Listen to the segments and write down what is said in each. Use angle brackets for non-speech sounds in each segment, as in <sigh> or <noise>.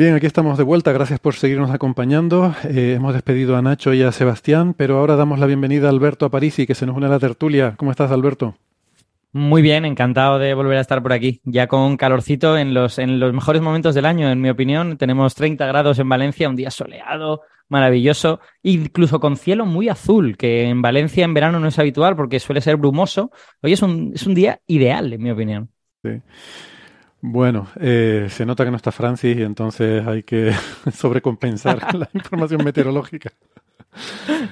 Bien, aquí estamos de vuelta. Gracias por seguirnos acompañando. Eh, hemos despedido a Nacho y a Sebastián, pero ahora damos la bienvenida a Alberto Aparici, que se nos une a la tertulia. ¿Cómo estás, Alberto? Muy bien, encantado de volver a estar por aquí. Ya con calorcito en los, en los mejores momentos del año, en mi opinión. Tenemos 30 grados en Valencia, un día soleado, maravilloso, incluso con cielo muy azul, que en Valencia en verano no es habitual porque suele ser brumoso. Hoy es un, es un día ideal, en mi opinión. Sí. Bueno, eh, se nota que no está Francis y entonces hay que <laughs> sobrecompensar <laughs> la información meteorológica.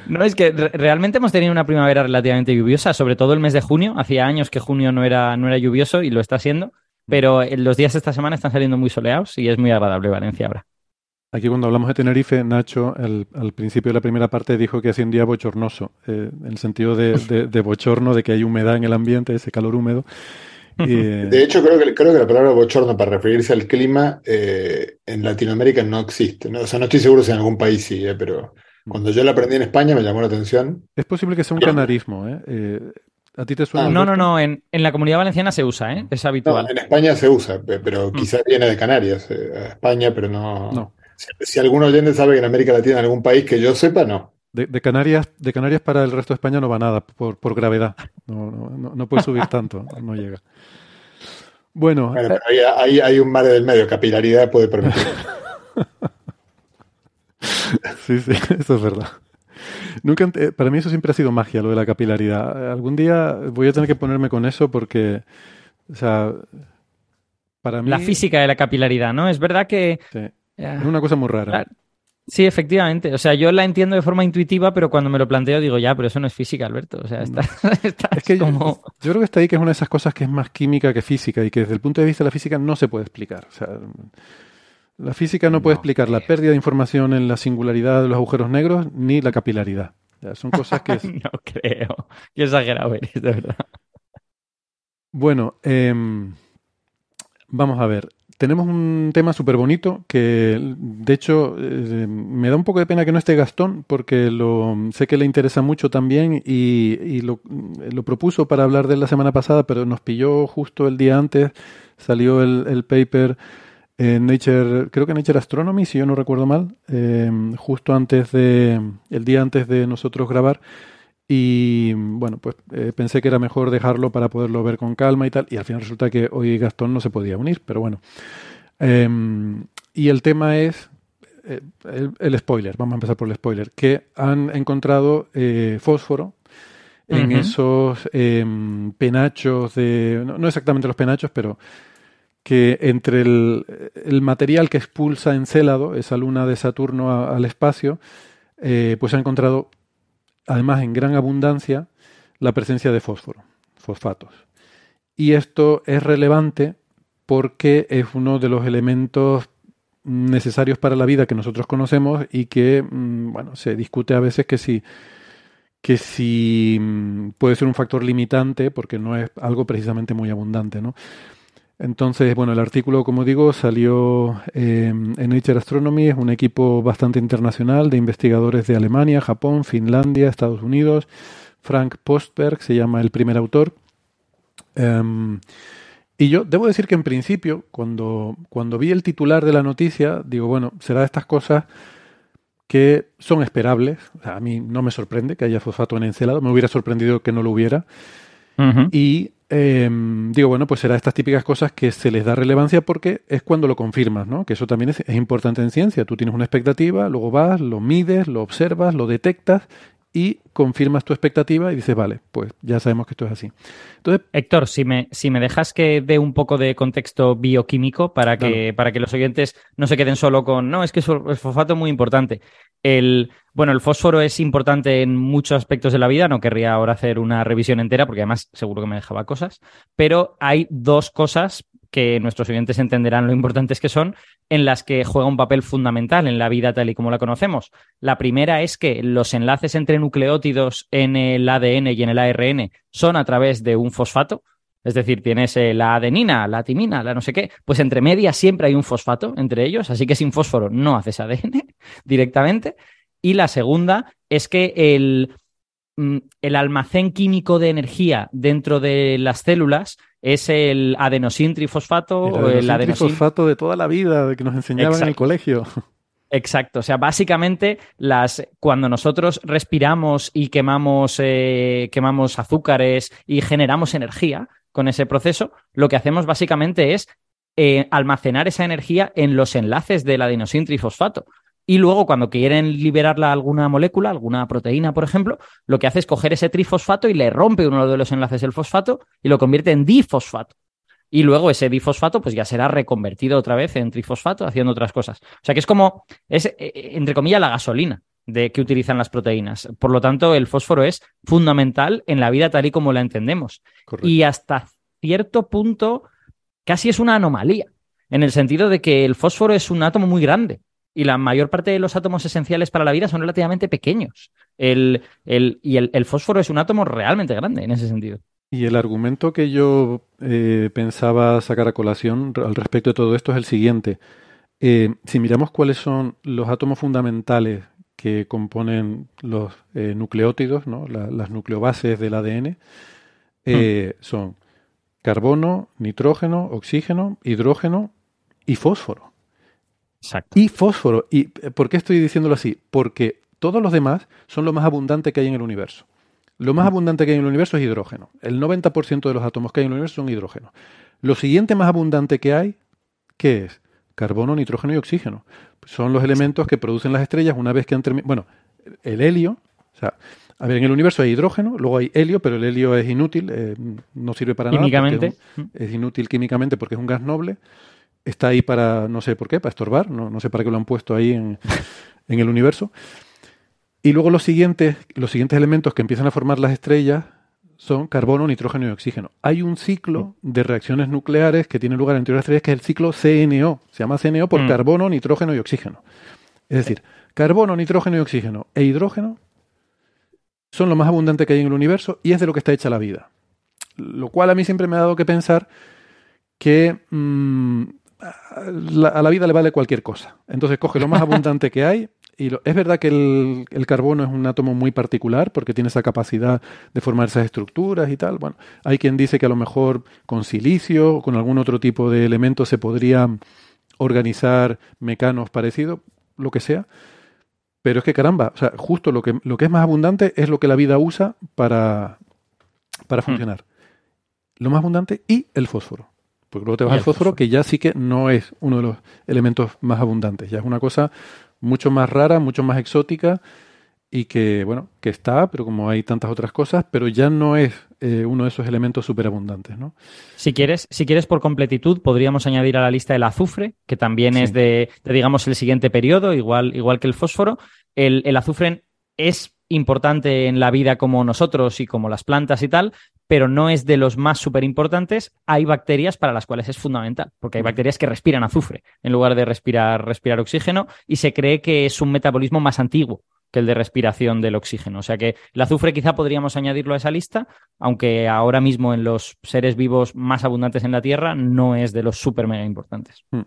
No, es que realmente hemos tenido una primavera relativamente lluviosa, sobre todo el mes de junio. Hacía años que junio no era, no era lluvioso y lo está siendo, pero los días de esta semana están saliendo muy soleados y es muy agradable Valencia ahora. Aquí cuando hablamos de Tenerife, Nacho al principio de la primera parte dijo que hacía un día bochornoso, eh, en el sentido de, de bochorno, de que hay humedad en el ambiente, ese calor húmedo. <laughs> De hecho, creo que, creo que la palabra bochorno para referirse al clima eh, en Latinoamérica no existe. ¿no? O sea, no estoy seguro si en algún país sí, eh, pero cuando yo la aprendí en España me llamó la atención. Es posible que sea un canarismo. ¿eh? eh a ti te suena? Ah, no, no, no. En, en, la comunidad valenciana se usa, ¿eh? es habitual. en España se usa, pero mm. quizás viene de Canarias, a España, pero no. no. Si, si, algún oyente sabe que en América Latina, en algún país que yo sepa, no. De, Canarias, de Canarias para el resto de España no va nada, por, por gravedad. No, no, no puede subir tanto, no llega. Bueno, eh, hay, hay, un mar del medio, capilaridad puede permitir. <laughs> sí, sí, eso es verdad. Nunca, eh, para mí eso siempre ha sido magia, lo de la capilaridad. Algún día voy a tener que ponerme con eso porque, o sea, para mí... La física de la capilaridad, ¿no? Es verdad que... Sí. Es una cosa muy rara. Sí, efectivamente. O sea, yo la entiendo de forma intuitiva, pero cuando me lo planteo digo, ya, pero eso no es física, Alberto. O sea, está, <laughs> es que como... yo, creo que está ahí que es una de esas cosas que es más química que física y que desde el punto de vista de la física no se puede explicar. O sea, la física no, puede explicar la pérdida de información en la singularidad de los agujeros negros ni la capilaridad. son cosas que... <laughs> no creo. Qué exagerado eres, de verdad. Bueno, em, vamos a ver tenemos un tema súper bonito que, de hecho, eh, me da un poco de pena que no esté Gastón, porque lo, sé que le interesa mucho también y, lo, propuso para hablar de la semana pasada, pero nos pilló justo el día antes, salió el, paper en Nature, creo que Nature Astronomy, si yo no recuerdo mal, eh, justo antes de, el día antes de nosotros grabar. Y bueno, pues eh, pensé que era mejor dejarlo para poderlo ver con calma y tal. Y al final resulta que hoy Gastón no se podía unir, pero bueno. Em, y el tema es eh, el, spoiler, vamos a empezar por el spoiler, que han encontrado eh, fósforo en esos em, penachos de... No, exactamente los penachos, pero que entre el, el, material que expulsa Encélado, esa luna de Saturno al espacio, pues ha encontrado además en gran abundancia, la presencia de fósforo, fosfatos. Y esto es relevante porque es uno de los elementos necesarios para la vida que nosotros conocemos y que, mm, bueno, se discute a veces que si, que si mm, puede ser un factor limitante porque no es algo precisamente muy abundante, ¿no? Entonces, bueno, el artículo, como digo, salió eh, en Nature Astronomy, es un equipo bastante internacional de investigadores de Alemania, Japón, Finlandia, Estados Unidos. Frank Postberg se llama el primer autor. Em, y yo debo decir que en principio, cuando, cuando vi el titular de la noticia, digo, bueno, será de estas cosas que son esperables. a mí no me sorprende que haya fosfato en encelado, me hubiera sorprendido que no lo hubiera. Y Em, digo, bueno, pues será estas típicas cosas que se les da relevancia porque es cuando lo confirmas, ¿no? Que eso también es, es, importante en ciencia. Tú tienes una expectativa, luego vas, lo mides, lo observas, lo detectas y confirmas tu expectativa y dices, vale, pues ya sabemos que esto es así. Entonces, Héctor, si me, si me dejas que dé un poco de contexto bioquímico para que, para que los oyentes no se queden solo con, no, es que el fosfato es muy importante. El, bueno, el fósforo es importante en muchos aspectos de la vida, no querría ahora hacer una revisión entera porque además seguro que me dejaba cosas, pero hay dos cosas que nuestros oyentes entenderán lo importantes que son, en las que juega un papel fundamental en la vida tal y como la conocemos. La primera es que los enlaces entre nucleótidos en el ADN y en el ARN son a través de un fosfato, es decir, tienes la adenina, la timina, la no sé qué, pues entre medias siempre hay un fosfato entre ellos, así que sin fósforo no haces ADN <laughs> directamente. Y la segunda es que el, mm, el almacén químico de energía dentro de las células es el adenosin trifosfato. El adenosin, trifosfato de toda la vida, que nos enseñaban en el colegio. Exacto, o sea, básicamente las, cuando nosotros respiramos y quemamos, eh, quemamos azúcares y generamos energía con ese proceso, lo que hacemos básicamente es eh, almacenar esa energía en los enlaces del adenosin trifosfato. Y luego, cuando quieren liberarla a alguna molécula, alguna proteína, por ejemplo, lo que hace es coger ese trifosfato y le rompe uno de los enlaces del fosfato y lo convierte en difosfato. Y luego ese difosfato, pues ya será reconvertido otra vez en trifosfato haciendo otras cosas. O sea que es como, es eh, eh, entre comillas, la gasolina de que utilizan las proteínas. Por lo tanto, el fósforo es fundamental en la vida tal y como la entendemos. Y hasta cierto punto, casi es una anomalía, en el sentido de que el fósforo es un átomo muy grande y la mayor parte de los átomos esenciales para la vida son relativamente pequeños. El, y el, fósforo es un átomo realmente grande en ese sentido. Y el argumento que yo eh, pensaba sacar a colación al respecto de todo esto es el siguiente. Eh, si miramos cuáles son los átomos fundamentales que componen los eh, nucleótidos, ¿no? las nucleobases del ADN, hmm. son carbono, nitrógeno, oxígeno, hidrógeno y fósforo. Y fósforo. ¿Y eh, por qué estoy diciéndolo así? Porque todos los demás son lo más abundante que hay en el universo. Lo más mm. abundante que hay en el universo es hidrógeno. El 90% de los átomos que hay en el universo son hidrógeno. Lo siguiente más abundante que hay, ¿qué es? Carbono, nitrógeno y oxígeno. Son los elementos que producen las estrellas una vez que han terminado. Bueno, el helio, o sea, a ver, en el universo hay hidrógeno, luego hay helio, pero el helio es inútil, eh, no sirve para nada. Químicamente. es, inútil químicamente porque es un gas noble está ahí para, no sé por qué, para estorbar, no, no sé para qué lo han puesto ahí en, <laughs> en, el universo. Y luego los siguientes, los siguientes elementos que empiezan a formar las estrellas son carbono, nitrógeno y oxígeno. Hay un ciclo de reacciones nucleares que tiene lugar entre las estrellas que es el ciclo CNO. Se llama CNO por mm. carbono, nitrógeno y oxígeno. Es decir, carbono, nitrógeno y oxígeno e hidrógeno son lo más abundante que hay en el universo y es de lo que está hecha la vida. Lo cual a mí siempre me ha dado que pensar que mm, a la vida le vale cualquier cosa. Entonces coge lo más abundante que hay. Y es verdad que el, carbono es un átomo muy particular porque tiene esa capacidad de formar esas estructuras y tal. Bueno, hay quien dice que a lo mejor con silicio o con algún otro tipo de elemento se podría organizar mecanos parecidos, lo que sea. Pero es que caramba, o sea, justo lo que, lo que es más abundante es lo que la vida usa para, para hmm. funcionar. Lo más abundante y el fósforo. Porque luego te vas al fósforo, que ya sí que no es uno de los elementos más abundantes. Ya es una cosa mucho más rara, mucho más exótica y que, bueno, que está, pero como hay tantas otras cosas, pero ya no es eh, uno de esos elementos superabundantes, ¿no? Si quieres, si quieres por completitud, podríamos añadir a la lista el azufre, que también es de, digamos, el siguiente periodo, igual, igual que el fósforo. El, el azufre es importante en la vida como nosotros y como las plantas y tal, pero no es de los más súper importantes. Hay bacterias para las cuales es fundamental, porque hay bacterias que respiran azufre en lugar de respirar, respirar oxígeno y se cree que es un metabolismo más antiguo que el de respiración del oxígeno. O sea que el azufre quizá podríamos añadirlo a esa lista, aunque ahora mismo en los seres vivos más abundantes en la Tierra no es de los súper mega importantes. Hmm.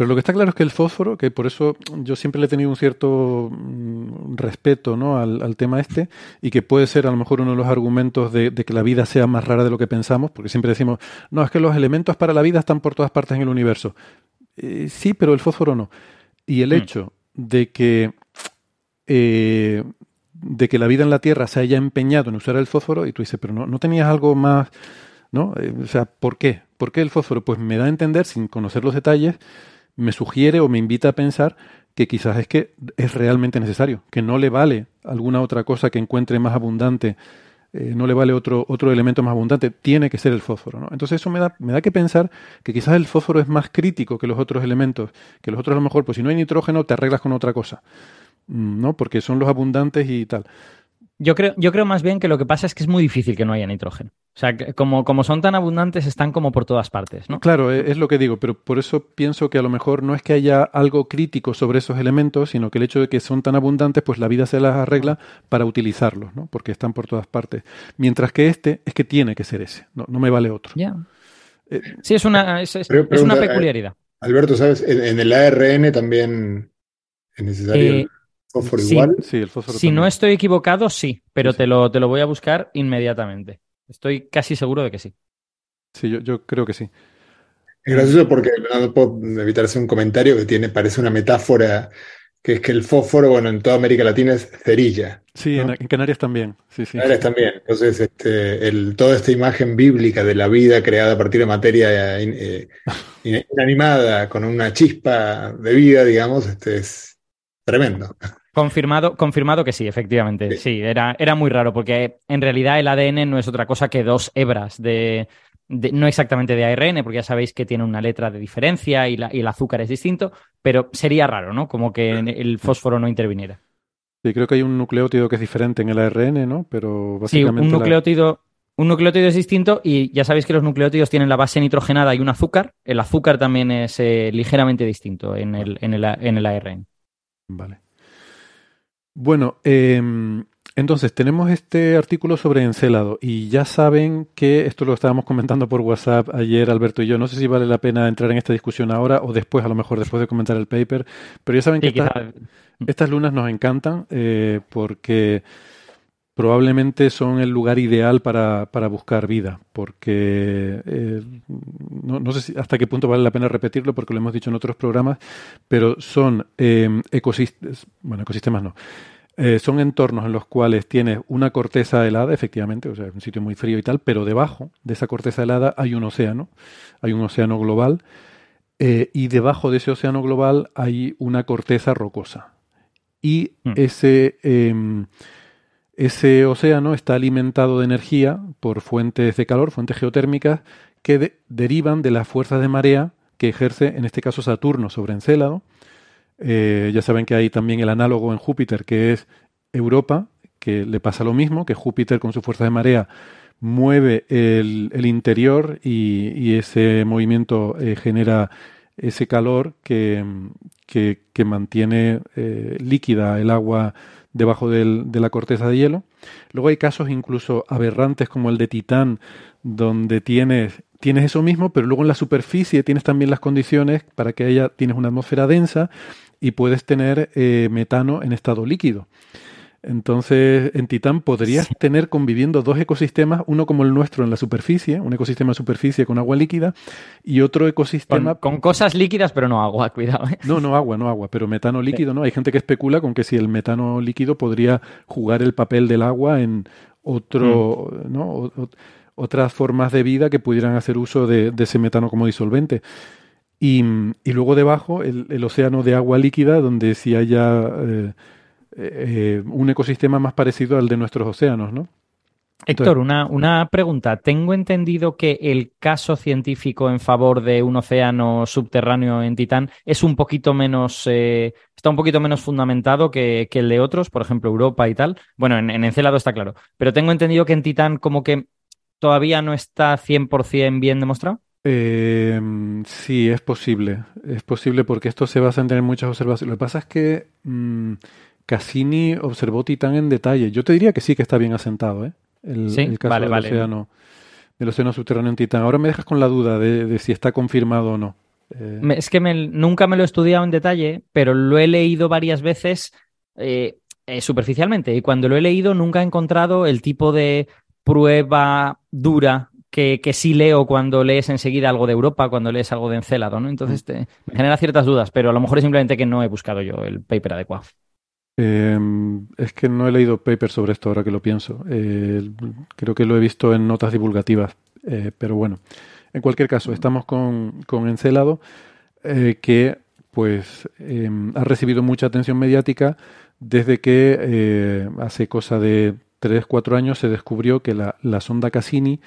Pero lo que está claro es que el fósforo, que por eso yo siempre le he tenido un cierto mm, respeto ¿no? al, tema este, y que puede ser a lo mejor uno de los argumentos de, que la vida sea más rara de lo que pensamos, porque siempre decimos, no, es que los elementos para la vida están por todas partes en el universo. Eh, sí, pero el fósforo no. Y el mm. hecho de que, eh, de que la vida en la Tierra se haya empeñado en usar el fósforo, y tú dices, pero no, no tenías algo más, ¿no? Eh, o sea, ¿por qué? ¿Por qué el fósforo? Pues me da a entender, sin conocer los detalles, me sugiere o me invita a pensar que quizás es que es realmente necesario, que no le vale alguna otra cosa que encuentre más abundante, eh, no le vale otro, otro elemento más abundante, tiene que ser el fósforo. ¿no? Entonces eso me da, me da que pensar que quizás el fósforo es más crítico que los otros elementos, que los otros a lo mejor, pues si no hay nitrógeno, te arreglas con otra cosa, ¿no? Porque son los abundantes y tal. Yo creo, yo creo más bien que lo que pasa es que es muy difícil que no haya nitrógeno. O sea, como, como son tan abundantes, están como por todas partes, ¿no? Claro, e, es lo que digo, pero por eso pienso que a lo mejor no es que haya algo crítico sobre esos elementos, sino que el hecho de que son tan abundantes, pues la vida se las arregla para utilizarlos, ¿no? Porque están por todas partes. Mientras que este es que tiene que ser ese, no, no me vale otro. Ya. Eh, sí, es una, es, una eh, peculiaridad. Alberto, ¿sabes? En, el ARN también es necesario. Eh, ¿Fósforo igual? Sí, el fósforo Si no estoy equivocado, sí, pero Te, lo, te lo voy a buscar inmediatamente. Estoy casi seguro de que sí. Sí, yo, yo creo que sí. Es gracioso porque no puedo evitarse un comentario que tiene, parece una metáfora, que es que el fósforo, bueno, en toda América Latina es cerilla. Sí, en, Canarias también. Sí, sí. Canarias también. Entonces, este, el, toda esta imagen bíblica de la vida creada a partir de materia eh, inanimada, con una chispa de vida, digamos, este, es tremendo. Confirmado, confirmado que sí, efectivamente. Sí, era, era, muy raro, porque en realidad el ADN no es otra cosa que dos hebras de, no exactamente de ARN, porque ya sabéis que tiene una letra de diferencia y, y, el azúcar es distinto, pero sería raro, ¿no? Como que el fósforo no interviniera. Sí, creo que hay un nucleótido que es diferente en el ARN, ¿no? Pero básicamente. Sí, un nucleótido. Un nucleótido es distinto y ya sabéis que los nucleótidos tienen la base nitrogenada y un azúcar. El azúcar también es eh, ligeramente distinto en el, en, el, en el ARN. Vale. Bueno, em, entonces tenemos este artículo sobre Encelado y ya saben que esto lo estábamos comentando por WhatsApp ayer Alberto y yo. No sé si vale la pena entrar en esta discusión ahora o después, a lo mejor después de comentar el paper, pero ya saben que estas, lunas nos encantan eh, porque probablemente son el lugar ideal para, para buscar vida, porque eh, no, no, sé si hasta qué punto vale la pena repetirlo, porque lo hemos dicho en otros programas, pero son eh, ecosistemas, bueno, ecosistemas no, eh, son entornos en los cuales tienes una corteza helada, efectivamente, o sea, un sitio muy frío y tal, pero debajo de esa corteza helada hay un océano, hay un océano global, y debajo de ese océano global hay una corteza rocosa. Y hmm. ese em, ese océano está alimentado de energía por fuentes de calor, fuentes geotérmicas, que derivan de las fuerzas de marea que ejerce, en este caso, Saturno sobre Encélado. Eh, ya saben que hay también el análogo en Júpiter, que es Europa, que le pasa lo mismo, que Júpiter con su fuerza de marea mueve el, interior y, ese movimiento eh, genera ese calor que, que, mantiene eh, líquida el agua debajo del, de la corteza de hielo. Luego hay casos incluso aberrantes como el de Titán, donde tienes, tienes eso mismo, pero luego en la superficie tienes también las condiciones para que haya, tienes una atmósfera densa y puedes tener eh, metano en estado líquido. Entonces, en Titán podrías tener conviviendo dos ecosistemas, uno como el nuestro en la superficie, un ecosistema de superficie con agua líquida, y otro ecosistema... Con, cosas líquidas, pero no agua, <laughs> cuidado. ¿eh? No, no agua, no agua, pero metano líquido, ¿no? Hay gente que especula con que si el metano líquido podría jugar el papel del agua en otro, mm. ¿no? otras formas de vida que pudieran hacer uso de, ese metano como disolvente. Y, luego debajo el, océano de agua líquida, donde si haya... Eh, eh, un ecosistema más parecido al de nuestros océanos, ¿no? Héctor, una, una, pregunta. Tengo entendido que el caso científico en favor de un océano subterráneo en Titán es un poquito menos, eh, está un poquito menos fundamentado que, el de otros, por ejemplo, Europa y tal. Bueno, en, en, Encelado está claro. Pero tengo entendido que en Titán como que todavía no está 100% bien demostrado. Eh, sí, es posible. Es posible porque esto se basa en tener muchas observaciones. Lo que pasa es que... Mm, Cassini observó Titán en detalle. Yo te diría que sí que está bien asentado, ¿eh? El, caso del, Océano, del océano subterráneo en Titán. Ahora me dejas con la duda de, si está confirmado o no. Eh, es que nunca me lo he estudiado en detalle, pero lo he leído varias veces eh, eh, superficialmente. Y cuando lo he leído, nunca he encontrado el tipo de prueba dura que, que, sí leo cuando lees enseguida algo de Europa, cuando lees algo de Encélado, ¿no? Entonces mm. me genera ciertas dudas, pero a lo mejor es simplemente que no he buscado yo el paper adecuado. Em, es que no he leído papers sobre esto ahora que lo pienso. Eh, creo que lo he visto en notas divulgativas, eh, pero bueno. En cualquier caso, estamos con, con Encelado, eh, que pues em, ha recibido mucha atención mediática desde que hace cosa de 3-4 años se descubrió que la, la, sonda Cassini,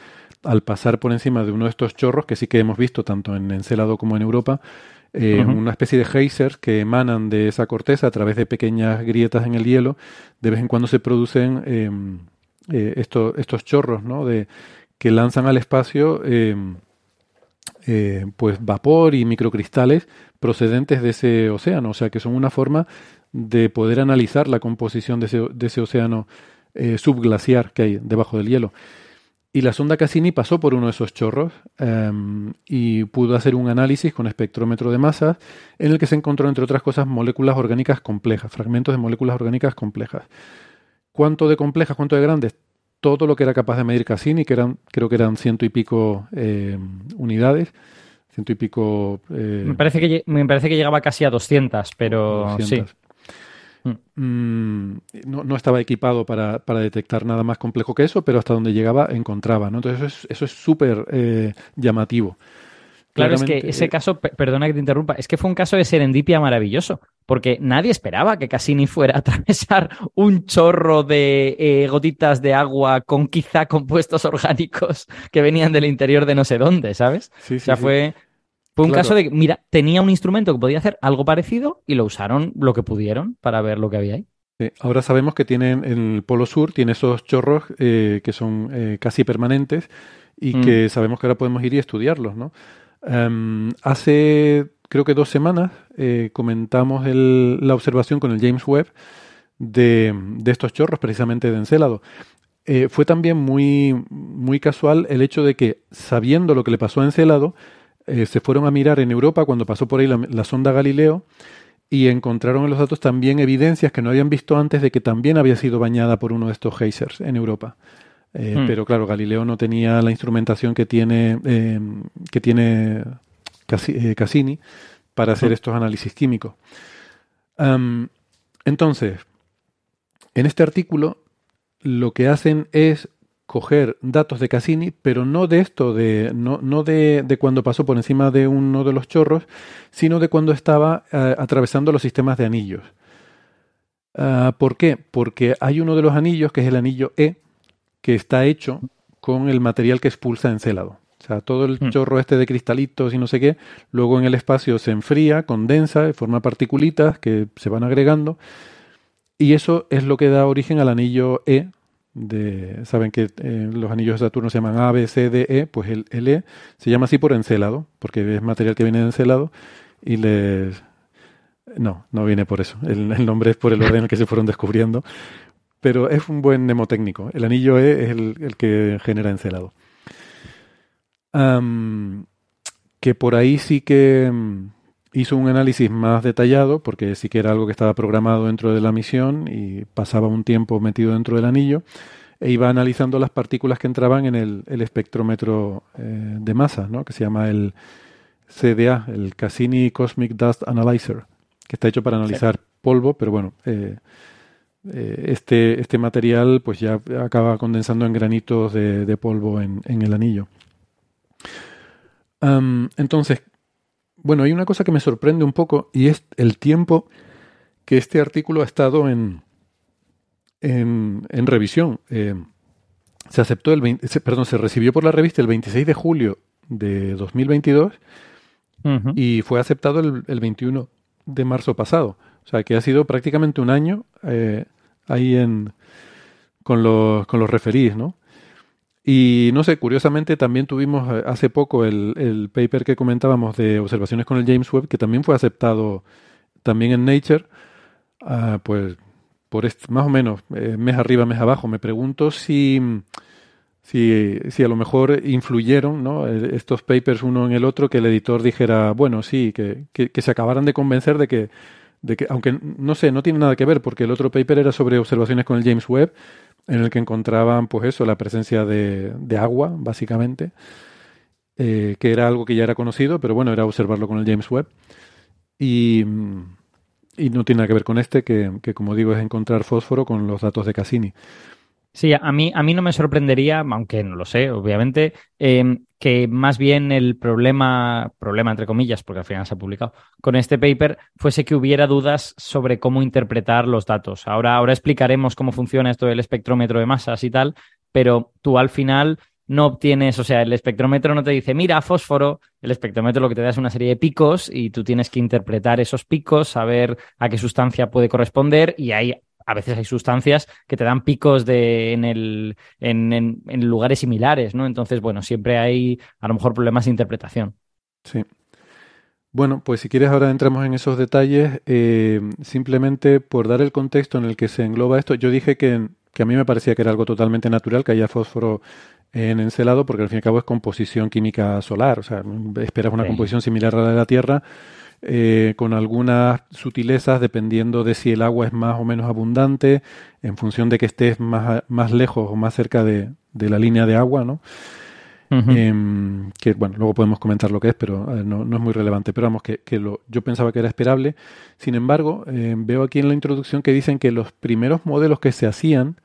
al pasar por encima de uno de estos chorros, que sí que hemos visto tanto en Encelado como en Europa, eh, una especie de geysers que emanan de esa corteza a través de pequeñas grietas en el hielo. De vez en cuando se producen em, eh, estos chorros ¿no? de, que lanzan al espacio em, eh, pues vapor y microcristales procedentes de ese océano. O sea que son una forma de poder analizar la composición de ese, de ese océano subglaciar que hay debajo del hielo. Y la sonda Cassini pasó por uno de esos chorros em, y pudo hacer un análisis con espectrómetro de masas en el que se encontró, entre otras cosas, moléculas orgánicas complejas, fragmentos de moléculas orgánicas complejas. ¿Cuánto de complejas, cuánto de grandes? Todo lo que era capaz de medir Cassini, que eran, creo que eran ciento y pico em, unidades, ciento y pico... Eh, me, parece que, me parece que llegaba casi a 200, pero sí. Mm, no, estaba equipado para, detectar nada más complejo que eso, pero hasta donde llegaba encontraba. ¿no? Entonces eso es súper eh, llamativo. Claro, es que ese caso, perdona que te interrumpa, es que fue un caso de serendipia maravilloso, porque nadie esperaba que Cassini fuera a <laughs> atravesar un chorro de eh, gotitas de agua con quizá compuestos orgánicos que venían del interior de no sé dónde, ¿sabes? Sí, o sea, fue, fue un caso de que, mira, tenía un instrumento que podía hacer algo parecido y lo usaron lo que pudieron para ver lo que había ahí. ahora sabemos que tienen en el Polo Sur, tiene esos chorros eh, que son eh, casi permanentes y mm. que sabemos que ahora podemos ir y estudiarlos, ¿no? Em, hace, creo que dos semanas, eh, comentamos la observación con el James Webb de, estos chorros, precisamente de Encélado. fue también muy, muy casual el hecho de que, sabiendo lo que le pasó a Encélado, eh, se fueron a mirar en Europa cuando pasó por ahí la, sonda Galileo y encontraron en los datos también evidencias que no habían visto antes de que también había sido bañada por uno de estos geysers en Europa. Eh, hmm. Pero claro, Galileo no tenía la instrumentación que tiene, eh, que tiene Cassini para hacer hmm. estos análisis químicos. entonces, en este artículo lo que hacen es coger datos de Cassini, pero no de esto, de, no, no de, de, cuando pasó por encima de uno de los chorros, sino de cuando estaba eh, atravesando los sistemas de anillos. Ah, ¿Por qué? Porque hay uno de los anillos, que es el anillo E, que está hecho con el material que expulsa Encélado. O sea, todo el hmm. chorro este de cristalitos y no sé qué, luego en el espacio se enfría, condensa, forma partículitas que se van agregando, y eso es lo que da origen al anillo E saben que eh, los anillos de Saturno se llaman A, B, C, D, E, pues el, el, E se llama así por encelado, porque es material que viene de encelado y les... No, no viene por eso. El, nombre es por el orden en el que se fueron descubriendo, pero es un buen mnemotécnico. El anillo E es el, que genera encelado. que por ahí sí que mm, hizo un análisis más detallado, porque sí que era algo que estaba programado dentro de la misión y pasaba un tiempo metido dentro del anillo, e iba analizando las partículas que entraban en el, espectrómetro eh, de masa, ¿no? que se llama el CDA, el Cassini Cosmic Dust Analyzer, que está hecho para analizar polvo, pero bueno, eh, eh, este, este material pues ya acaba condensando en granitos de, polvo en, el anillo. entonces, bueno, hay una cosa que me sorprende un poco y es el tiempo que este artículo ha estado en, en, revisión. Eh, se aceptó el perdón, se recibió por la revista el 26 de julio de 2022 y fue aceptado el, 21 de marzo pasado. O sea que ha sido prácticamente un año eh, ahí en, con, los, con los referís, ¿no? Y no sé, curiosamente también tuvimos eh, hace poco el, el, paper que comentábamos de observaciones con el James Webb, que también fue aceptado también en Nature, ah, pues por más o menos eh, mes arriba, mes abajo. Me pregunto si, si, si a lo mejor influyeron ¿no? Eh, estos papers uno en el otro, que el editor dijera, bueno, sí, que, que, que se acabaran de convencer de que, de que, aunque no sé, no tiene nada que ver, porque el otro paper era sobre observaciones con el James Webb, en el que encontraban, pues eso, la presencia de, agua, básicamente, eh, que era algo que ya era conocido, pero bueno, era observarlo con el James Webb. Y, y no tiene nada que ver con este, que, que, como digo es encontrar fósforo con los datos de Cassini. Sí, a mí, a mí no me sorprendería, aunque no lo sé, obviamente, em, que más bien el problema, problema entre comillas, porque al final se ha publicado, con este paper fuese que hubiera dudas sobre cómo interpretar los datos. Ahora, ahora explicaremos cómo funciona esto del espectrómetro de masas y tal, pero tú al final no obtienes, o sea, el espectrómetro no te dice, mira, fósforo, el espectrómetro lo que te da es una serie de picos y tú tienes que interpretar esos picos, saber a qué sustancia puede corresponder y ahí a veces hay sustancias que te dan picos de, en, el, en, en, lugares similares, ¿no? Entonces, bueno, siempre hay a lo mejor problemas de interpretación. Sí. Bueno, pues si quieres ahora entramos en esos detalles. Eh, simplemente por dar el contexto en el que se engloba esto, yo dije que, que, a mí me parecía que era algo totalmente natural que haya fósforo en Encelado, porque al fin y al cabo es composición química solar, o sea, esperas una composición similar a la de la Tierra, eh, con algunas sutilezas dependiendo de si el agua es más o menos abundante, en función de que estés más, más lejos o más cerca de, de la línea de agua, ¿no? Em, que bueno, luego podemos comentar lo que es, pero no, no, es muy relevante. Pero vamos, que, que lo, yo pensaba que era esperable. Sin embargo, em, veo aquí en la introducción que dicen que los primeros modelos que se hacían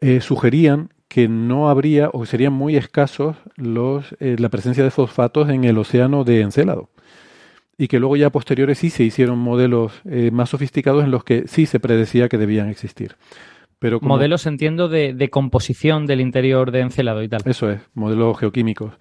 eh, sugerían que no habría o serían muy escasos los, eh, la presencia de fosfatos en el océano de Encélado. Y que luego ya posteriores sí se hicieron modelos eh, más sofisticados en los que sí se predecía que debían existir. Pero Modelos, entiendo, de, composición del interior de Encélado y tal. Eso es, modelos geoquímicos.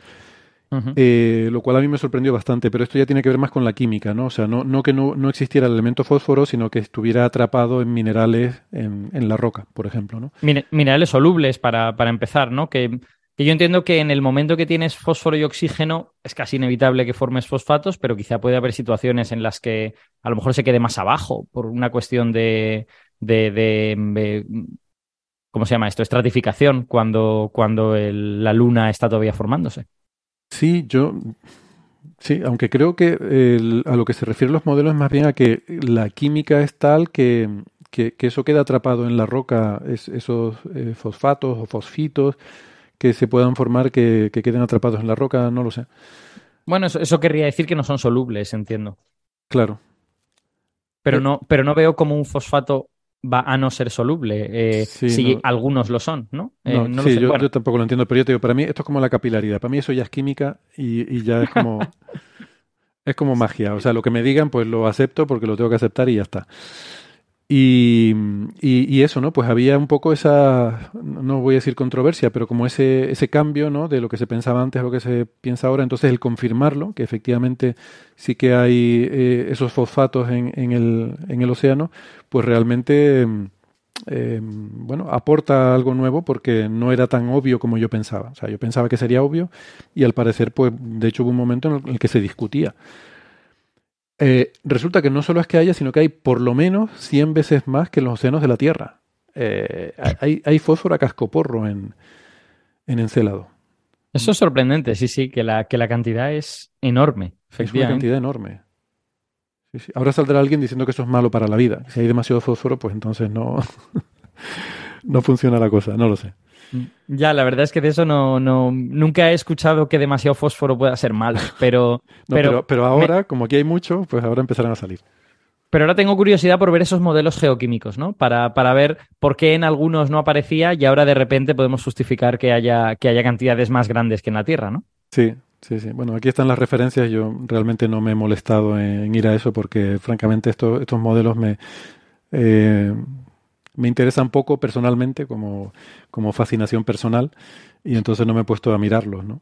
Eh, lo cual a mí me sorprendió bastante, pero esto ya tiene que ver más con la química, ¿no? O sea, no, no que no, no, existiera el elemento fósforo, sino que estuviera atrapado en minerales en, en la roca, por ejemplo, ¿no? minerales solubles, para, para empezar, ¿no? Que, que, yo entiendo que en el momento que tienes fósforo y oxígeno es casi inevitable que formes fosfatos, pero quizá puede haber situaciones en las que a lo mejor se quede más abajo por una cuestión de, de, de, ¿cómo se llama esto? Estratificación cuando, cuando la luna está todavía formándose. Sí, yo sí, aunque creo que a lo que se refieren los modelos es más bien a que la química es tal que, que, eso queda atrapado en la roca, esos eh, fosfatos o fosfitos que se puedan formar que, queden atrapados en la roca, no lo sé. Bueno, eso, eso querría decir que no son solubles, entiendo. Claro. Pero no, pero no veo como un fosfato va a no ser soluble, eh, si algunos lo son, ¿no? Eh, sí, yo, tampoco lo entiendo, pero yo te digo, para mí esto es como la capilaridad, para mí eso ya es química y, ya es como... <laughs> es como magia, o sea, lo que me digan pues lo acepto porque lo tengo que aceptar y ya está. Y, eso, ¿no? Pues había un poco esa, no voy a decir controversia, pero como ese, ese cambio, ¿no? De lo que se pensaba antes a lo que se piensa ahora. Entonces, el confirmarlo, que efectivamente sí que hay eh, esos fosfatos en, en, el, en el océano, pues realmente, eh, bueno, aporta algo nuevo porque no era tan obvio como yo pensaba. O sea, yo pensaba que sería obvio y al parecer, pues, de hecho hubo un momento en el que se discutía. Eh, resulta que no solo es que haya, sino que hay por lo menos 100 veces más que en los océanos de la Tierra. Eh, hay, hay, fósforo a cascoporro en, en Encélado. Eso es sorprendente, sí, sí, que la, que la cantidad es enorme. Es una cantidad enorme. Ahora saldrá alguien diciendo que eso es malo para la vida. Si hay demasiado fósforo, pues entonces no, <laughs> no funciona la cosa, no lo sé. Ya, la verdad es que de eso no, no nunca he escuchado que demasiado fósforo pueda ser malo, <laughs> pero... pero, pero, ahora, como aquí hay mucho, pues ahora empezarán a salir. Pero ahora tengo curiosidad por ver esos modelos geoquímicos, ¿no? Para, para, ver por qué en algunos no aparecía y ahora de repente podemos justificar que haya, que haya cantidades más grandes que en la Tierra, ¿no? Sí, sí, sí. Bueno, aquí están las referencias. Yo realmente no me he molestado en, ir a eso porque, francamente, estos, estos modelos me... Eh, me interesa un poco personalmente como, como fascinación personal y entonces no me he puesto a mirarlos, ¿no?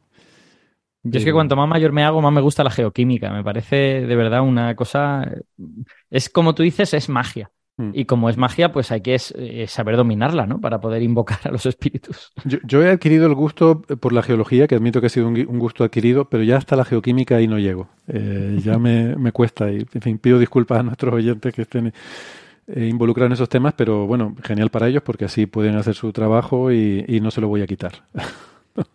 Yo es que cuanto más mayor me hago, más me gusta la geoquímica. Me parece de verdad una cosa. Es como tú dices, es magia. Mm. Y como es magia, pues hay que eh, saber dominarla, ¿no? Para poder invocar a los <laughs> espíritus. Yo, he adquirido el gusto por la geología, que admito que ha sido un, gusto adquirido, pero ya hasta la geoquímica ahí no llego. Eh, ya me, me, cuesta y, en fin, pido disculpas a nuestros oyentes que estén eh, involucrar en esos temas, pero bueno, genial para ellos porque así pueden hacer su trabajo y, no se lo voy a quitar. <laughs>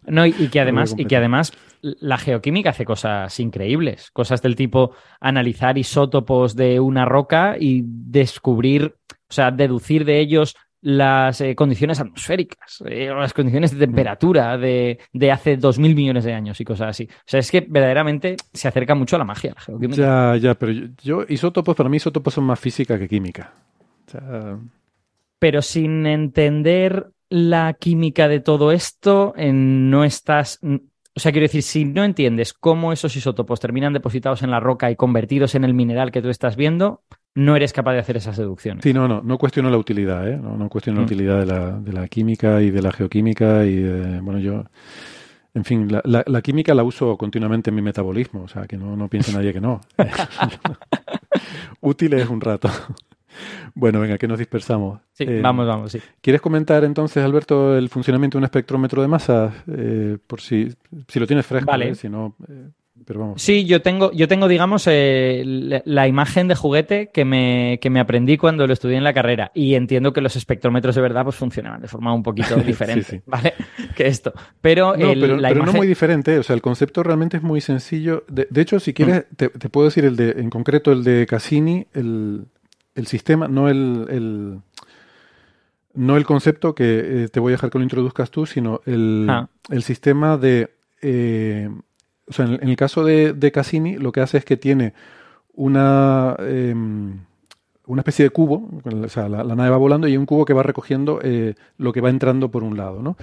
No, y, que además, y que además la geoquímica hace cosas increíbles, cosas del tipo analizar isótopos de una roca y descubrir, o sea, deducir de ellos las eh, condiciones atmosféricas, eh, las condiciones de temperatura de, de hace dos mil millones de años y cosas así. O sea, es que verdaderamente se acerca mucho a la magia. ya, ya, pero yo, isótopos, para mí isótopos son más física que química. Pero sin entender la química de todo esto, no estás... O sea, quiero decir, si no entiendes cómo esos isótopos terminan depositados en la roca y convertidos en el mineral que tú estás viendo, no eres capaz de hacer esas deducciones. Sí, no, no, no cuestiono la utilidad, ¿eh? No, no cuestiono la mm. utilidad de la, de la, química y de la geoquímica y, bueno, yo En fin, la, la- la química la uso continuamente en mi metabolismo, o sea, que no, no piense nadie que no. <laughs> <laughs> Útil es un rato. Bueno, venga, que nos dispersamos. Sí, Eh, vamos, vamos, sí. ¿Quieres comentar entonces, Alberto, el funcionamiento de un espectrómetro de masas? Eh, por si, si lo tienes fresco, Vale. ¿eh? si no, eh, pero vamos. Sí, yo tengo, yo tengo, digamos, eh, la, la imagen de juguete que me, que me aprendí cuando lo estudié en la carrera. Y entiendo que los espectrómetros de verdad pues funcionaban de forma un poquito <laughs> diferente, sí. ¿vale? <laughs> Que esto. Pero, No, el- pero, la pero no muy diferente, o sea, el concepto realmente es muy sencillo. De, de hecho, si quieres, Mm. te, te puedo decir el de, en concreto el de Cassini, el, el sistema, no el, el- no el concepto que eh, te voy a dejar que lo introduzcas tú, sino el, Ah. el sistema de, eh, o sea, en, el- caso de, de Cassini, lo que hace es que tiene una em, una especie de cubo, o sea, la, la nave va volando y hay un cubo que va recogiendo eh, lo que va entrando por un lado, ¿no?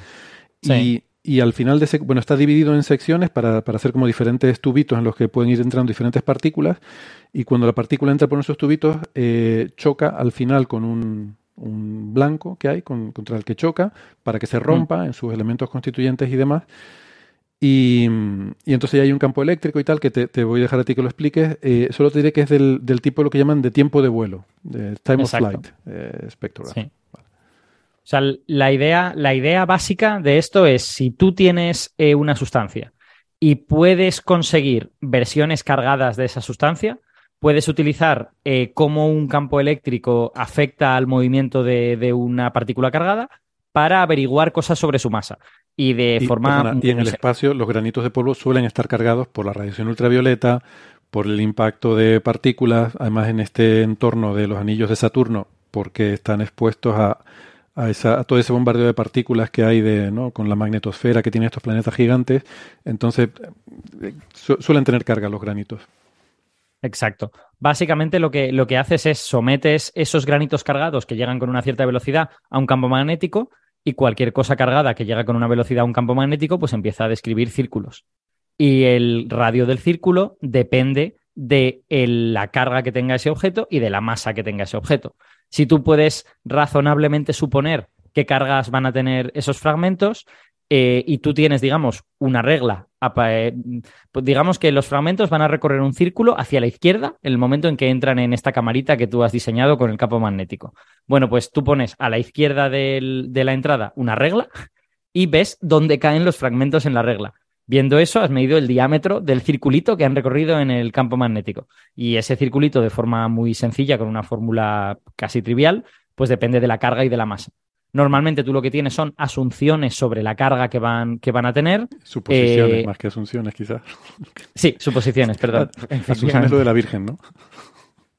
Sí. Y, y al final de ese, bueno, está dividido en secciones para, para hacer como diferentes tubitos en los que pueden ir entrando diferentes partículas. Y cuando la partícula entra por esos tubitos, eh, choca al final con un, un blanco que hay con- contra el que choca para que se rompa en sus elementos constituyentes y demás. Y, y entonces ya hay un campo eléctrico y tal que te, te voy a dejar a ti que lo expliques. Eh, solo te diré que es del, del tipo lo que llaman de tiempo de vuelo, de time Exacto. of flight eh. Sí. O sea, la idea, la idea básica de esto es si tú tienes eh, una sustancia y puedes conseguir versiones cargadas de esa sustancia, puedes utilizar eh, cómo un campo eléctrico afecta al movimiento de, de una partícula cargada para averiguar cosas sobre su masa. Y de Y, forma. perdona, y en el espacio los granitos de polvo suelen estar cargados por la radiación ultravioleta, por el impacto de partículas, además en este entorno de los anillos de Saturno, porque están expuestos a, a, esa, a todo ese bombardeo de partículas que hay de, ¿no? con la magnetosfera que tienen estos planetas gigantes. Entonces, su- suelen tener carga los granitos. Exacto. Básicamente lo que, lo que haces es sometes esos granitos cargados que llegan con una cierta velocidad a un campo magnético y cualquier cosa cargada que llega con una velocidad a un campo magnético pues empieza a describir círculos. Y el radio del círculo depende de la carga que tenga ese objeto y de la masa que tenga ese objeto. Si tú puedes razonablemente suponer qué cargas van a tener esos fragmentos eh, y tú tienes, digamos, una regla, eh, pues digamos que los fragmentos van a recorrer un círculo hacia la izquierda en el momento en que entran en esta camarita que tú has diseñado con el campo magnético. Bueno, pues tú pones a la izquierda de la entrada una regla y ves dónde caen los fragmentos en la regla. Viendo eso, has medido el diámetro del circulito que han recorrido en el campo magnético. Y ese circulito, de forma muy sencilla, con una fórmula casi trivial, pues depende de la carga y de la masa. Normalmente tú lo que tienes son asunciones sobre la carga que van, que van a tener. Suposiciones Eh, más que asunciones, quizás. <laughs> Sí, suposiciones, perdón. <laughs> Asunción es lo de la Virgen, ¿no?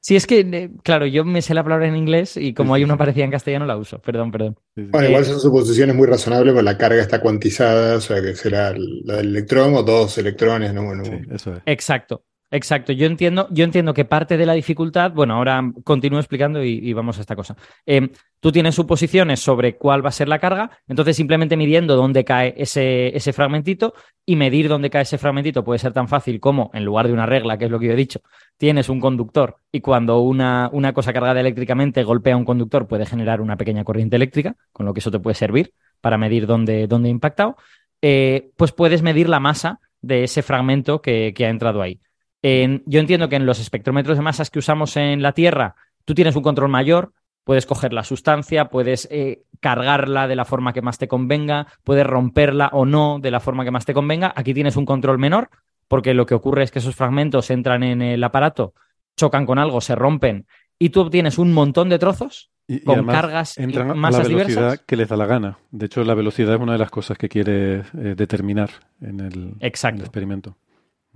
Sí, es que, eh, claro, yo me sé la palabra en inglés y como hay una parecida en castellano la uso. Perdón, perdón. Bueno, Eh, igual son suposiciones muy razonables, porque la carga está cuantizada, o sea que será la del electrón o dos electrones, ¿no? Bueno, Sí, eso es. Exacto, exacto. Yo entiendo, yo entiendo que parte de la dificultad, bueno, ahora continúo explicando y, vamos a esta cosa. Eh, tú tienes suposiciones sobre cuál va a ser la carga, entonces simplemente midiendo dónde cae ese, ese fragmentito y medir dónde cae ese fragmentito puede ser tan fácil como, en lugar de una regla, que es lo que yo he dicho, tienes un conductor y cuando una, una cosa cargada eléctricamente golpea un conductor puede generar una pequeña corriente eléctrica, con lo que eso te puede servir para medir dónde, dónde ha impactado, eh, pues puedes medir la masa de ese fragmento que, que ha entrado ahí. En- yo entiendo que en los espectrómetros de masas que usamos en la Tierra, tú tienes un control mayor, puedes coger la sustancia, puedes eh, cargarla de la forma que más te convenga, puedes romperla o no de la forma que más te convenga. Aquí tienes un control menor, porque lo que ocurre es que esos fragmentos entran en el aparato, chocan con algo, se rompen, y tú obtienes un montón de trozos Y, y con además cargas y entran a la masas velocidad diversas. que les da la gana. De hecho, la velocidad es una de las cosas que quiere eh, determinar en el, en Exacto. el experimento.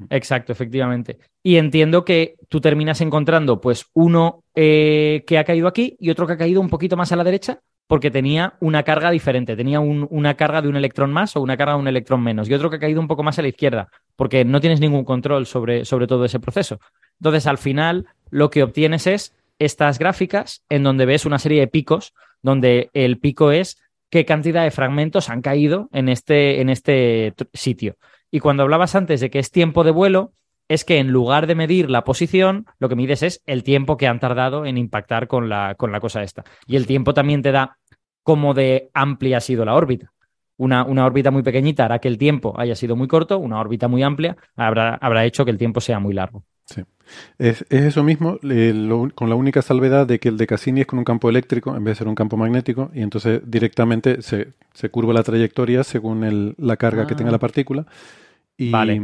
Exacto, efectivamente. Y entiendo que tú terminas encontrando, pues, uno eh, que ha caído aquí y otro que ha caído un poquito más a la derecha, porque tenía una carga diferente. Tenía un- una carga de un electrón más o una carga de un electrón menos. Y otro que ha caído un poco más a la izquierda, porque no tienes ningún control sobre, sobre todo ese proceso. Entonces, al final, lo que obtienes es estas gráficas en donde ves una serie de picos, donde el pico es qué cantidad de fragmentos han caído en este, en este sitio. Y cuando hablabas antes de que es tiempo de vuelo, es que en lugar de medir la posición, lo que mides es el tiempo que han tardado en impactar con la, con la cosa esta. Y el tiempo también te da cómo de amplia ha sido la órbita. Una, una, órbita muy pequeñita hará que el tiempo haya sido muy corto, una órbita muy amplia habrá, habrá hecho que el tiempo sea muy largo. Sí. Es, eso mismo, con la única salvedad de que el de Cassini es con un campo eléctrico en vez de ser un campo magnético, y entonces directamente se, se curva la trayectoria según el, la carga que tenga la ah. partícula. Y, vale.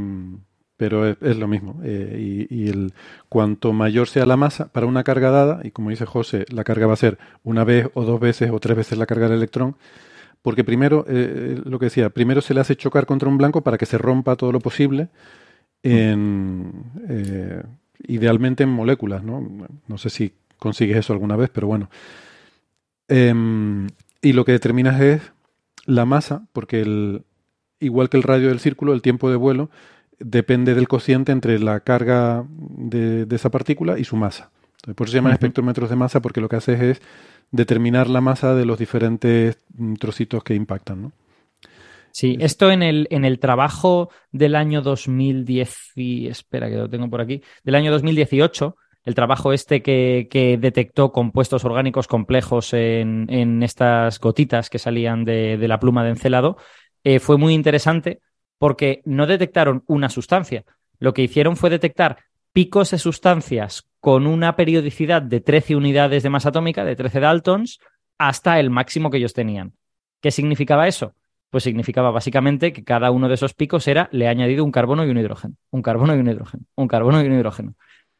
Pero es, lo mismo. Eh, y, el, cuanto mayor sea la masa para una carga dada, y como dice José, la carga va a ser una vez o dos veces o tres veces la carga del electrón, porque primero, eh, lo que decía, primero se le hace chocar contra un blanco para que se rompa todo lo posible, en, eh, idealmente en moléculas, ¿no? No sé si consigues eso alguna vez, pero bueno. Em, y lo que determinas es la masa, porque el, igual que el radio del círculo, el tiempo de vuelo depende del cociente entre la carga de, esa partícula y su masa. por eso se llaman espectrómetros de masa, porque lo que haces es determinar la masa de los diferentes mm, trocitos que impactan, ¿no? Sí, esto en el, en el trabajo del año 2010, y espera que lo tengo por aquí, del año 2018, el trabajo este que, detectó compuestos orgánicos complejos en, en estas gotitas que salían de, la pluma de encelado, eh, fue muy interesante porque no detectaron una sustancia. Lo que hicieron fue detectar picos de sustancias con una periodicidad de 13 unidades de masa atómica, de 13 daltons, hasta el máximo que ellos tenían. ¿Qué significaba eso? Pues significaba básicamente que cada uno de esos picos era, le he añadido un carbono y un hidrógeno, un carbono y un hidrógeno, un carbono y un hidrógeno.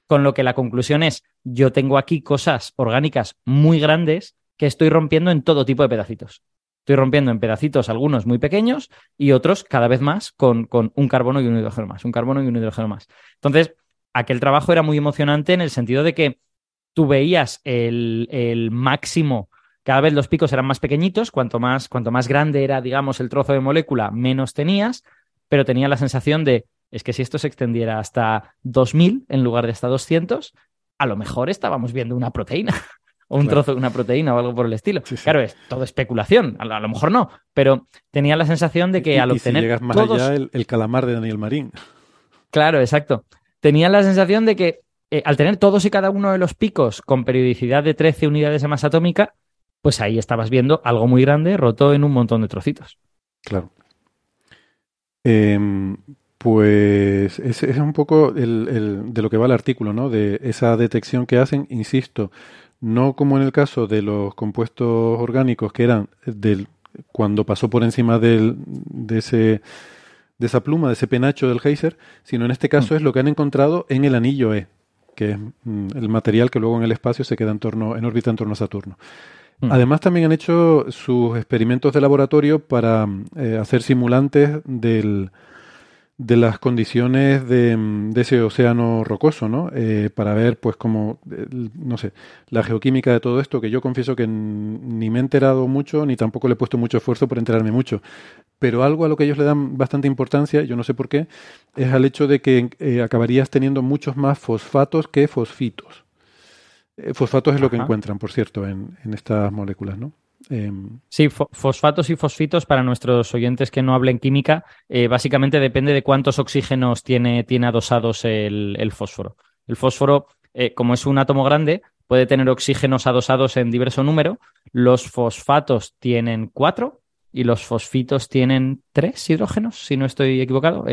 Con lo que la conclusión es, yo tengo aquí cosas orgánicas muy grandes que estoy rompiendo en todo tipo de pedacitos. Estoy rompiendo en pedacitos algunos muy pequeños y otros cada vez más con, con un carbono y un hidrógeno más, un carbono y un hidrógeno más. Entonces, aquel trabajo era muy emocionante en el sentido de que tú veías el, el máximo, cada vez los picos eran más pequeñitos, cuanto más, cuanto más grande era, digamos, el trozo de molécula, menos tenías, pero tenía la sensación de, es que si esto se extendiera hasta 2000 en lugar de hasta 200, a lo mejor estábamos viendo una proteína <laughs> o un trozo de una proteína o algo por el estilo. Claro, es todo especulación, a, lo mejor no, pero tenía la sensación de que al obtener. Si llegas más allá, el, calamar de Daniel Marín. Claro, exacto. Tenía la sensación de que eh, al tener todos y cada uno de los picos con periodicidad de 13 unidades de masa atómica, pues ahí estabas viendo algo muy grande roto en un montón de trocitos. Claro. Em, pues ese es un poco el, de lo que va el artículo, ¿no? De esa detección que hacen, insisto, no como en el caso de los compuestos orgánicos que eran del cuando pasó por encima del, de ese de esa pluma, de ese penacho del geyser, sino en este caso mm. es lo que han encontrado en el anillo E, que es mm, el material que luego en el espacio se queda en torno, en órbita en torno a Saturno. Mm. Además también han hecho sus experimentos de laboratorio para eh, hacer simulantes del, de las condiciones de, de, ese océano rocoso, ¿no? Eh, para ver, pues, como, no sé, la geoquímica de todo esto, que yo confieso que ni me he enterado mucho, ni tampoco le he puesto mucho esfuerzo por enterarme mucho. Pero algo a lo que ellos le dan bastante importancia, yo no sé por qué, es al hecho de que eh, acabarías teniendo muchos más fosfatos que fosfitos. Eh, fosfatos es lo que encuentran, por cierto, en, en estas moléculas, ¿no? Em, sí, fosfatos y fosfitos para nuestros oyentes que no hablen química, eh, básicamente depende de cuántos oxígenos tiene, tiene adosados el, fósforo. El fósforo, eh, como es un átomo grande, puede tener oxígenos adosados en diverso número. Los fosfatos tienen cuatro y los fosfitos tienen tres hidrógenos, si no estoy equivocado.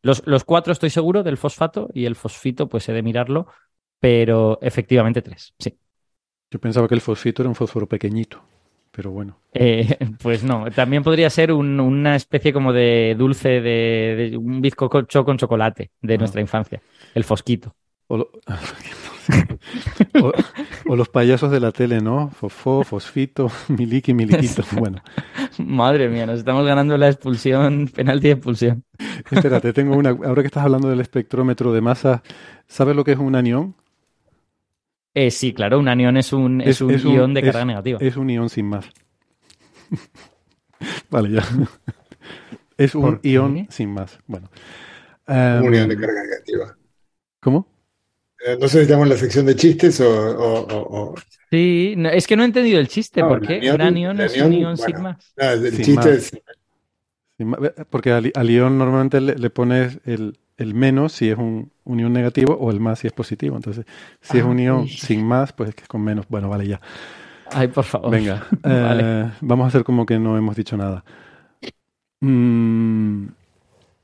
Los, los, cuatro estoy seguro del fosfato y el fosfito, pues he de mirarlo, pero efectivamente tres, sí. Yo pensaba que el fosfito era un fósforo pequeñito pero bueno. Eh, <laughs> pues no, también podría ser una especie como de dulce, de, un bizcocho con chocolate de ah. nuestra infancia, el fosquito. O, <laughs> los payasos de la tele, ¿no? Fofó, fosfito, <laughs> miliki, miliquito. Bueno. Madre mía, nos estamos ganando la expulsión, penalti de expulsión. Espérate, tengo una. Ahora que estás hablando del espectrómetro de masa, ¿sabes lo que es un anión? Eh, sí, claro, un anión es un, es, un ion de carga negativa. Es un ion sin más. <laughs> vale, ya. <laughs> es un ion sin más. Bueno. un ion de em, carga negativa. ¿Cómo? Eh, no sé si estamos en la sección de chistes o... Sí, es que no he entendido el chiste, ¿por qué? un anión es un ion sin más. el chiste es... Porque al, ion normalmente le pones el, el menos si es un, unión negativo o el más si es positivo. Entonces, si es un ion sin más, pues es que es con menos. Bueno, vale, ya. Ay, por favor. Venga, <laughs> eh, vamos a hacer como que no hemos dicho nada. Mm,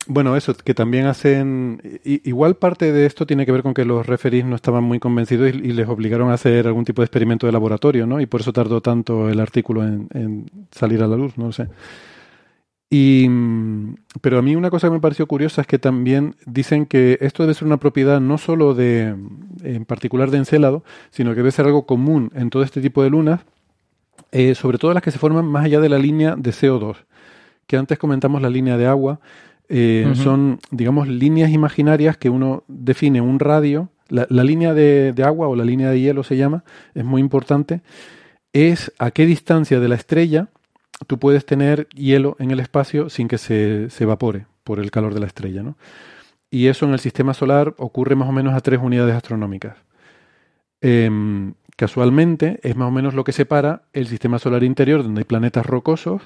bueno, eso, que también hacen. igual parte de esto tiene que ver con que los referís no estaban muy convencidos y, les obligaron a hacer algún tipo de experimento de laboratorio, ¿no? Y por eso tardó tanto el artículo en, salir a la luz, no sé. Y, pero a mí una cosa que me pareció curiosa es que también dicen que esto debe ser una propiedad no solo de, en particular de Encélado, sino que debe ser algo común en todo este tipo de lunas, eh, sobre todo las que se forman más allá de la línea de CO2, que antes comentamos la línea de agua, eh, son, digamos, líneas imaginarias que uno define un radio. La, línea de, agua o la línea de hielo se llama, es muy importante. Es a qué distancia de la estrella tú puedes tener hielo en el espacio sin que se, evapore por el calor de la estrella. ¿no? Y eso en el sistema solar ocurre más o menos a tres unidades astronómicas. Em, casualmente es más o menos lo que separa el sistema solar interior, donde hay planetas rocosos,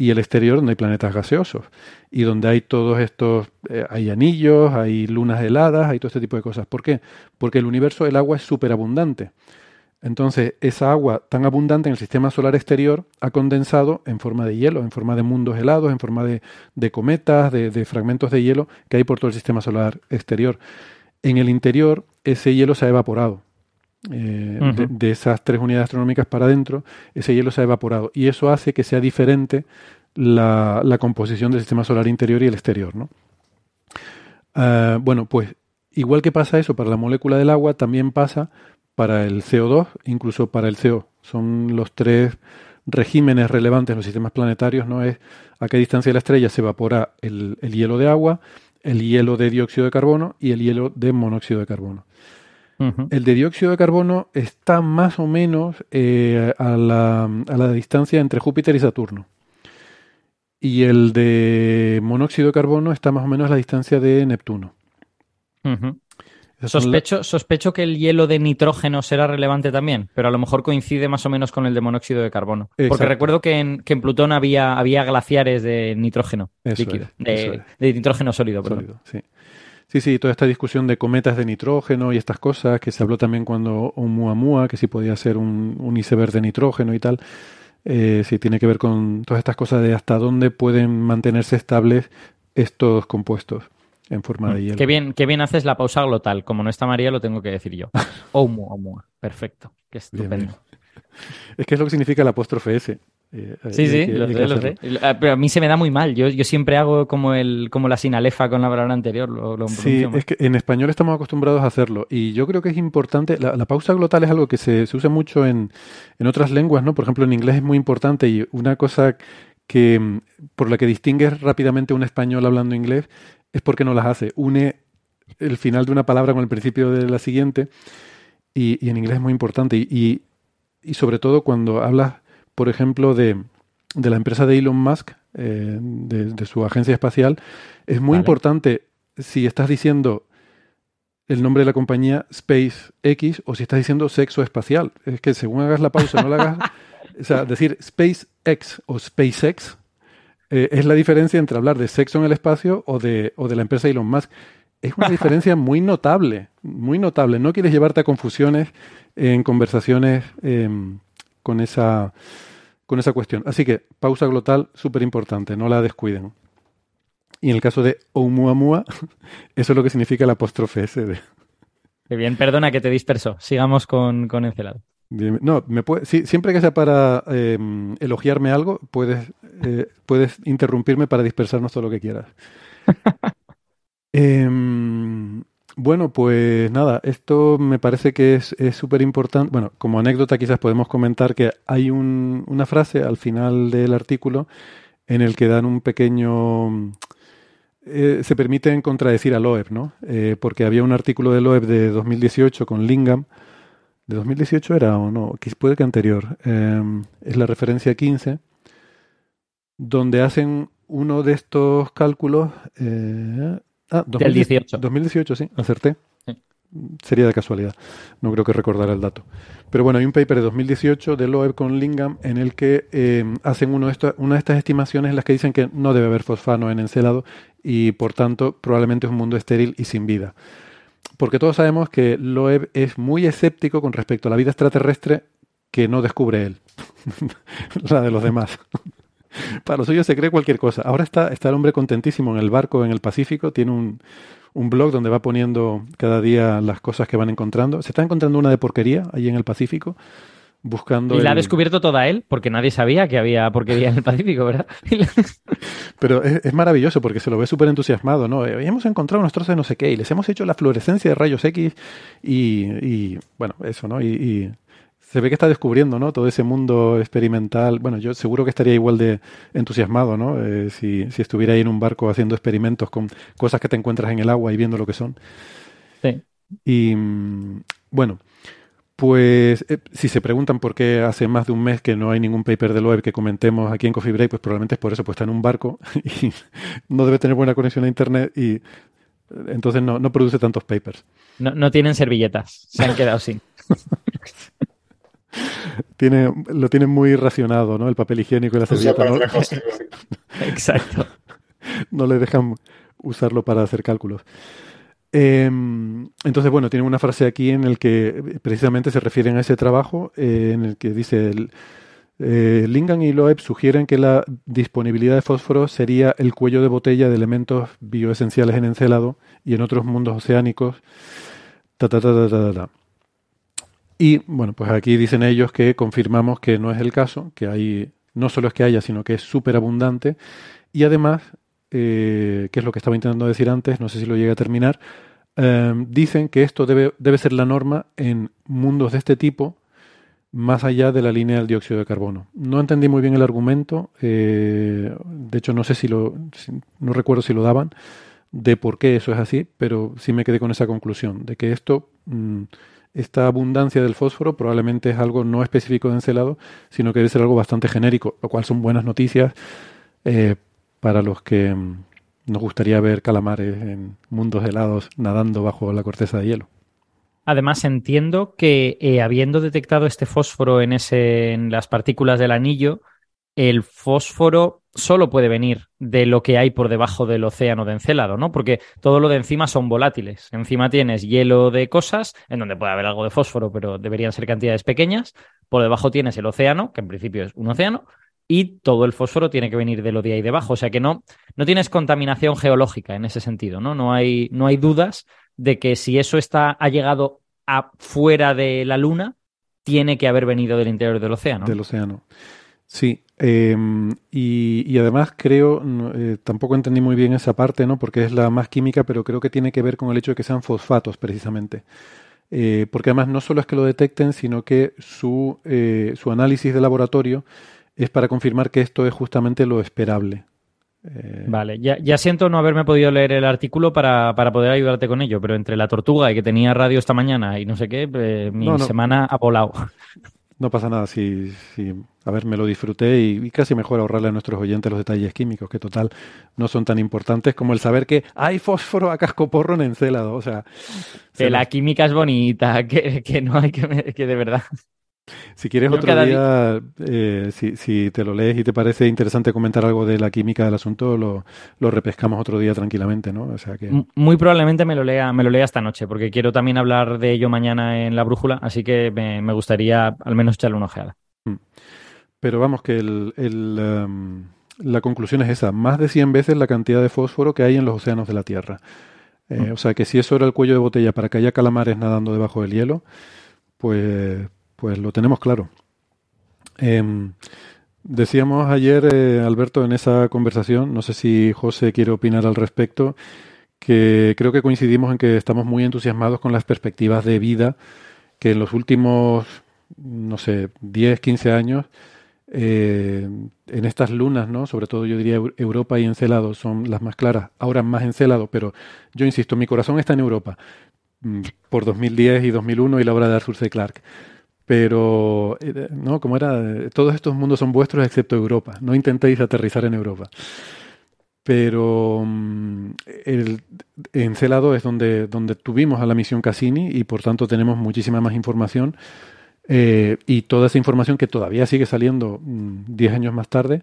y el exterior donde hay planetas gaseosos y donde hay todos estos, eh, hay anillos, hay lunas heladas, hay todo este tipo de cosas. ¿Por qué? Porque el universo, el agua es súper abundante. Entonces, esa agua tan abundante en el sistema solar exterior ha condensado en forma de hielo, en forma de mundos helados, en forma de, cometas, de, fragmentos de hielo que hay por todo el sistema solar exterior. En el interior, ese hielo se ha evaporado. Eh, de, esas tres unidades astronómicas para adentro, ese hielo se ha evaporado. Y eso hace que sea diferente la, composición del sistema solar interior y el exterior. ¿no? Ah, bueno, pues igual que pasa eso para la molécula del agua, también pasa para el CO2, incluso para el CO. Son los tres regímenes relevantes en los sistemas planetarios, ¿no? Es a qué distancia de la estrella se evapora el hielo de agua, el hielo de dióxido de carbono y el hielo de monóxido de carbono. El de dióxido de carbono está más o menos eh, a, la, a, la, distancia entre Júpiter y Saturno. Y el de monóxido de carbono está más o menos a la distancia de Neptuno. Sospecho, sospecho que el hielo de nitrógeno será relevante también, pero a lo mejor coincide más o menos con el de monóxido de carbono. Porque recuerdo que en, que en, Plutón había, había glaciares de nitrógeno líquido, de, nitrógeno sólido. sólido sí. Sí, sí, toda esta discusión de cometas de nitrógeno y estas cosas, que se habló también cuando Oumuamua, que sí podía ser un, iceberg de nitrógeno y tal, eh, sí tiene que ver con todas estas cosas de hasta dónde pueden mantenerse estables estos compuestos en forma de mm, hielo. Qué bien, qué bien haces la pausa glotal. Como no está María, lo tengo que decir yo. <laughs> Oumuamua. Perfecto. Qué estupendo. Es que es lo que significa el apóstrofe S. Eh, sí, sí, lo sé, lo sé. Ah, pero a mí se me da muy mal. Yo, yo siempre hago como el como la sinalefa con la palabra anterior. Lo, sí, es que en español estamos acostumbrados a hacerlo. Y yo creo que es importante. La, pausa glotal es algo que se, se usa mucho en, en, otras lenguas, ¿no? Por ejemplo, en inglés es muy importante. Y una cosa que por la que distingues rápidamente un español hablando inglés es porque no las hace. Une el final de una palabra con el principio de la siguiente. Y, y en inglés es muy importante. y, y sobre todo cuando hablas por ejemplo, de, la empresa de Elon Musk, eh, de, su agencia espacial, es muy importante si estás diciendo el nombre de la compañía SpaceX o si estás diciendo sexo espacial. Es que según hagas la pausa, no la hagas. <laughs> o sea, decir SpaceX o SpaceX eh, es la diferencia entre hablar de sexo en el espacio o de, o de la empresa Elon Musk. Es una <laughs> diferencia muy notable, muy notable. No quieres llevarte a confusiones en conversaciones em, con esa con esa cuestión. Así que pausa glotal súper importante, no la descuiden. Y en el caso de Oumuamua, <laughs> eso es lo que significa el apóstrofe S. Qué bien, perdona que te disperso. Sigamos con, con Encelado. No, me puede, siempre que sea para em, elogiarme algo, puedes, eh, puedes interrumpirme para dispersarnos todo lo que quieras. <laughs> eh, bueno, pues nada, esto me parece que es súper importante. Bueno, como anécdota quizás podemos comentar que hay una frase al final del artículo en el que dan un pequeño... Eh, se permiten contradecir a Loeb, ¿no? Eh, porque había un artículo de Loeb de 2018 con Lingam. ¿De 2018 era o no? Puede que anterior. Em, es la referencia 15, donde hacen uno de estos cálculos. Eh, Ah, 2018. 2018, sí, acerté. Sería de casualidad. No creo que recordara el dato. Pero bueno, hay un paper de 2018 de Loeb con Lingam en el que eh, hacen uno de una de estas estimaciones en las que dicen que no debe haber fosfano en Encelado y por tanto probablemente es un mundo estéril y sin vida. Porque todos sabemos que Loeb es muy escéptico con respecto a la vida extraterrestre que no descubre él, <laughs> la de los demás. <laughs> para lo suyo se cree cualquier cosa. Ahora está, está el hombre contentísimo en el barco en el Pacífico, tiene un, un blog donde va poniendo cada día las cosas que van encontrando. Se está encontrando una de porquería ahí en el Pacífico buscando. Y la ha descubierto toda él, porque nadie sabía que había porquería en el Pacífico, ¿verdad? <laughs> Pero es, es maravilloso porque se lo ve súper entusiasmado, ¿no? Eh, hemos encontrado unos trozos de no sé qué y les hemos hecho la fluorescencia de rayos X y, y, bueno, eso, ¿no? Y, y se ve que está descubriendo, ¿no? Todo ese mundo experimental. Bueno, yo seguro que estaría igual de entusiasmado, ¿no? Eh, si, si estuviera ahí en un barco haciendo experimentos con cosas que te encuentras en el agua y viendo lo que son. Sí. Y mm, bueno, pues eh, si se preguntan por qué hace más de un mes que no hay ningún paper del web que comentemos aquí en Coffee Break, pues probablemente es por eso, pues está en un barco <laughs> y no debe tener buena conexión a internet y eh, entonces no, no produce tantos papers. No, no tienen servilletas, se han quedado sin. <laughs> Tiene, lo tienen muy racionado, ¿no? El papel higiénico y la servilleta no. <laughs> Exacto. no le dejan usarlo para hacer cálculos. Eh, entonces, bueno, tiene una frase aquí en el que precisamente se refieren a ese trabajo, eh, en el que dice, el, eh, Lingan y Loeb sugieren que la disponibilidad de fósforo sería el cuello de botella de elementos bioesenciales en Encelado y en otros mundos oceánicos. Y bueno, pues aquí dicen ellos que confirmamos que no es el caso, que hay, no solo es que haya, sino que es súper abundante. Y además, eh, que es lo que estaba intentando decir antes, no sé si lo llegué a terminar, eh, dicen que esto debe, debe ser la norma en mundos de este tipo, más allá de la línea del dióxido de carbono. No entendí muy bien el argumento, eh, de hecho no sé si lo, no recuerdo si lo daban, de por qué eso es así, pero sí me quedé con esa conclusión, de que esto, mm, esta abundancia del fósforo probablemente es algo no específico de Encelado, sino que debe ser algo bastante genérico, lo cual son buenas noticias eh, para los que mm, nos gustaría ver calamares en mundos helados nadando bajo la corteza de hielo. Además, entiendo que eh, habiendo detectado este fósforo en, ese, en las partículas del anillo, el fósforo solo puede venir de lo que hay por debajo del océano de Encélado, ¿no? Porque todo lo de encima son volátiles. Encima tienes hielo de cosas, en donde puede haber algo de fósforo, pero deberían ser cantidades pequeñas. Por debajo tienes el océano, que en principio es un océano, y todo el fósforo tiene que venir de lo de ahí debajo. O sea que no, no tienes contaminación geológica en ese sentido, ¿no? No hay, no hay dudas de que si eso está, ha llegado afuera de la Luna, tiene que haber venido del interior del océano. Del océano. Sí, eh, y, y además creo, eh, tampoco entendí muy bien esa parte, ¿no? Porque es la más química, pero creo que tiene que ver con el hecho de que sean fosfatos, precisamente. Eh, porque además no solo es que lo detecten, sino que su, eh, su análisis de laboratorio es para confirmar que esto es justamente lo esperable. Eh, Vale, ya, ya siento no haberme podido leer el artículo para, para poder ayudarte con ello, pero entre la tortuga y que tenía radio esta mañana y no sé qué, eh, mi No, no. semana ha volado. No pasa nada, si, si, a ver, me lo disfruté y, y casi mejor ahorrarle a nuestros oyentes los detalles químicos, que total no son tan importantes como el saber que hay fósforo a cascoporro en Encélado. O sea, se Que la nos- química es bonita, <laughs> que, que no hay que, que de verdad. Si quieres yo otro día, eh, si, si te lo lees y te parece interesante comentar algo de la química del asunto, lo, lo repescamos otro día tranquilamente, ¿no? O sea que... Muy probablemente me lo lea, me lo lea esta noche, porque quiero también hablar de ello mañana en la brújula, así que me, me gustaría al menos echarle una ojeada. Pero vamos, que el, el, em, la conclusión es esa, más de 100 veces la cantidad de fósforo que hay en los océanos de la Tierra. Eh, Mm. O sea que si eso era el cuello de botella para que haya calamares nadando debajo del hielo, pues, pues lo tenemos claro. Em, decíamos ayer, eh, Alberto, en esa conversación, no sé si José quiere opinar al respecto, que creo que coincidimos en que estamos muy entusiasmados con las perspectivas de vida que en los últimos, no sé, 10, 15 años, eh, en estas lunas, ¿no? Sobre todo yo diría Eu- Europa y Encelado son las más claras, ahora más Encelado, pero yo insisto, mi corazón está en Europa, mm, por 2010 y 2001 y la obra de Arthur C. Clarke. Pero, eh, ¿no? Como era, eh, todos estos mundos son vuestros excepto Europa. No intentéis aterrizar en Europa. Pero mm, el Encelado es donde, donde tuvimos a la misión Cassini y por tanto tenemos muchísima más información. Eh, y toda esa información que todavía sigue saliendo mm, 10 años más tarde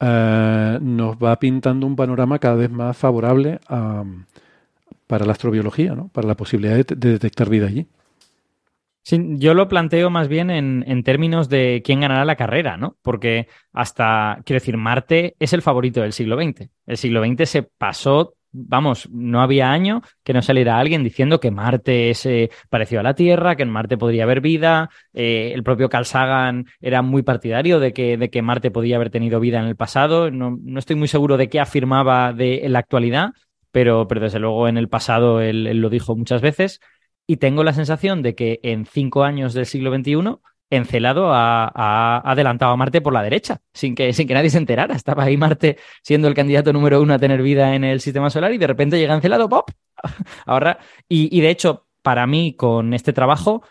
nos va pintando un panorama cada vez más favorable para la astrobiología, ¿no? para la posibilidad de detectar vida allí. Yo lo planteo más bien en, en, términos de quién ganará la carrera, ¿no? Porque hasta, quiero decir, Marte es el favorito del siglo XX. El siglo XX se pasó vamos, no había año que no saliera alguien diciendo que Marte es eh, parecido a la Tierra, que en Marte podría haber vida. Eh, el propio Carl Sagan era muy partidario de que, de que Marte podía haber tenido vida en el pasado. No, no estoy muy seguro de qué afirmaba de, en la actualidad, pero, pero desde luego en el pasado él, él lo dijo muchas veces. Y tengo la sensación de que en cinco años del siglo XXI Encelado ha, adelantado a Marte por la derecha, sin que, sin que nadie se enterara. Estaba ahí Marte siendo el candidato número uno a tener vida en el sistema solar y de repente llega Encelado, ¡pop! <laughs> Ahora, y, y de hecho, para mí, con este trabajo,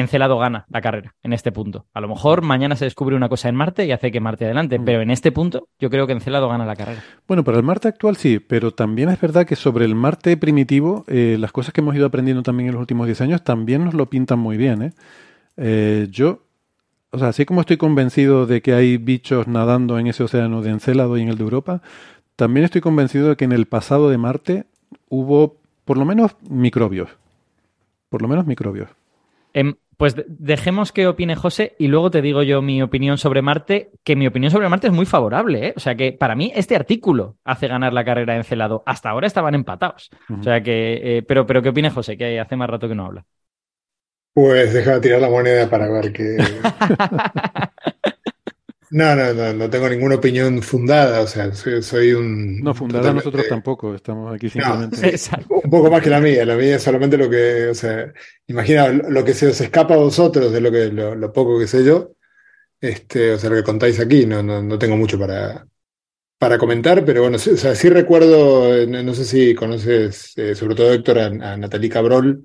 Encelado gana la carrera en este punto. A lo mejor mañana se descubre una cosa en Marte y hace que Marte adelante, mm. pero en este punto yo creo que Encelado gana la carrera. Bueno, para el Marte actual sí, pero también es verdad que sobre el Marte primitivo, eh, las cosas que hemos ido aprendiendo también en los últimos 10 años también nos lo pintan muy bien. ¿eh? Eh, yo, o sea, así como estoy convencido de que hay bichos nadando en ese océano de Encélado y en el de Europa, también estoy convencido de que en el pasado de Marte hubo por lo menos microbios. Por lo menos microbios. Em, pues dejemos que opine José y luego te digo yo mi opinión sobre Marte, que mi opinión sobre Marte es muy favorable. ¿eh? O sea que para mí este artículo hace ganar la carrera de Encelado. Hasta ahora estaban empatados. O sea que, eh, pero, pero ¿qué opine José? Que hace más rato que no habla. Pues deja de tirar la moneda para ver qué. <laughs> No, no, no, no tengo ninguna opinión fundada, o sea, soy, un... No, fundada nosotros tampoco, estamos aquí simplemente... un poco más que la mía, la mía es solamente lo que, o sea, imagina lo que se os escapa a vosotros de lo, que, lo, poco que sé yo, este, o sea, lo que contáis aquí, no, no, no tengo mucho para, para comentar, pero bueno, sí, o sea, sí recuerdo, no, sé si conoces, eh, sobre todo Héctor, a, a Natalie Cabrol,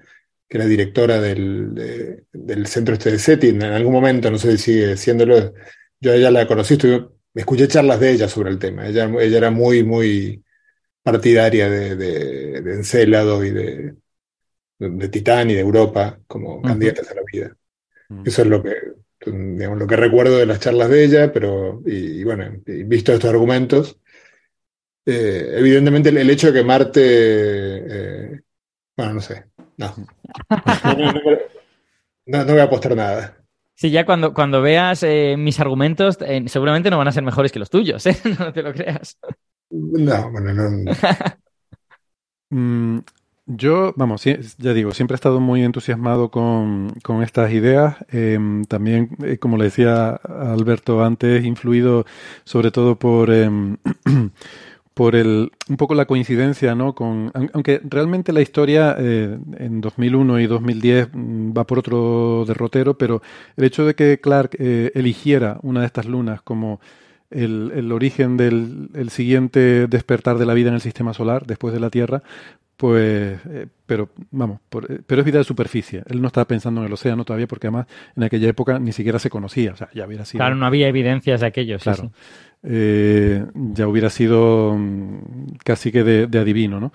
que era directora del, del centro este de SETI, en algún momento, no sé si sigue siéndolo, yo a ella la conocí, estuve, escuché charlas de ella sobre el tema, ella, ella era muy, muy partidaria de, de, de Encelado y de, de, Titán y de Europa como candidatas a la vida. Eso es lo que, digamos, lo que recuerdo de las charlas de ella, pero, y, bueno, visto estos argumentos, eh, evidentemente el, hecho de que Marte, eh, bueno, no sé, no. <laughs> No, voy a apostar nada. Sí, ya cuando, cuando veas eh, mis argumentos, eh, seguramente no van a ser mejores que los tuyos, ¿eh? <laughs> No te lo creas. No, bueno, no. <laughs> Mm, yo, vamos, ya digo, siempre he estado muy entusiasmado con, con estas ideas. Em, también, como le decía Alberto antes, influido sobre todo por em, <clears throat> por el, un poco la coincidencia, ¿no? Con, aunque realmente la historia eh, en 2001 y 2010 mm, va por otro derrotero, pero el hecho de que Clark eh, eligiera una de estas lunas como el, el origen del el siguiente despertar de la vida en el sistema solar después de la Tierra, pues, eh, pero vamos, eh, pero es vida de superficie. Él no estaba pensando en el océano todavía porque además en aquella época ni siquiera se conocía. O sea, ya hubiera sido. Claro, no había evidencias de aquellos. Claro. Eh, ya hubiera sido mm, casi que de, adivino, ¿no?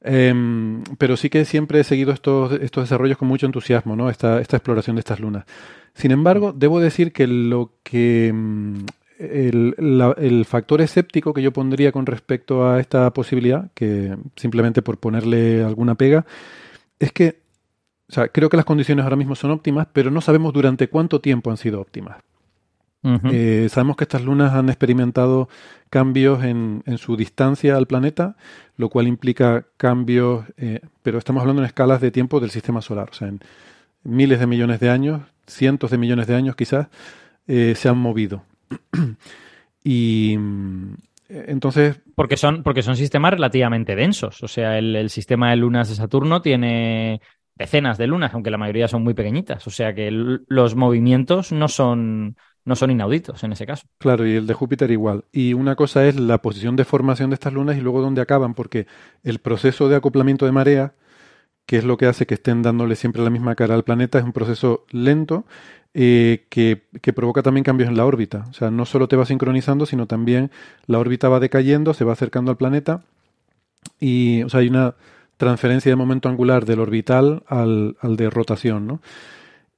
Em, pero sí que siempre he seguido estos, estos desarrollos con mucho entusiasmo, ¿no? Esta, esta exploración de estas lunas. Sin embargo, debo decir que lo que el, factor escéptico que yo pondría con respecto a esta posibilidad, que simplemente por ponerle alguna pega, es que, o sea, creo que las condiciones ahora mismo son óptimas, pero no sabemos durante cuánto tiempo han sido óptimas. Eh, sabemos que estas lunas han experimentado cambios en, en, su distancia al planeta, lo cual implica cambios, eh, pero estamos hablando en escalas de tiempo del sistema solar, o sea, en miles de millones de años, cientos de millones de años quizás, eh, se han movido. <clears throat> y mm, entonces. Porque son, porque son sistemas relativamente densos. O sea, el, sistema de lunas de Saturno tiene decenas de lunas, aunque la mayoría son muy pequeñitas. O sea que los movimientos no son, no son inauditos en ese caso. Claro, y el de Júpiter igual. Y una cosa es la posición de formación de estas lunas y luego dónde acaban, porque el proceso de acoplamiento de marea, que es lo que hace que estén dándole siempre la misma cara al planeta, es un proceso lento eh, que, provoca también cambios en la órbita. O sea, no solo te va sincronizando, sino también la órbita va decayendo, se va acercando al planeta y, hay una transferencia de momento angular del orbital al, de rotación, ¿no?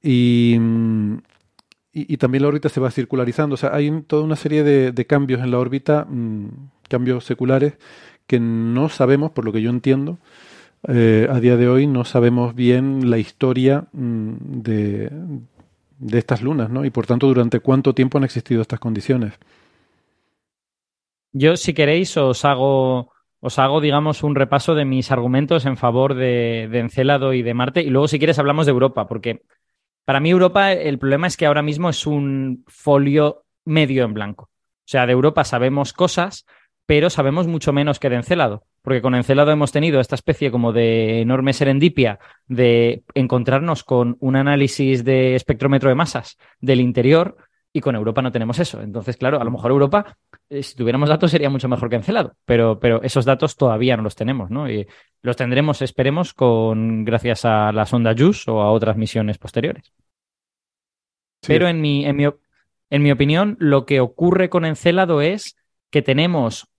Y, y, también la órbita se va circularizando. O sea, hay toda una serie de, cambios en la órbita, mm, cambios seculares, que no sabemos, por lo que yo entiendo, eh, a día de hoy no sabemos bien la historia mm, de, de estas lunas, ¿no? Y por tanto, durante cuánto tiempo han existido estas condiciones. Yo, si queréis, os hago, os hago, digamos, un repaso de mis argumentos en favor de, de Encélado y de Marte. Y luego, si quieres, hablamos de Europa, porque para mí Europa el problema es que ahora mismo es un folio medio en blanco. O sea, de Europa sabemos cosas, pero sabemos mucho menos que de Encélado, porque con Encélado hemos tenido esta especie como de enorme serendipia de encontrarnos con un análisis de espectrómetro de masas del interior y con Europa no tenemos eso. Entonces, claro, a lo mejor Europa, eh, si tuviéramos datos, sería mucho mejor que Encelado, pero, pero esos datos todavía no los tenemos, ¿no? Y los tendremos, esperemos, con gracias a la sonda JUICE o a otras misiones posteriores. Pero en mi, en, mi, en mi opinión, lo que ocurre con Encelado es que tenemos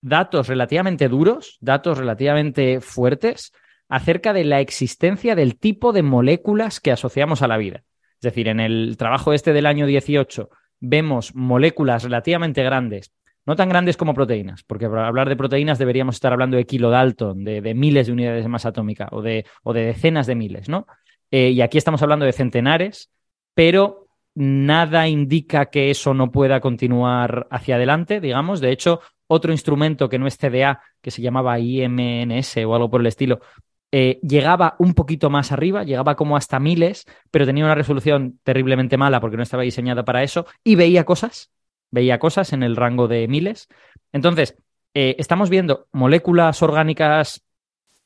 datos relativamente duros, datos relativamente fuertes, acerca de la existencia del tipo de moléculas que asociamos a la vida. Es decir, en el trabajo este del año 18 vemos moléculas relativamente grandes, no tan grandes como proteínas, porque para hablar de proteínas deberíamos estar hablando de kilodalton, de, de miles de unidades de masa atómica o de, decenas de miles, ¿no? Eh, y aquí estamos hablando de centenares, pero nada indica que eso no pueda continuar hacia adelante, digamos. De hecho, otro instrumento que no es CDA, que se llamaba IMNS o algo por el estilo, eh, llegaba un poquito más arriba, llegaba como hasta miles, pero tenía una resolución terriblemente mala porque no estaba diseñada para eso y veía cosas, veía cosas en el rango de miles. Entonces, eh, estamos viendo moléculas orgánicas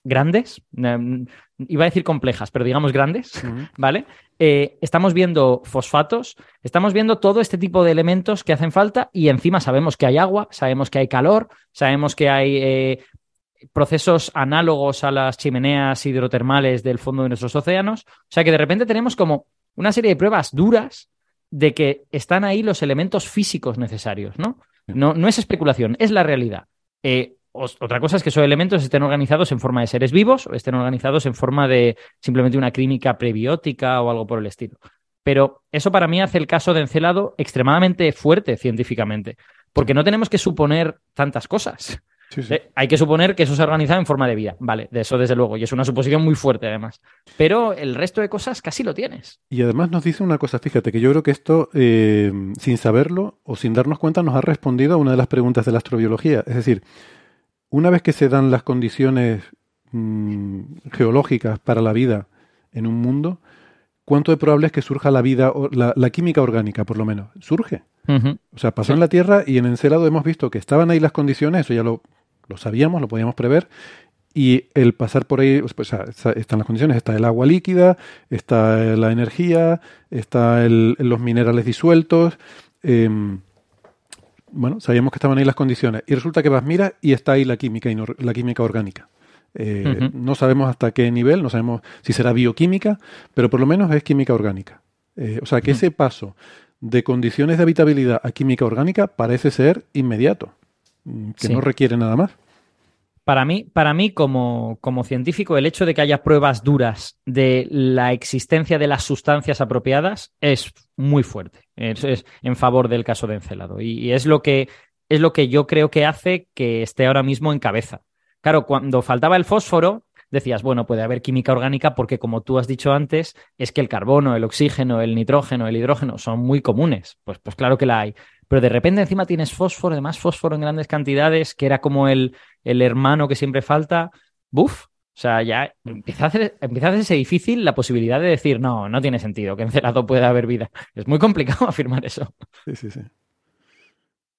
grandes, mm, iba a decir complejas, pero digamos grandes, <laughs> ¿vale? Eh, estamos viendo fosfatos, estamos viendo todo este tipo de elementos que hacen falta y encima sabemos que hay agua, sabemos que hay calor, sabemos que hay eh, procesos análogos a las chimeneas hidrotermales del fondo de nuestros océanos. O sea que de repente tenemos como una serie de pruebas duras de que están ahí los elementos físicos necesarios, ¿no? No, no es especulación, es la realidad. Eh, otra cosa es que esos elementos estén organizados en forma de seres vivos o estén organizados en forma de simplemente una química prebiótica o algo por el estilo. Pero eso para mí hace el caso de Encelado extremadamente fuerte científicamente, porque no tenemos que suponer tantas cosas. Eh, hay que suponer que eso se ha organizado en forma de vida. Vale, de eso desde luego. Y es una suposición muy fuerte además. Pero el resto de cosas casi lo tienes. Y además nos dice una cosa, fíjate, que yo creo que esto, eh, sin saberlo o sin darnos cuenta, nos ha respondido a una de las preguntas de la astrobiología. Es decir, una vez que se dan las condiciones mm, geológicas para la vida en un mundo, ¿cuánto de probable es que surja la vida, la, la química orgánica, por lo menos? Surge. O sea, pasó en la Tierra y en Encelado hemos visto que estaban ahí las condiciones, eso ya lo, lo sabíamos, lo podíamos prever, y el pasar por ahí, pues, están las condiciones, está el agua líquida, está la energía, está el, los minerales disueltos. Eh, bueno, sabíamos que estaban ahí las condiciones. Y resulta que vas, mira, y está ahí la química, la química orgánica. Eh, no sabemos hasta qué nivel, no sabemos si será bioquímica, pero por lo menos es química orgánica. Eh, o sea que ese paso de condiciones de habitabilidad a química orgánica parece ser inmediato, mm, que no requiere nada más. Para mí, para mí como, científico, el hecho de que haya pruebas duras de la existencia de las sustancias apropiadas es muy fuerte. Es, en favor del caso de Encelado. Y, es, lo que, es lo que yo creo que hace que esté ahora mismo en cabeza. Claro, cuando faltaba el fósforo, decías, bueno, puede haber química orgánica porque, como tú has dicho antes, es que el carbono, el oxígeno, el nitrógeno, el hidrógeno son muy comunes. Pues, pues claro que la hay pero de repente encima tienes fósforo, además fósforo en grandes cantidades, que era como el, el hermano que siempre falta. ¡Buf! O sea, ya empieza a, hacer, empieza a hacerse difícil la posibilidad de decir, no, no tiene sentido que en Celado pueda haber vida. <laughs> Es muy complicado <laughs> afirmar eso. Sí, sí, sí.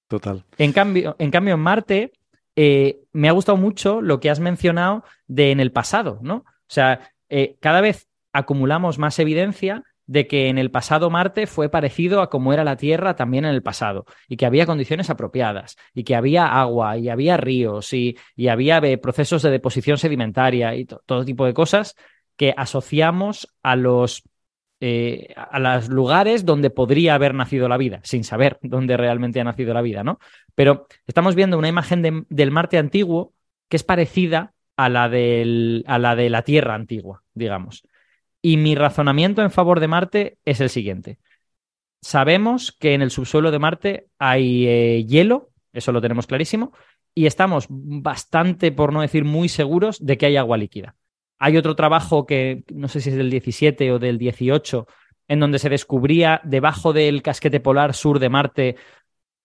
Total. En cambio, en, cambio, en Marte eh, me ha gustado mucho lo que has mencionado de en el pasado, ¿no? O sea, eh, cada vez acumulamos más evidencia de que en el pasado Marte fue parecido a como era la Tierra también en el pasado, y que había condiciones apropiadas, y que había agua, y había ríos, y, había eh, procesos de deposición sedimentaria, y todo tipo de cosas que asociamos a los, eh, a los lugares donde podría haber nacido la vida, sin saber <laughs> dónde realmente ha nacido la vida, ¿no? Pero estamos viendo una imagen del Marte antiguo que es parecida a la, a la de la Tierra antigua, digamos. Y mi razonamiento en favor de Marte es el siguiente. Sabemos que en el subsuelo de Marte hay eh, hielo, eso lo tenemos clarísimo, y estamos bastante, por no decir muy seguros, de que hay agua líquida. hay otro trabajo que no sé si es del 17 o del 18, en donde se descubría debajo del casquete polar sur de Marte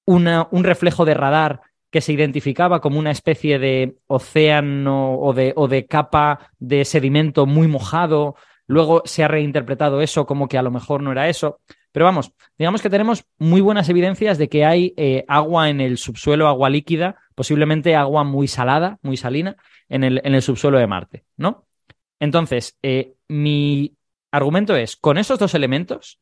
un reflejo de radar que se identificaba como una especie de océano o de, o de capa de sedimento muy mojado. Luego se ha reinterpretado eso como que a lo mejor no era eso. Pero vamos, digamos que tenemos muy buenas evidencias de que hay eh, agua en el subsuelo, agua líquida, posiblemente agua muy salada, muy salina, en el, en el subsuelo de Marte, ¿no? Entonces, eh, mi argumento es, con esos dos elementos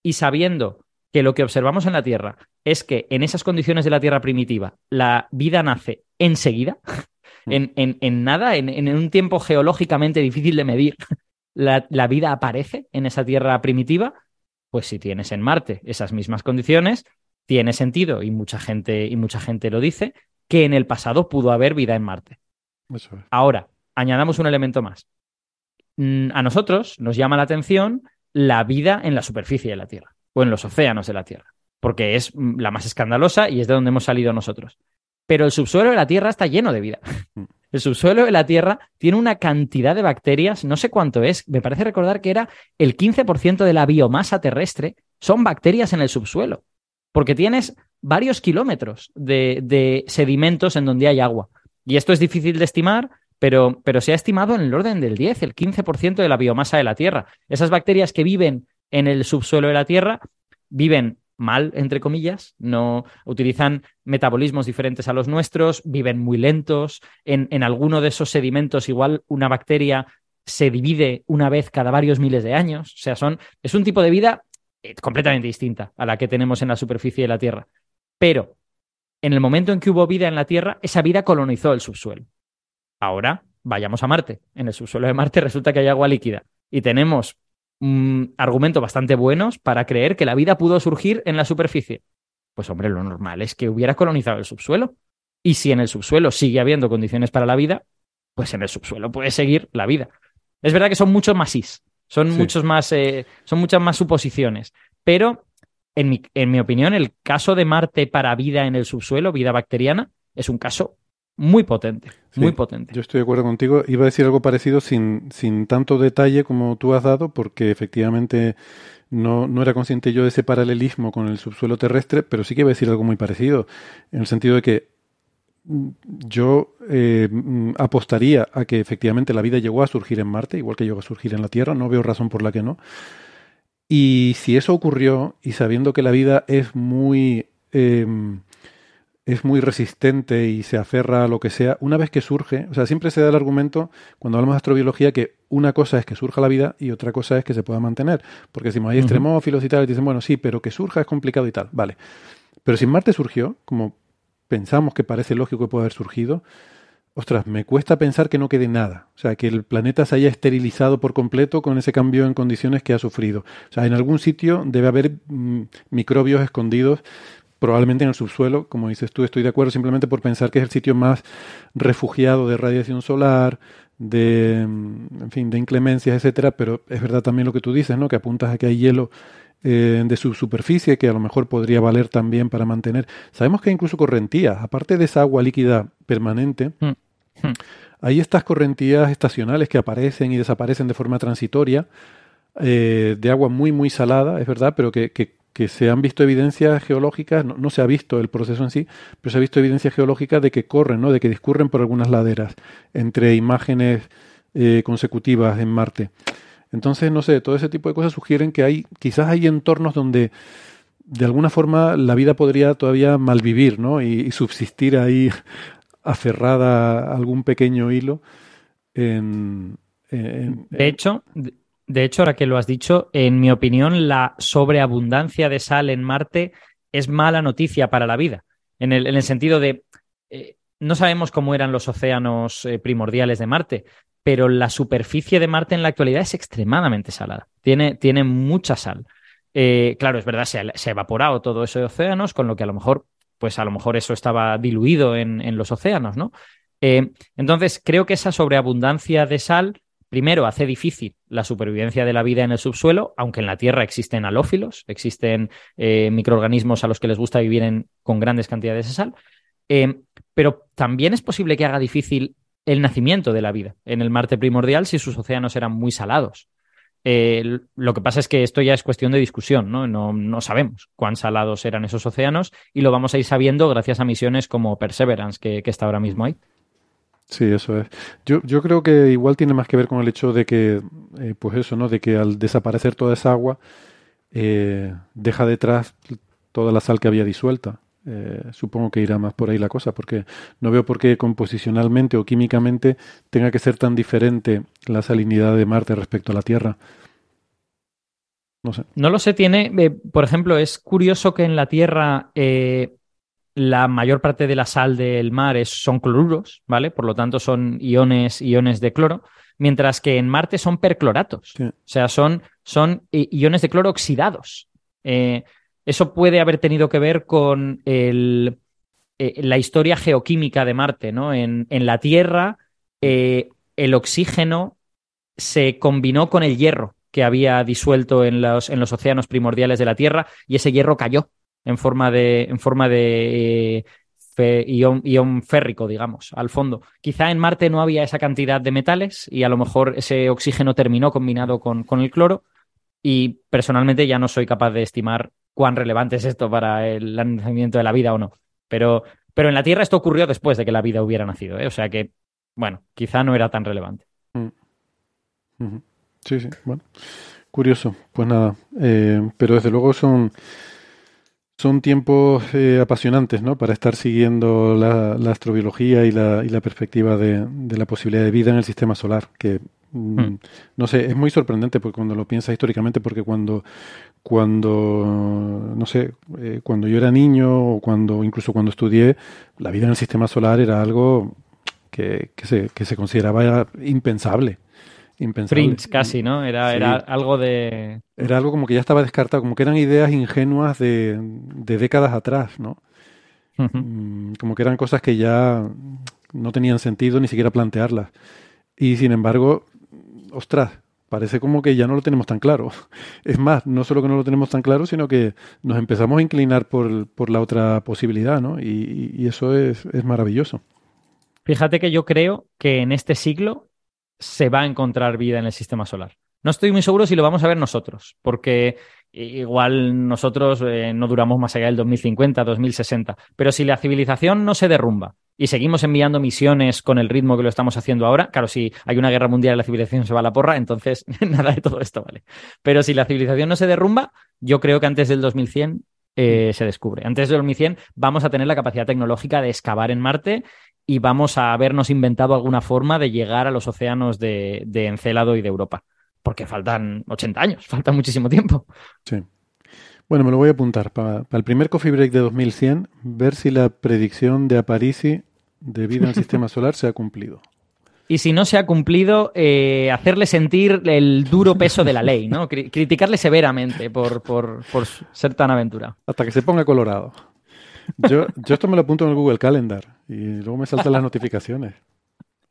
y sabiendo que lo que observamos en la Tierra es que en esas condiciones de la Tierra primitiva la vida nace enseguida, <laughs> mm. en, nada, en, un tiempo geológicamente difícil de medir, la, la vida aparece en esa Tierra primitiva, pues si tienes en Marte esas mismas condiciones, tiene sentido, y mucha gente, y mucha gente lo dice, que en el pasado pudo haber vida en Marte. Ahora, añadamos un elemento más. Mm, a nosotros nos llama la atención la vida en la superficie de la Tierra o en los océanos de la Tierra, porque es mm, la más escandalosa y es de donde hemos salido nosotros. Pero el subsuelo de la Tierra está lleno de vida. El subsuelo de la Tierra tiene una cantidad de bacterias, no sé cuánto es, me parece recordar que era el 15% de la biomasa terrestre son bacterias en el subsuelo, porque tienes varios kilómetros de, de sedimentos en donde hay agua. Y esto es difícil de estimar, pero, pero, se ha estimado en el orden del 10, el 15% de la biomasa de la Tierra. Esas bacterias que viven en el subsuelo de la Tierra viven mal, entre comillas, no utilizan metabolismos diferentes a los nuestros, viven muy lentos. En, en alguno de esos sedimentos, igual una bacteria se divide una vez cada varios miles de años. O sea, son, es un tipo de vida eh, completamente distinta a la que tenemos en la superficie de la Tierra. Pero en el momento en que hubo vida en la Tierra, esa vida colonizó el subsuelo. Ahora vayamos a Marte. En el subsuelo de Marte resulta que hay agua líquida y tenemos un argumentos bastante buenos para creer que la vida pudo surgir en la superficie. Pues hombre, lo normal es que hubiera colonizado el subsuelo. Y si en el subsuelo sigue habiendo condiciones para la vida, pues en el subsuelo puede seguir la vida. Es verdad que son muchos más is, son muchos más, eh, son muchas más suposiciones. Pero, en mi, en mi opinión, el caso de Marte para vida en el subsuelo, vida bacteriana, es un caso muy potente, muy potente. Yo estoy de acuerdo contigo. Iba a decir algo parecido sin, sin tanto detalle como tú has dado, porque efectivamente no, no, era consciente yo de ese paralelismo con el subsuelo terrestre, pero sí que iba a decir algo muy parecido, en el sentido de que mm, yo eh, mm, apostaría a que efectivamente la vida llegó a surgir en Marte, igual que llegó a surgir en la Tierra, no veo razón por la que no. Y si eso ocurrió, y sabiendo que la vida es muy... Em, es muy resistente y se aferra a lo que sea, una vez que surge, o sea, siempre se da el argumento cuando hablamos de astrobiología que una cosa es que surja la vida y otra cosa es que se pueda mantener. Porque si hay extremófilos y tal, dicen, bueno, sí, pero que surja es complicado y tal, vale. Pero si Marte surgió, como pensamos que parece lógico que pueda haber surgido, ostras, me cuesta pensar que no quede nada. O sea, que el planeta se haya esterilizado por completo con ese cambio en condiciones que ha sufrido. O sea, en algún sitio debe haber mm, microbios escondidos probablemente en el subsuelo, como dices tú, estoy de acuerdo simplemente por pensar que es el sitio más refugiado de radiación solar, de, mm, en fin, de inclemencias, etcétera, pero es verdad también lo que tú dices, ¿no? Que apuntas a que hay hielo eh, de su superficie que a lo mejor podría valer también para mantener. Sabemos que hay incluso correntías, aparte de esa agua líquida permanente, mm. Mm. hay estas correntías estacionales que aparecen y desaparecen de forma transitoria, eh, de agua muy, muy salada, es verdad, pero que, que que se han visto evidencias geológicas, no, se ha visto el proceso en sí, pero se ha visto evidencias geológicas de que corren, ¿no? de que discurren por algunas laderas entre imágenes eh, consecutivas en Marte. Entonces, no sé, todo ese tipo de cosas sugieren que hay, quizás hay entornos donde de alguna forma la vida podría todavía malvivir, ¿no? Y, subsistir ahí <laughs> aferrada a algún pequeño hilo. En, de hecho, de hecho, ahora que lo has dicho, en mi opinión, la sobreabundancia de sal en Marte es mala noticia para la vida, en el, sentido de, eh, no sabemos cómo eran los océanos eh, primordiales de Marte, pero la superficie de Marte en la actualidad es extremadamente salada, tiene, tiene mucha sal. Eh, claro, es verdad, se ha, evaporado todo eso de océanos, con lo que a lo mejor, pues a lo mejor eso estaba diluido en, en los océanos, ¿no? entonces, creo que esa sobreabundancia de sal primero hace difícil la supervivencia de la vida en el subsuelo, aunque en la Tierra existen halófilos, existen eh, microorganismos a los que les gusta vivir con grandes cantidades de sal, eh, pero también es posible que haga difícil el nacimiento de la vida en el Marte primordial si sus océanos eran muy salados. Eh, lo que pasa es que esto ya es cuestión de discusión, ¿no? ¿no? ¿no? sabemos cuán salados eran esos océanos y lo vamos a ir sabiendo gracias a misiones como Perseverance, que, que está ahora mismo ahí. Sí, eso es. Yo, yo creo que igual tiene más que ver con el hecho de que, eh, pues eso, ¿no? De que al desaparecer toda esa agua, eh, deja detrás toda la sal que había disuelta. Eh, supongo que irá más por ahí la cosa, porque no veo por qué composicionalmente o químicamente tenga que ser tan diferente la salinidad de Marte respecto a la Tierra. No sé. No lo sé, tiene, por ejemplo, es curioso que en la Tierra la mayor parte de la sal del mar es, son cloruros, ¿vale? Por lo tanto, son iones, iones de cloro, mientras que en Marte son percloratos. Sí. O sea, son, son iones de cloro oxidados. Eh, eso puede haber tenido que ver con el, eh, la historia geoquímica de Marte, ¿no? En, en la Tierra, eh, el oxígeno se combinó con el hierro que había disuelto en los, en los océanos primordiales de la Tierra y ese hierro cayó en forma de, en forma de eh, fe, ion, ion, férrico, digamos, al fondo. Quizá en Marte no había esa cantidad de metales y a lo mejor ese oxígeno terminó combinado con, con el cloro y personalmente ya no soy capaz de estimar cuán relevante es esto para el nacimiento de la vida o no. Pero, pero en la Tierra esto ocurrió después de que la vida hubiera nacido, ¿eh? o sea que, bueno, quizá no era tan relevante. Mm. Uh -huh. Sí, sí, bueno, curioso. Pues nada, eh, pero desde luego son son tiempos eh, apasionantes, ¿no? Para estar siguiendo la, la astrobiología y la, y la perspectiva de, de, la posibilidad de vida en el sistema solar, que mm. no sé, es muy sorprendente porque cuando lo piensas históricamente, porque cuando cuando no sé, eh, cuando yo era niño o cuando incluso cuando estudié, la vida en el sistema solar era algo que, que se, que se consideraba impensable impensable. Fringe casi, ¿no? Era, sí. era algo de... Era algo como que ya estaba descartado, como que eran ideas ingenuas de, de décadas atrás, ¿no? Uh -huh. Como que eran cosas que ya no tenían sentido ni siquiera plantearlas. Y sin embargo, ostras, parece como que ya no lo tenemos tan claro. <laughs> Es más, no solo que no lo tenemos tan claro, sino que nos empezamos a inclinar por, por la otra posibilidad, ¿no? Y, y eso es, es maravilloso. Fíjate que yo creo que en este siglo se va a encontrar vida en el sistema solar. No estoy muy seguro si lo vamos a ver nosotros, porque igual nosotros eh, no duramos más allá del 2050, 2060, pero si la civilización no se derrumba y seguimos enviando misiones con el ritmo que lo estamos haciendo ahora, claro, si hay una guerra mundial y la civilización se va a la porra, entonces <laughs> nada de todo esto vale. Pero si la civilización no se derrumba, yo creo que antes del 2100 eh, se descubre. Antes del 2100 vamos a tener la capacidad tecnológica de excavar en Marte y vamos a habernos inventado alguna forma de llegar a los océanos de, de Encélado y de Europa. Porque faltan 80 años, <laughs> falta muchísimo tiempo. Sí. Bueno, me lo voy a apuntar. Para, para el primer Coffee Break de 2100, ver si la predicción de Aparici de vida el <laughs> sistema solar se ha cumplido. Y si no se ha cumplido, eh, hacerle sentir el duro peso de la ley, ¿no? <laughs> Criticarle severamente por, por, por ser tan aventurado. Hasta que se ponga colorado. Yo, yo esto me lo apunto en el Google Calendar y luego me saltan las notificaciones.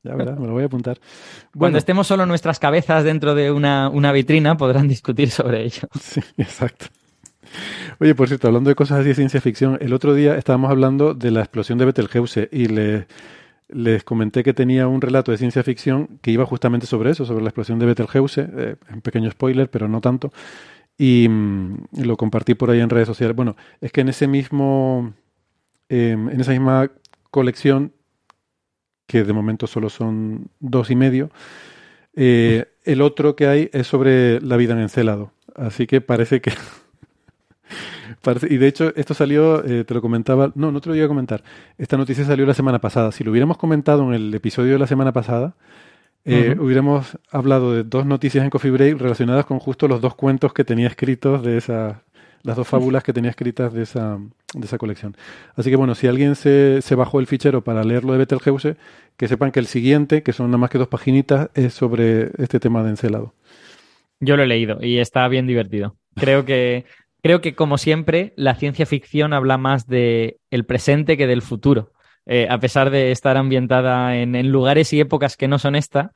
Ya verás, me lo voy a apuntar. Bueno, Cuando estemos solo nuestras cabezas dentro de una, una vitrina, podrán discutir sobre ello. <laughs> Sí, exacto. Oye, por cierto, hablando de cosas así de ciencia ficción, el otro día estábamos hablando de la explosión de Betelgeuse y les, les comenté que tenía un relato de ciencia ficción que iba justamente sobre eso, sobre la explosión de Betelgeuse, eh, un pequeño spoiler, pero no tanto, y, y lo compartí por ahí en redes sociales. Bueno, es que en ese mismo eh, en esa misma colección, que de momento solo son dos y medio, eh, el otro que hay es sobre la vida en Encélado. Así que parece que... <laughs> parece, y de hecho, esto salió, eh, te lo comentaba, no, no te lo iba a comentar. Esta noticia salió la semana pasada. Si lo hubiéramos comentado en el episodio de la semana pasada, eh, uh -huh. hubiéramos hablado de dos noticias en Coffee Break relacionadas con justo los dos cuentos que tenía escritos de esa, las dos fábulas que tenía escritas de esa, de esa colección. Así que bueno, si alguien se, se, bajó el fichero para leerlo de Betelgeuse, que sepan que el siguiente, que son nada más que dos paginitas, es sobre este tema de encelado. Yo lo he leído y está bien divertido. Creo que, creo que como siempre, la ciencia ficción habla más de el presente que del futuro. Eh, a pesar de estar ambientada en, en, lugares y épocas que no son esta,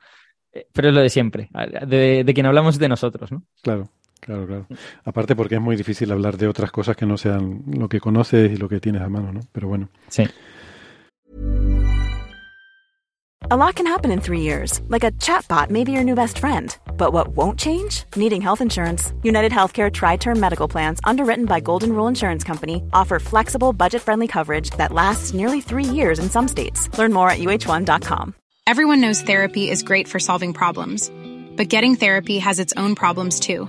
eh, pero es lo de siempre. De, de quien hablamos de nosotros, ¿no? Claro. Claro, claro. Aparte porque es muy difícil hablar de otras cosas que no sean lo que conoces y lo que tienes a mano, ¿no? Pero bueno. Sí. A lot can happen in three years, like a chatbot may be your new best friend. But what won't change? Needing health insurance. United Healthcare Tri Term Medical Plans, underwritten by Golden Rule Insurance Company, offer flexible, budget friendly coverage that lasts nearly three years in some states. Learn more at uh1.com. Everyone knows therapy is great for solving problems, but getting therapy has its own problems too,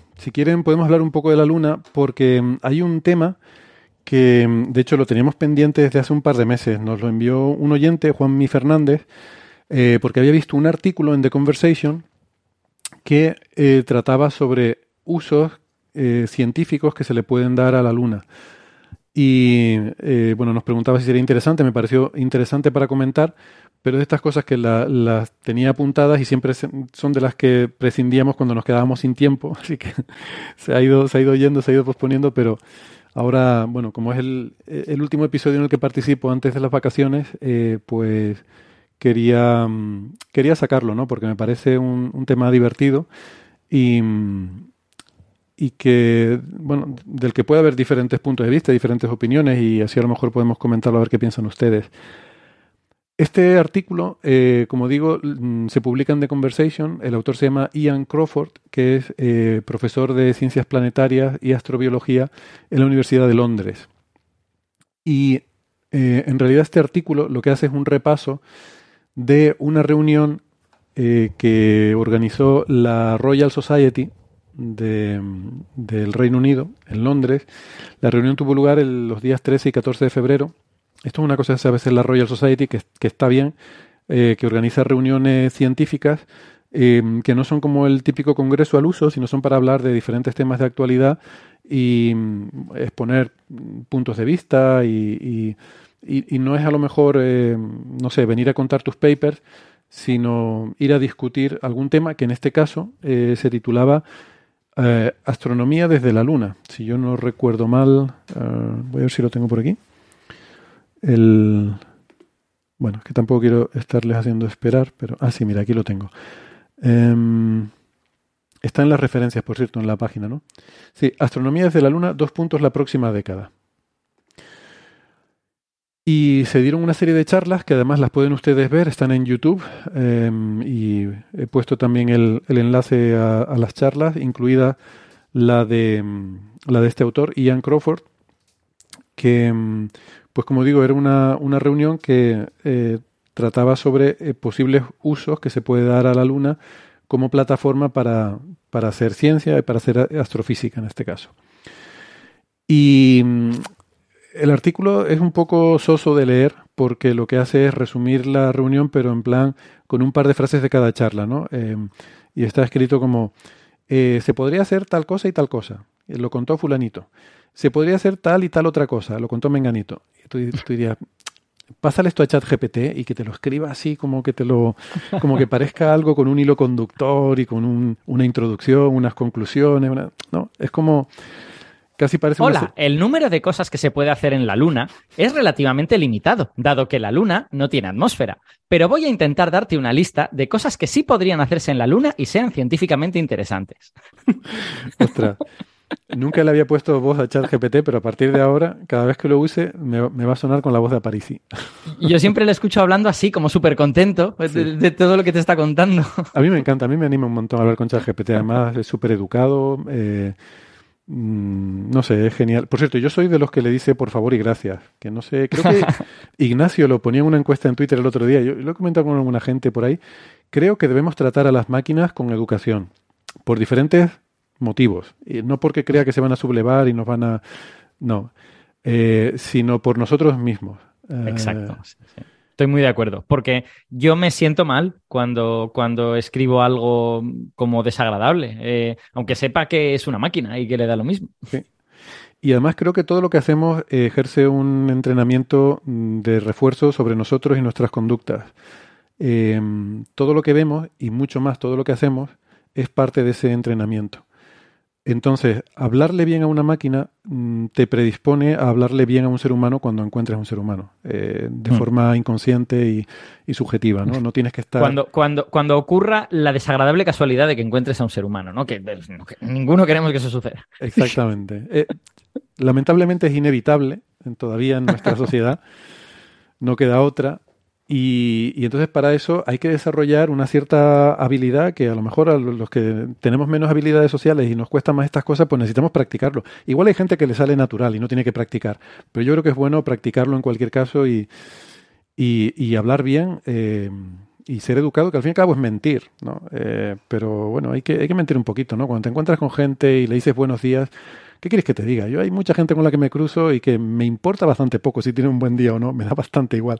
Si quieren, podemos hablar un poco de la luna porque hay un tema que de hecho lo teníamos pendiente desde hace un par de meses. Nos lo envió un oyente, Juan Mi Fernández, eh, porque había visto un artículo en The Conversation que eh, trataba sobre usos eh, científicos que se le pueden dar a la Luna. Y bueno, nos preguntaba si sería interesante, me pareció interesante para comentar, pero de estas cosas que las tenía apuntadas y siempre son de las que prescindíamos cuando nos quedábamos sin tiempo, <laughs> así que se ha ido, se ha ido yendo, se ha ido posponiendo, pero Ahora, bueno, como es el, último episodio en el que participo antes de las vacaciones, eh, pues quería, mm, quería sacarlo, ¿no? Porque me parece un, tema divertido y, y que, bueno, del que puede haber diferentes puntos de vista, diferentes opiniones y así a lo mejor podemos comentarlo a ver qué piensan ustedes. Este artículo, eh, como digo, mm, se publica en The Conversation. El autor se llama Ian Crawford, que es eh, profesor de ciencias planetarias y astrobiología en la Universidad de Londres. Y eh, en realidad este artículo lo que hace es un repaso de una reunión que organizó la Royal Society del Reino Unido en Londres. La reunión tuvo lugar los días 13 y 14 de febrero esto es una cosa que a veces la Royal Society, que, está bien, eh, que organiza reuniones científicas eh, que no son como el típico congreso al uso, sino son para hablar de diferentes temas de actualidad y mm, exponer puntos de vista y, no es a lo mejor, eh, no sé, venir a contar tus papers, sino ir a discutir algún tema que en este caso se titulaba Astronomía desde la Luna. Si yo no recuerdo mal, voy a ver si lo tengo por aquí. El, bueno, que tampoco quiero estarles haciendo esperar, pero... Ah, sí, mira, aquí lo tengo. Em, está en las referencias, por cierto, en la página, ¿no? Sí, Astronomía desde la Luna, dos puntos la próxima década. Y se dieron una serie de charlas que además las pueden ustedes ver, están en YouTube em, y he puesto también el, enlace a, a, las charlas, incluida la de, la de este autor, Ian Crawford, que em, pues como digo, era una, reunión que eh, trataba sobre eh, posibles usos que se puede dar a la Luna como plataforma para, hacer ciencia y para hacer astrofísica en este caso. Y mm, el artículo es un poco soso de leer porque lo que hace es resumir la reunión, pero en plan con un par de frases de cada charla, ¿no? Eh, y está escrito como, se podría hacer tal cosa y tal cosa. Lo contó fulanito se podría hacer tal y tal otra cosa, lo contó Menganito. Tú, dirías, pásale esto a ChatGPT y que te lo escriba así, como que te lo, como que parezca algo con un hilo conductor y con una introducción, unas conclusiones, no, es como casi parece. Hola, el número de cosas que se puede hacer en la Luna es relativamente limitado, dado que la Luna no tiene atmósfera. Pero voy a intentar darte una lista de cosas que sí podrían hacerse en la Luna y sean científicamente interesantes. <laughs> Ostras. Nunca le había puesto voz a ChatGPT, pero a partir de ahora, cada vez que lo use, me, va a sonar con la voz de Aparici. Y yo siempre le escucho hablando así, como súper contento de, todo lo que te está contando. A mí me encanta, a mí me anima un montón hablar con ChatGPT. Además, es súper educado. Eh, mm, no sé, es genial. Por cierto, yo soy de los que le dice por favor y gracias. Que no sé, creo que <laughs> Ignacio lo ponía en una encuesta en Twitter el otro día. Yo lo he comentado con alguna gente por ahí. Creo que debemos tratar a las máquinas con educación. Por diferentes motivos. Y no porque crea que se van a sublevar y nos van a... No, eh, sino por nosotros mismos. Eh, Exacto. Estoy muy de acuerdo, porque yo me siento mal cuando, cuando escribo algo como desagradable, eh, aunque sepa que es una máquina y que le da lo mismo. Y además creo que todo lo que hacemos ejerce un entrenamiento de refuerzo sobre nosotros y nuestras conductas. eh, todo lo que vemos y mucho más todo lo que hacemos es parte de ese entrenamiento. Entonces, hablarle bien a una máquina mm, te predispone a hablarle bien a un ser humano cuando encuentres a un ser humano, eh, de Mm. forma inconsciente y, y subjetiva, ¿no? No tienes que estar... Cuando, cuando, cuando ocurra la desagradable casualidad de que encuentres a un ser humano, ¿no? Que, que ninguno queremos que eso suceda. Exactamente. <laughs> Eh, lamentablemente es inevitable en- todavía en nuestra <laughs> sociedad, no queda otra. Y, entonces para eso hay que desarrollar una cierta habilidad que a lo mejor a lo- los que tenemos menos habilidades sociales y nos cuesta más estas cosas, pues necesitamos practicarlo. Igual hay gente que le sale natural y no tiene que practicar, pero yo creo que es bueno practicarlo en cualquier caso y, y, y hablar bien eh, y ser educado, que al fin y al cabo es mentir, ¿no? Eh, pero bueno, hay que, hay que mentir un poquito, ¿no? Cuando te encuentras con gente y le dices buenos días, ¿qué quieres que te diga? Yo hay mucha gente con la que me cruzo y que me importa bastante poco si tiene un buen día o no, me da bastante igual.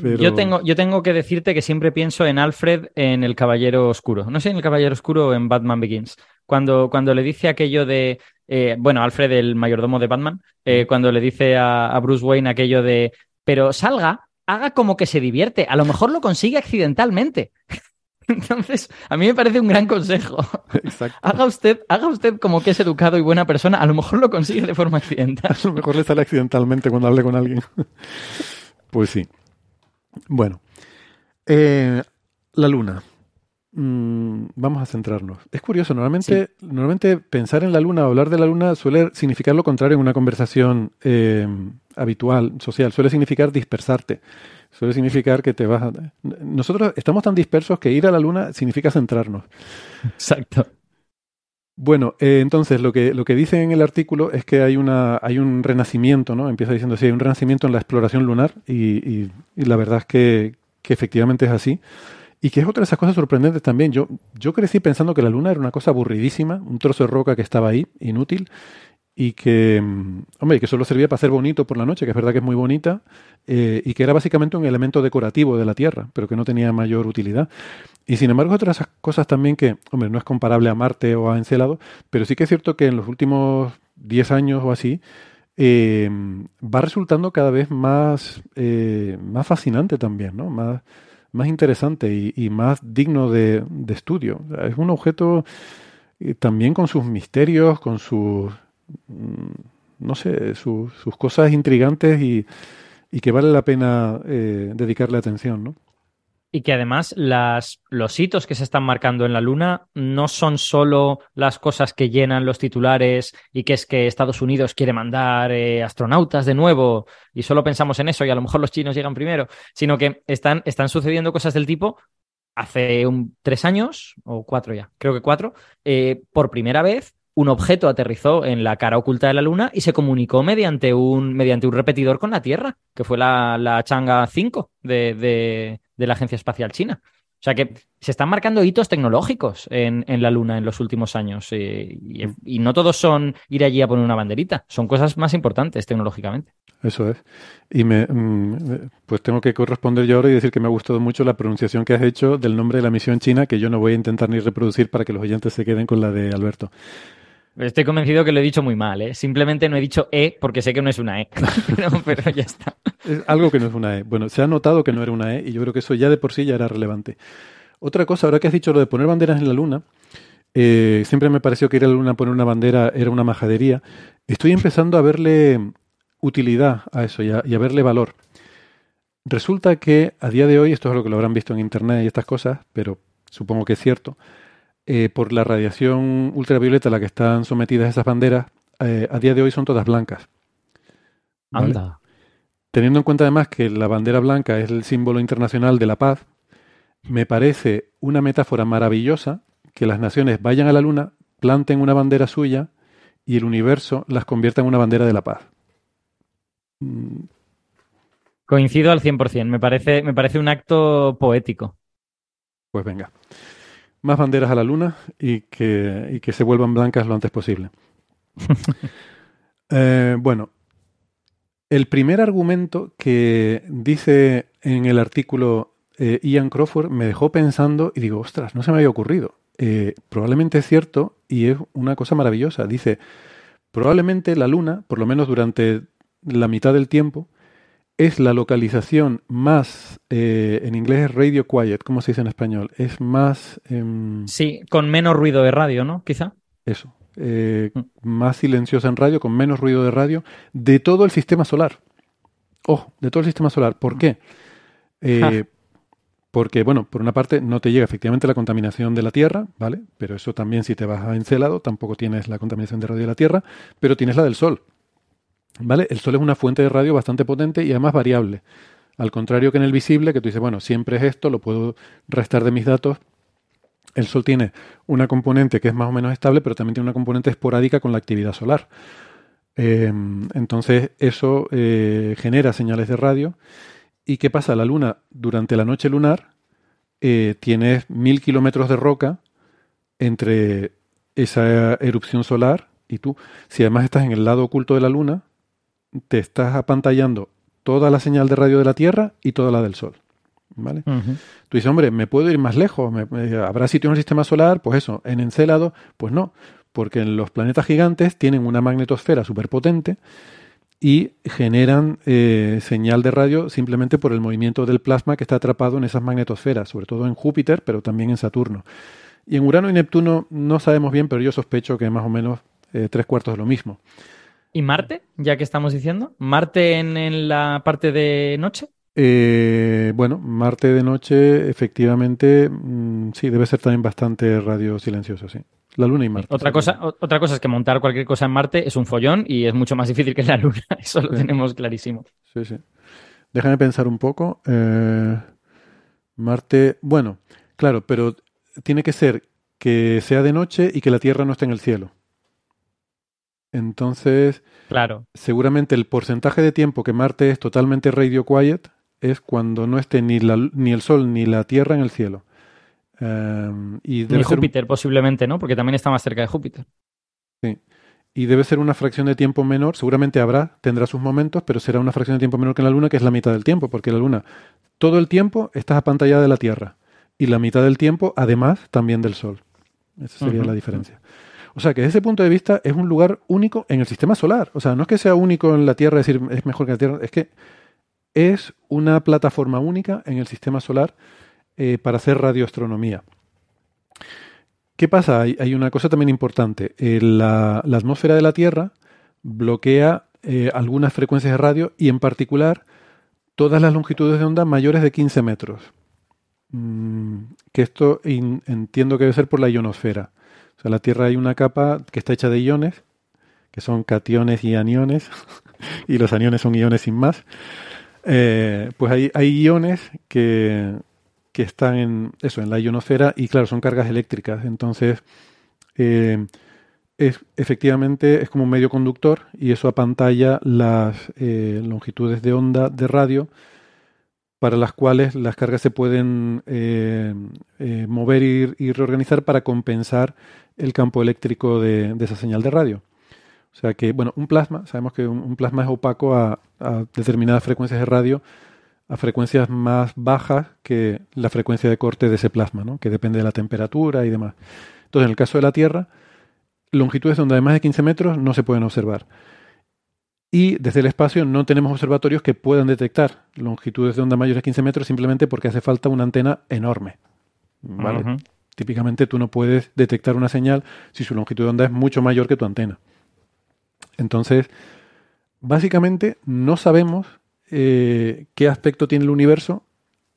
Pero- Yo, tengo, yo tengo que decirte que siempre pienso en Alfred en El Caballero Oscuro. No sé en El Caballero Oscuro o en Batman Begins. Cuando, cuando le dice aquello de. eh, bueno, Alfred, el mayordomo de Batman, eh, cuando le dice a, a Bruce Wayne aquello de. Pero salga, haga como que se divierte. A lo mejor lo consigue accidentalmente. <laughs> Entonces, a mí me parece un gran consejo. Exacto. Haga usted, haga usted como que es educado y buena persona. A lo mejor lo consigue de forma accidental. A lo mejor le sale accidentalmente cuando hable con alguien. <laughs> Pues sí. Bueno. Eh, la luna. Mm, vamos a centrarnos. Es curioso, normalmente, normalmente pensar en la luna o hablar de la luna suele significar lo contrario en una conversación eh, habitual, social. Suele significar dispersarte. Suele significar que te vas a... Nosotros estamos tan dispersos que ir a la luna significa centrarnos. Exacto. Bueno, eh, entonces lo que, lo que dice en el artículo es que hay, una, hay un renacimiento, ¿no? Empieza diciendo así, hay un renacimiento en la exploración lunar y, y- y la verdad es que, que efectivamente es así. Y que es otra de esas cosas sorprendentes también. Yo, yo crecí pensando que la luna era una cosa aburridísima, un trozo de roca que estaba ahí, inútil, y que, mm, hombre, que solo servía para hacer bonito por la noche, que es verdad que es muy bonita, eh, y que era básicamente un elemento decorativo de la Tierra, pero que no tenía mayor utilidad. Y sin embargo, otras cosas también que, hombre, no es comparable a Marte o a Encélado, pero sí que es cierto que en los últimos 10 años o así, eh, va resultando cada vez más, eh, más fascinante también, ¿no? Más, más interesante y, más digno de, de estudio. Es un objeto también con sus misterios, con sus, no sé, sus, cosas intrigantes y, y que vale la pena eh, dedicarle atención, ¿no? Y que además las, los hitos que se están marcando en la Luna no son solo las cosas que llenan los titulares y que es que Estados Unidos quiere mandar eh, astronautas de nuevo y solo pensamos en eso y a lo mejor los chinos llegan primero, sino que están, están sucediendo cosas del tipo hace un, tres años o cuatro ya, creo que cuatro, eh, por primera vez un objeto aterrizó en la cara oculta de la Luna y se comunicó mediante un, mediante un repetidor con la Tierra, que fue la, la Chang'e 5 de, de, de la Agencia Espacial China. O sea que se están marcando hitos tecnológicos en, en la Luna en los últimos años eh, y, y no todos son ir allí a poner una banderita, son cosas más importantes tecnológicamente. Eso es. Y me, mm, pues tengo que corresponder yo ahora y decir que me ha gustado mucho la pronunciación que has hecho del nombre de la misión china, que yo no voy a intentar ni reproducir para que los oyentes se queden con la de Alberto. Estoy convencido que lo he dicho muy mal, ¿eh? Simplemente no he dicho E porque sé que no es una E. <laughs> pero, ya está. Es algo que no es una E. Bueno, se ha notado que no era una E y yo creo que eso ya de por sí ya era relevante. Otra cosa, ahora que has dicho lo de poner banderas en la luna, eh, siempre me pareció que ir a la luna a poner una bandera era una majadería. Estoy empezando a verle utilidad a eso y a, y a verle valor. Resulta que a día de hoy, esto es algo que lo habrán visto en internet y estas cosas, pero supongo que es cierto, eh, por la radiación ultravioleta a la que están sometidas esas banderas, eh, a día de hoy son todas blancas. ¿vale? Anda. Teniendo en cuenta además que la bandera blanca es el símbolo internacional de la paz, me parece una metáfora maravillosa que las naciones vayan a la luna, planten una bandera suya y el universo las convierta en una bandera de la paz. Mm, Coincido al 100%. Me parece, me parece un acto poético. Pues venga. Más banderas a la luna y que, y que se vuelvan blancas lo antes posible. <laughs> Eh, bueno, el primer argumento que dice en el artículo eh, Ian Crawford me dejó pensando y digo, ostras, no se me había ocurrido. Eh, probablemente es cierto y es una cosa maravillosa. Dice, probablemente la luna, por lo menos durante la mitad del tiempo, es la localización más, eh, en inglés es radio quiet, ¿cómo se dice en español? Es más... em, Sí, con menos ruido de radio, ¿no? Quizá. eso, eh, Mm. más silenciosa en radio, con menos ruido de radio, de todo el sistema solar. Ojo, de todo el sistema solar. ¿Por qué? Eh, porque, bueno, por una parte no te llega efectivamente la contaminación de la Tierra, ¿vale? Pero eso también si te vas a Encelado, tampoco tienes la contaminación de radio de la Tierra, pero tienes la del Sol. ¿Vale? El Sol es una fuente de radio bastante potente y además variable. Al contrario que en el visible, que tú dices, bueno, siempre es esto, lo puedo restar de mis datos. El Sol tiene una componente que es más o menos estable, pero también tiene una componente esporádica con la actividad solar. Eh, entonces, eso eh, genera señales de radio. ¿Y qué pasa? La Luna, durante la noche lunar, eh, tienes mil kilómetros de roca entre esa erupción solar y tú. Si además estás en el lado oculto de la Luna, te estás apantallando toda la señal de radio de la Tierra y toda la del Sol. ¿Vale? Tú dices, hombre, ¿me puedo ir más lejos? ¿Me- me- ¿Habrá sitio en el sistema solar? Pues eso, en Encélado, pues no, porque en los planetas gigantes tienen una magnetosfera superpotente y generan eh, señal de radio simplemente por el movimiento del plasma que está atrapado en esas magnetosferas, sobre todo en Júpiter, pero también en Saturno. Y en Urano y Neptuno no sabemos bien, pero yo sospecho que más o menos eh, tres cuartos de lo mismo. ¿Y Marte? Ya que estamos diciendo. ¿Marte en, en la parte de noche? Eh, bueno, Marte de noche, efectivamente, mm, sí, debe ser también bastante radio silencioso, sí. La Luna y Marte. Otra cosa, o- otra cosa es que montar cualquier cosa en Marte es un follón y es mucho más difícil que en la Luna. <laughs> Eso lo tenemos clarísimo. Sí, sí. Déjame pensar un poco. Eh, Marte, bueno, claro, pero tiene que ser que sea de noche y que la Tierra no esté en el cielo. Entonces, Claro. seguramente el porcentaje de tiempo que Marte es totalmente radio quiet es cuando no esté ni, la, ni el Sol ni la Tierra en el cielo. Eh, y debe Ni ser Júpiter, posiblemente, ¿no? Porque también está más cerca de Júpiter. y debe ser una fracción de tiempo menor. Seguramente habrá, tendrá sus momentos, pero será una fracción de tiempo menor que en la Luna, que es la mitad del tiempo, porque la Luna todo el tiempo estás apantallada de la Tierra y la mitad del tiempo, además, también del Sol. Esa sería la diferencia. O sea que desde ese punto de vista es un lugar único en el sistema solar. O sea, no es que sea único en la Tierra, es decir, es mejor que la Tierra, es que es una plataforma única en el sistema solar eh, para hacer radioastronomía. ¿Qué pasa? Hay, una cosa también importante. Eh, la, atmósfera de la Tierra bloquea eh, algunas frecuencias de radio y en particular todas las longitudes de onda mayores de 15 metros. Mm, que esto entiendo que debe ser por la ionosfera. Sea, la Tierra hay una capa que está hecha de iones, que son cationes y aniones, <laughs> y los aniones son iones sin más. Eh, pues hay, hay iones que, que están en eso, en la ionosfera, y claro, son cargas eléctricas. Entonces, eh, es, efectivamente es como un medio conductor y eso apantalla las eh, longitudes de onda de radio para las cuales las cargas se pueden eh, eh, mover y, y reorganizar para compensar el campo eléctrico de, esa señal de radio. O sea que, bueno, un plasma, sabemos que un, plasma es opaco a, determinadas frecuencias de radio, a frecuencias más bajas que la frecuencia de corte de ese plasma, que depende de la temperatura y demás. Entonces, en el caso de la Tierra, longitudes de onda más de 15 metros no se pueden observar. Y desde el espacio no tenemos observatorios que puedan detectar longitudes de onda mayores de 15 metros simplemente porque hace falta una antena enorme. ¿vale? Típicamente tú no puedes detectar una señal si su longitud de onda es mucho mayor que tu antena. Entonces, básicamente no sabemos eh, qué aspecto tiene el universo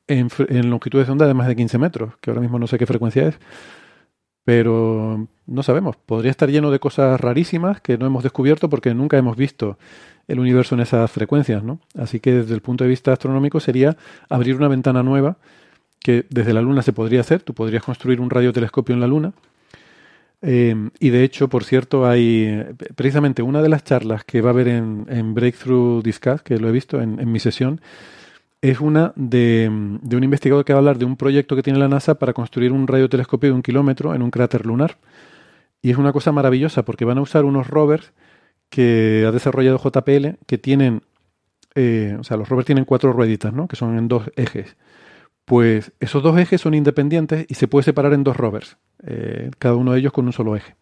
en, en longitudes de onda de más de 15 metros, que ahora mismo no sé qué frecuencia es, pero no sabemos. Podría estar lleno de cosas rarísimas que no hemos descubierto porque nunca hemos visto el universo en esas frecuencias, ¿no? Así que desde el punto de vista astronómico sería abrir una ventana nueva que desde la Luna se podría hacer. Tú podrías construir un radiotelescopio en la Luna. Eh, y de hecho, por cierto, hay precisamente una de las charlas que va a haber en, en Breakthrough Discuss, que lo he visto en, en mi sesión, es una de, de un investigador que va a hablar de un proyecto que tiene la NASA para construir un radiotelescopio de un kilómetro en un cráter lunar. Y es una cosa maravillosa porque van a usar unos rovers que ha desarrollado JPL que tienen, eh, o sea, los rovers tienen cuatro rueditas, ¿no? Que son en dos ejes. Pues esos dos ejes son independientes y se puede separar en dos rovers, eh, cada uno de ellos con un solo eje.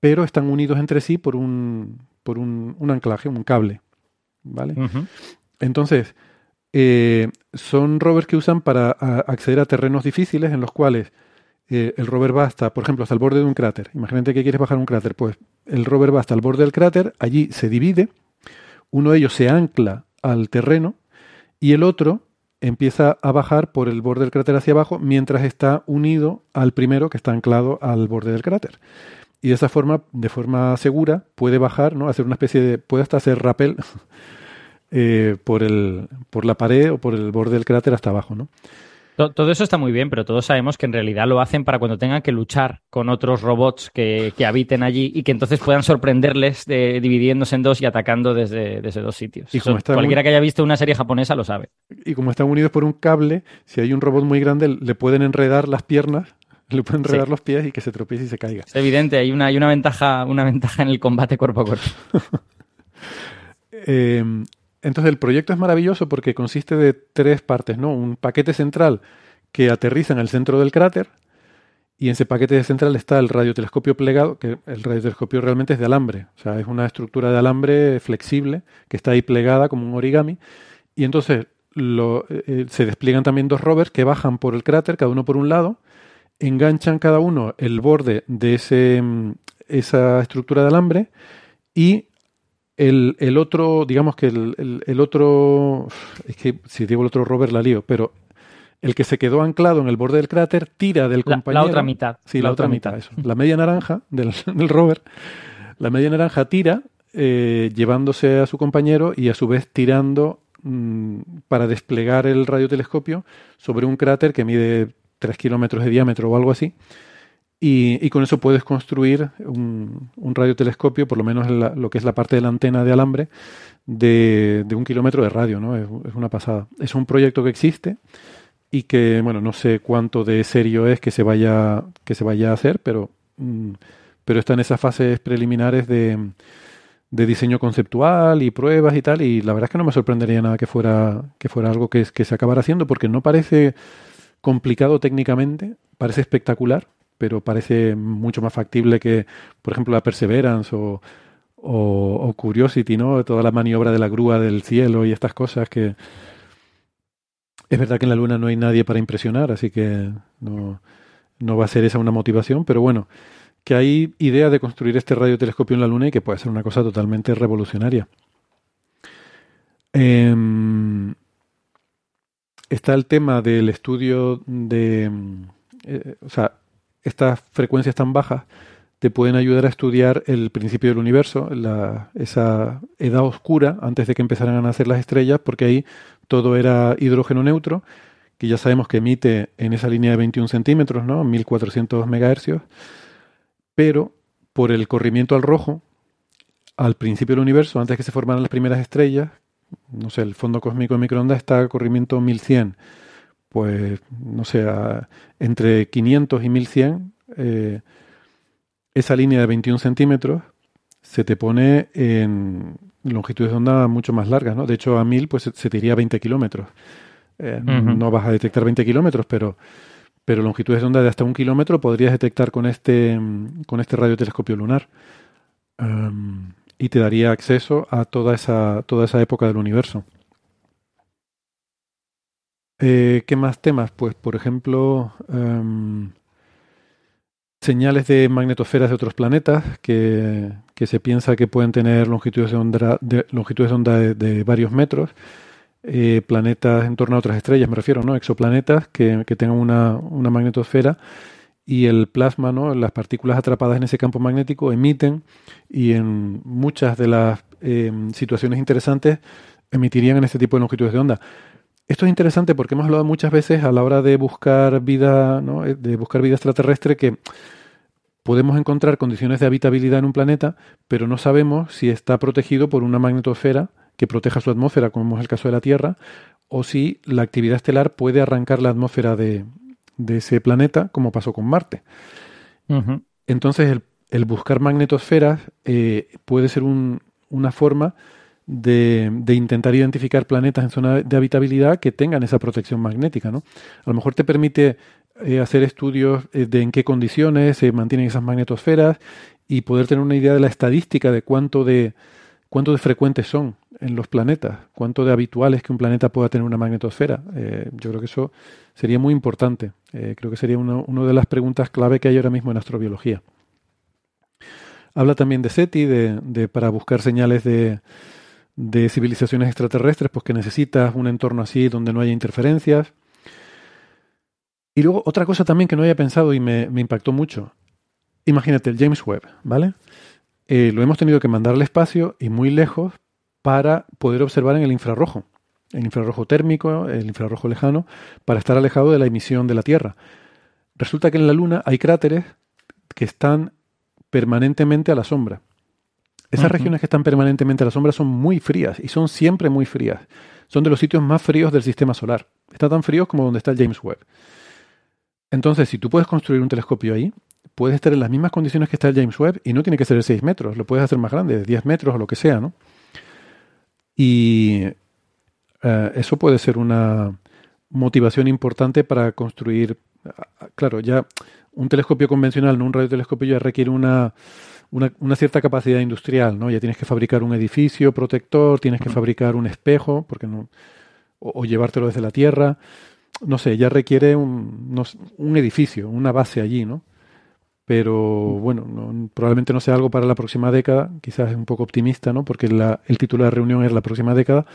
Pero están unidos entre sí por un, por un, un anclaje, un cable. ¿Vale? Entonces, eh, son rovers que usan para acceder a terrenos difíciles en los cuales eh, el rover va hasta, por ejemplo, hasta el borde de un cráter. Imagínate que quieres bajar un cráter, pues el rover va hasta el borde del cráter, allí se divide, uno de ellos se ancla al terreno y el otro empieza a bajar por el borde del cráter hacia abajo mientras está unido al primero que está anclado al borde del cráter. Y de esa forma, de forma segura, puede bajar, ¿no? Hacer una especie de. puede hasta hacer rappel <laughs> eh, por, el, por la pared o por el borde del cráter hasta abajo, ¿no? Todo eso está muy bien, pero todos sabemos que en realidad lo hacen para cuando tengan que luchar con otros robots que, habiten allí y que entonces puedan sorprenderles de, dividiéndose en dos y atacando desde, dos sitios. Y cualquiera que haya visto una serie japonesa lo sabe. Y como están unidos por un cable, si hay un robot muy grande, le pueden enredar las piernas, <laughs> le pueden enredar los pies y que se tropiece y se caiga. Es evidente, hay una, hay una, ventaja, una ventaja en el combate cuerpo a cuerpo. <laughs> eh, entonces el proyecto es maravilloso porque consiste de tres partes, ¿no? Un paquete central que aterriza en el centro del cráter y en ese paquete central está el radiotelescopio plegado, que el radiotelescopio realmente es de alambre, o sea, es una estructura de alambre flexible que está ahí plegada como un origami y entonces lo, eh, se despliegan también dos rovers que bajan por el cráter, cada uno por un lado, enganchan cada uno el borde de ese, mm, esa estructura de alambre y el, otro, digamos que el, otro, es que si digo el otro rover la lío, pero el que se quedó anclado en el borde del cráter tira del compañero. La otra mitad. Sí, la, otra, mitad, eso. La media naranja del, rover, la media naranja tira eh, llevándose a su compañero y a su vez tirando mm, para desplegar el radiotelescopio sobre un cráter que mide 3 kilómetros de diámetro o algo así y, con eso puedes construir un, radiotelescopio, por lo menos lo que es la parte de la antena de alambre, de, un kilómetro de radio, ¿no? Es, una pasada. Es un proyecto que existe y que, bueno, no sé cuánto de serio es que se vaya, que se vaya a hacer, pero, mm, pero está en esas fases preliminares de, diseño conceptual y pruebas y tal, y la verdad es que no me sorprendería nada que fuera, que fuera algo que se acabara haciendo, porque no parece complicado técnicamente, parece espectacular pero parece mucho más factible que, por ejemplo, la Perseverance o, Curiosity, ¿no? Toda la maniobra de la grúa del cielo y estas cosas que... Es verdad que en la Luna no hay nadie para impresionar, así que no, no va a ser esa una motivación, pero bueno, que hay idea de construir este radiotelescopio en la Luna y que puede ser una cosa totalmente revolucionaria. Em, está el tema del estudio de... Eh, o sea, estas frecuencias tan bajas te pueden ayudar a estudiar el principio del universo, esa edad oscura antes de que empezaran a nacer las estrellas, porque ahí todo era hidrógeno neutro, que ya sabemos que emite en esa línea de 21 centímetros, ¿no? 1400 megahercios, pero por el corrimiento al rojo, al principio del universo, antes que se formaran las primeras estrellas, no sé, el fondo cósmico de microondas está a corrimiento 1100 pues, no sé, entre 500 y 1100, eh, esa línea de 21 centímetros se te pone en longitudes de onda mucho más largas, ¿no? De hecho, a 1000 pues se te iría 20 kilómetros. Eh, no vas a detectar 20 kilómetros, pero, pero longitudes de onda de hasta un kilómetro podrías detectar con este, con este radiotelescopio lunar. y te daría acceso a toda esa, toda esa época del universo. Eh, ¿Qué más temas? Pues, por ejemplo, em, señales de magnetosferas de otros planetas que, se piensa que pueden tener longitudes de onda de, longitudes de, onda de, varios metros. Eh, planetas en torno a otras estrellas, me refiero, ¿no? Exoplanetas que, tengan una, magnetosfera y el plasma, ¿no? Las partículas atrapadas en ese campo magnético emiten y en muchas de las em, situaciones interesantes emitirían en este tipo de longitudes de onda. Esto es interesante porque hemos hablado muchas veces a la hora de buscar vida, ¿no? Eh, de buscar vida extraterrestre que podemos encontrar condiciones de habitabilidad en un planeta, pero no sabemos si está protegido por una magnetosfera que proteja su atmósfera, como es el caso de la Tierra, o si la actividad estelar puede arrancar la atmósfera de, ese planeta, como pasó con Marte. Entonces, el, buscar magnetosferas eh, puede ser una forma de, intentar identificar planetas en zona de habitabilidad que tengan esa protección magnética. ¿no? A lo mejor te permite eh, hacer estudios eh, de en qué condiciones se mantienen esas magnetosferas y poder tener una idea de la estadística de cuánto de cuánto de frecuentes son en los planetas, cuánto de habitual es que un planeta pueda tener una magnetosfera. Eh, yo creo que eso sería muy importante. Creo que sería una de las preguntas clave que hay ahora mismo en astrobiología. Habla también de SETI, de, para buscar señales de, de, civilizaciones extraterrestres, pues que necesitas un entorno así donde no haya interferencias. Y luego otra cosa también que no había pensado y me, impactó mucho. Imagínate el James Webb, ¿vale? Eh, lo hemos tenido que mandar al espacio y muy lejos para poder observar en el infrarrojo, el infrarrojo térmico, el infrarrojo lejano, para estar alejado de la emisión de la Tierra. Resulta que en la Luna hay cráteres que están permanentemente a la sombra. Esas regiones que están permanentemente a la sombra son muy frías y son siempre muy frías. Son de los sitios más fríos del sistema solar. Está tan fríos como donde está el James Webb. Entonces, si tú puedes construir un telescopio ahí, puedes estar en las mismas condiciones que está el James Webb y no tiene que ser de 6 metros, lo puedes hacer más grande, de 10 metros o lo que sea, ¿no? Y eh, eso puede ser una motivación importante para construir, claro, ya un telescopio convencional, no un radiotelescopio, ya requiere una, una, cierta capacidad industrial, ¿no? Ya tienes que fabricar un edificio protector, tienes que fabricar un espejo, porque no, o llevártelo desde la Tierra no sé, ya requiere un, un edificio, una base allí, ¿no? Pero bueno, probablemente no sea algo para la próxima década, quizás es un poco optimista, ¿no? Porque el título de la reunión es la próxima década,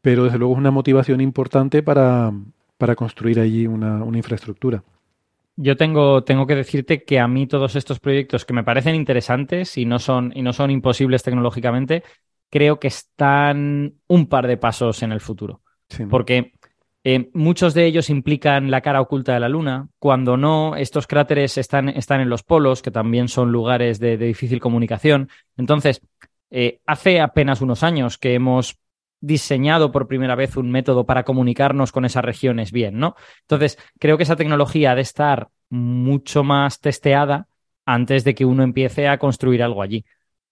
pero desde luego es una motivación importante para, para construir allí una, una infraestructura. Yo tengo, tengo que decirte que a mí todos estos proyectos que me parecen interesantes y no son, y no son imposibles tecnológicamente, creo que están un par de pasos en el futuro. Porque eh, muchos de ellos implican la cara oculta de la Luna. Cuando no, estos cráteres están, están en los polos, que también son lugares de, difícil comunicación. Entonces, eh, hace apenas unos años que hemos diseñado por primera vez un método para comunicarnos con esas regiones bien, ¿no? Entonces, creo que esa tecnología ha de estar mucho más testeada antes de que uno empiece a construir algo allí.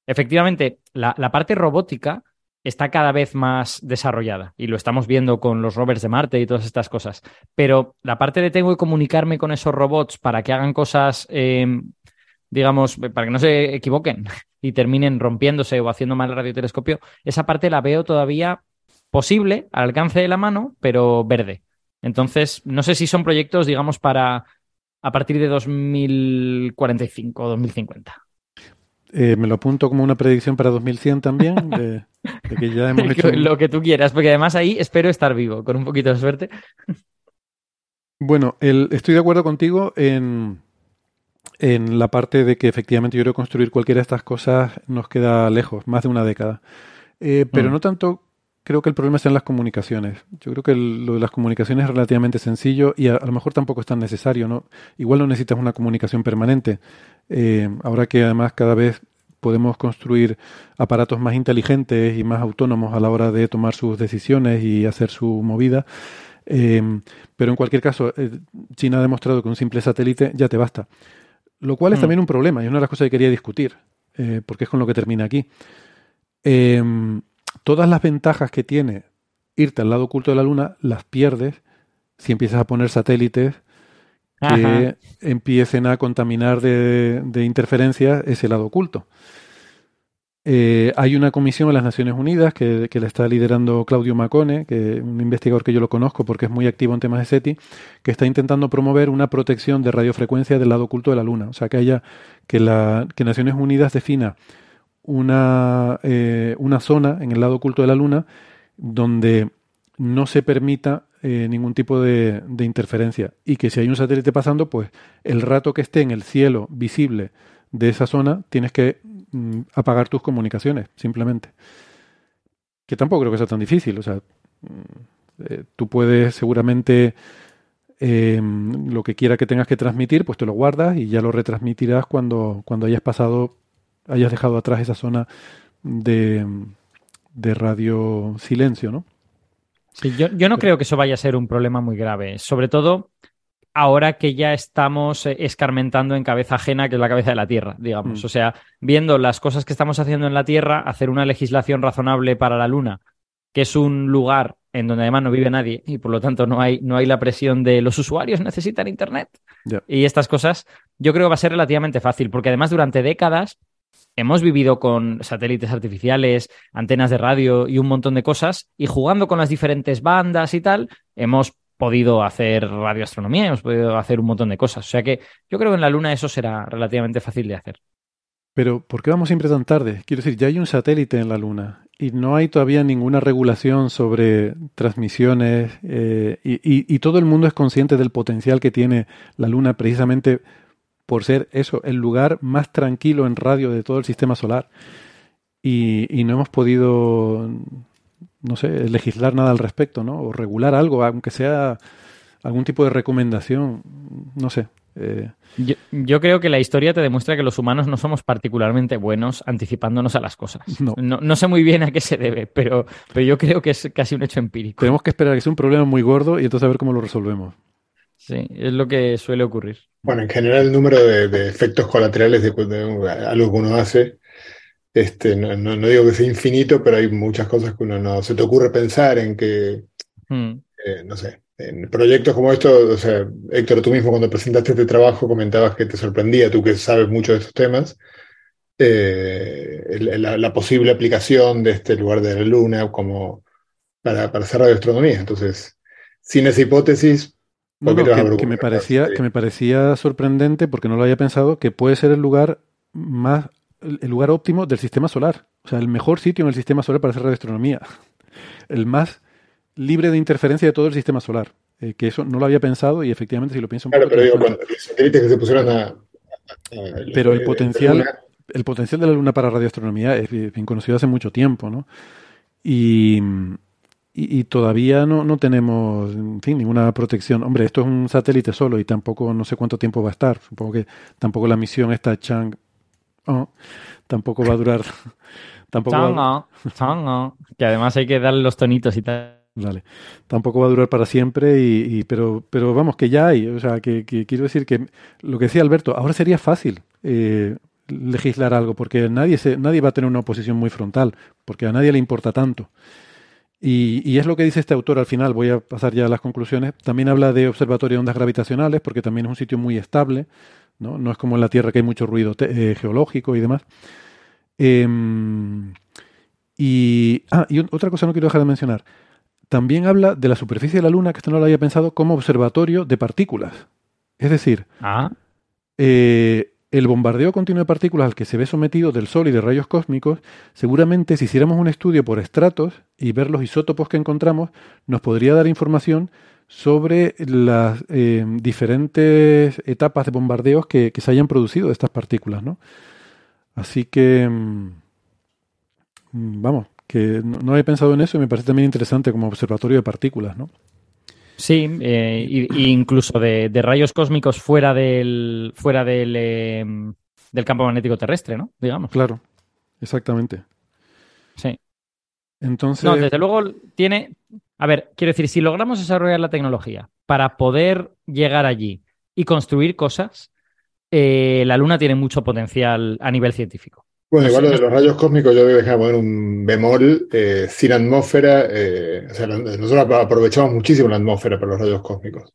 Efectivamente, la parte robótica está cada vez más desarrollada y lo estamos viendo con los rovers de Marte y todas estas cosas. Pero la parte de tengo que comunicarme con esos robots para que hagan cosas, em, digamos, para que no se equivoquen <laughs> y terminen rompiéndose o haciendo mal el radiotelescopio, esa parte la veo todavía posible, al alcance de la mano, pero verde. Entonces, no sé si son proyectos, digamos, para a partir de 2045 o 2050. Eh, me lo apunto como una predicción para 2100 también, <laughs> de, que ya hemos <laughs> hecho... Lo que tú quieras, porque además ahí espero estar vivo, con un poquito de suerte. Bueno, estoy de acuerdo contigo en, en la parte de que efectivamente yo creo construir cualquiera de estas cosas nos queda lejos, más de una década. Eh, pero mm. no tanto creo que el problema está en las comunicaciones. Yo creo que lo de las comunicaciones es relativamente sencillo y a, lo mejor tampoco es tan necesario, ¿no? Igual no necesitas una comunicación permanente. Eh, ahora que además cada vez podemos construir aparatos más inteligentes y más autónomos a la hora de tomar sus decisiones y hacer su movida. Eh, pero en cualquier caso, eh, China ha demostrado que un simple satélite ya te basta. Lo cual es mm. también un problema y es una de las cosas que quería discutir, porque es con lo que termina aquí todas las ventajas que tiene irte al lado oculto de la Luna las pierdes si empiezas a poner satélites que empiecen a contaminar de, interferencias ese lado oculto. Eh, hay una comisión en las Naciones Unidas que, la está liderando Claudio Macone, que un investigador que yo lo conozco porque es muy activo en temas de SETI, que está intentando promover una protección de radiofrecuencia del lado oculto de la Luna. O sea, que haya que, la, que Naciones Unidas defina una, eh, una zona en el lado oculto de la Luna donde no se permita eh, ningún tipo de, interferencia y que si hay un satélite pasando, pues el rato que esté en el cielo visible de esa zona, tienes que mm, apagar tus comunicaciones, simplemente. Que tampoco creo que sea tan difícil, o sea, mm, eh, tú puedes seguramente lo que quiera que tengas que transmitir, pues te lo guardas y ya lo retransmitirás cuando, cuando hayas pasado hayas dejado atrás esa zona de, de radio silencio, ¿no? Sí, yo, yo no creo que eso vaya a ser un problema muy grave, sobre todo ahora que ya estamos eh, escarmentando en cabeza ajena, que es la cabeza de la Tierra, digamos. Mm. O sea, viendo las cosas que estamos haciendo en la Tierra, hacer una legislación razonable para la Luna, que es un lugar en donde además no vive nadie y por lo tanto no hay, no hay la presión de los usuarios necesitan Internet y estas cosas, yo creo que va a ser relativamente fácil, porque además durante décadas hemos vivido con satélites artificiales, antenas de radio y un montón de cosas, y jugando con las diferentes bandas y tal, hemos podido hacer radioastronomía, hemos podido hacer un montón de cosas. O sea que yo creo que en la Luna eso será relativamente fácil de hacer. Pero ¿por qué vamos siempre tan tarde? Quiero decir, ya hay un satélite en la Luna y no hay todavía ninguna regulación sobre transmisiones eh, y, y, todo el mundo es consciente del potencial que tiene la Luna precisamente por ser eso, el lugar más tranquilo en radio de todo el sistema solar. Y, y no hemos podido, no sé, legislar nada al respecto, ¿no? O regular algo, aunque sea algún tipo de recomendación, no sé. Eh, yo, creo que la historia te demuestra que los humanos no somos particularmente buenos anticipándonos a las cosas. No, sé muy bien a qué se debe, pero, pero yo creo que es casi un hecho empírico. Tenemos que esperar a que sea un problema muy gordo y entonces a ver cómo lo resolvemos. Sí, es lo que suele ocurrir. Bueno, en general el número de, efectos colaterales de, algo que uno hace, este, no, digo que sea infinito, pero hay muchas cosas que uno no se te ocurre pensar en que, hmm. eh, no sé, en proyectos como esto, o sea, Héctor, tú mismo cuando presentaste este trabajo comentabas que te sorprendía, tú que sabes mucho de estos temas, eh, la, posible aplicación de este lugar de la Luna como para, para hacer radioastronomía. Entonces, sin esa hipótesis... que, me parecía, que me parecía sorprendente, porque no lo había pensado, que puede ser el lugar más, el lugar óptimo del sistema solar. O sea, el mejor sitio en el sistema solar para hacer radioastronomía. <laughs> El más libre de interferencia de todo el sistema solar. Eh, que eso no lo había pensado y efectivamente si lo pienso un claro, pero digo, cuando los satélites que se pusieron a... pero el potencial, el potencial de la Luna para radioastronomía es bien conocido hace mucho tiempo, ¿no? Y, y, todavía no, no, tenemos, en fin, ninguna protección. Hombre, esto es un satélite solo y tampoco, no sé cuánto tiempo va a estar. Supongo que tampoco la misión esta Chang oh, tampoco va a durar. <laughs> tampoco va que además hay que darle los tonitos y tal. Tampoco va a durar para siempre, y, pero, pero vamos, que ya hay. O sea, que, quiero decir que lo que decía Alberto, ahora sería fácil eh, legislar algo, porque nadie, se, nadie va a tener una oposición muy frontal, porque a nadie le importa tanto. Y, y, es lo que dice este autor al final, voy a pasar ya a las conclusiones. También habla de observatorio de ondas gravitacionales, porque también es un sitio muy estable, no, no es como en la Tierra que hay mucho ruido eh, geológico y demás. Em, y, ah, y otra cosa no quiero dejar de mencionar también habla de la superficie de la Luna, que esto no lo había pensado, como observatorio de partículas. Es decir, ah. eh, el bombardeo continuo de partículas al que se ve sometido del Sol y de rayos cósmicos, seguramente si hiciéramos un estudio por estratos y ver los isótopos que encontramos, nos podría dar información sobre las eh, diferentes etapas de bombardeos que, se hayan producido de estas partículas. ¿no? Así que, mm, vamos, que no, había pensado en eso y me parece también interesante como observatorio de partículas, ¿no? Sí, eh, incluso de, rayos cósmicos fuera del fuera del, em, del campo magnético terrestre, ¿no? Digamos. Claro, exactamente. Sí. Entonces. No, desde luego tiene. A ver, quiero decir, si logramos desarrollar la tecnología para poder llegar allí y construir cosas, eh, la Luna tiene mucho potencial a nivel científico. Bueno, igual lo de los rayos cósmicos, yo voy a poner un bemol. Eh, sin atmósfera, eh, o sea, nosotros aprovechamos muchísimo la atmósfera para los rayos cósmicos.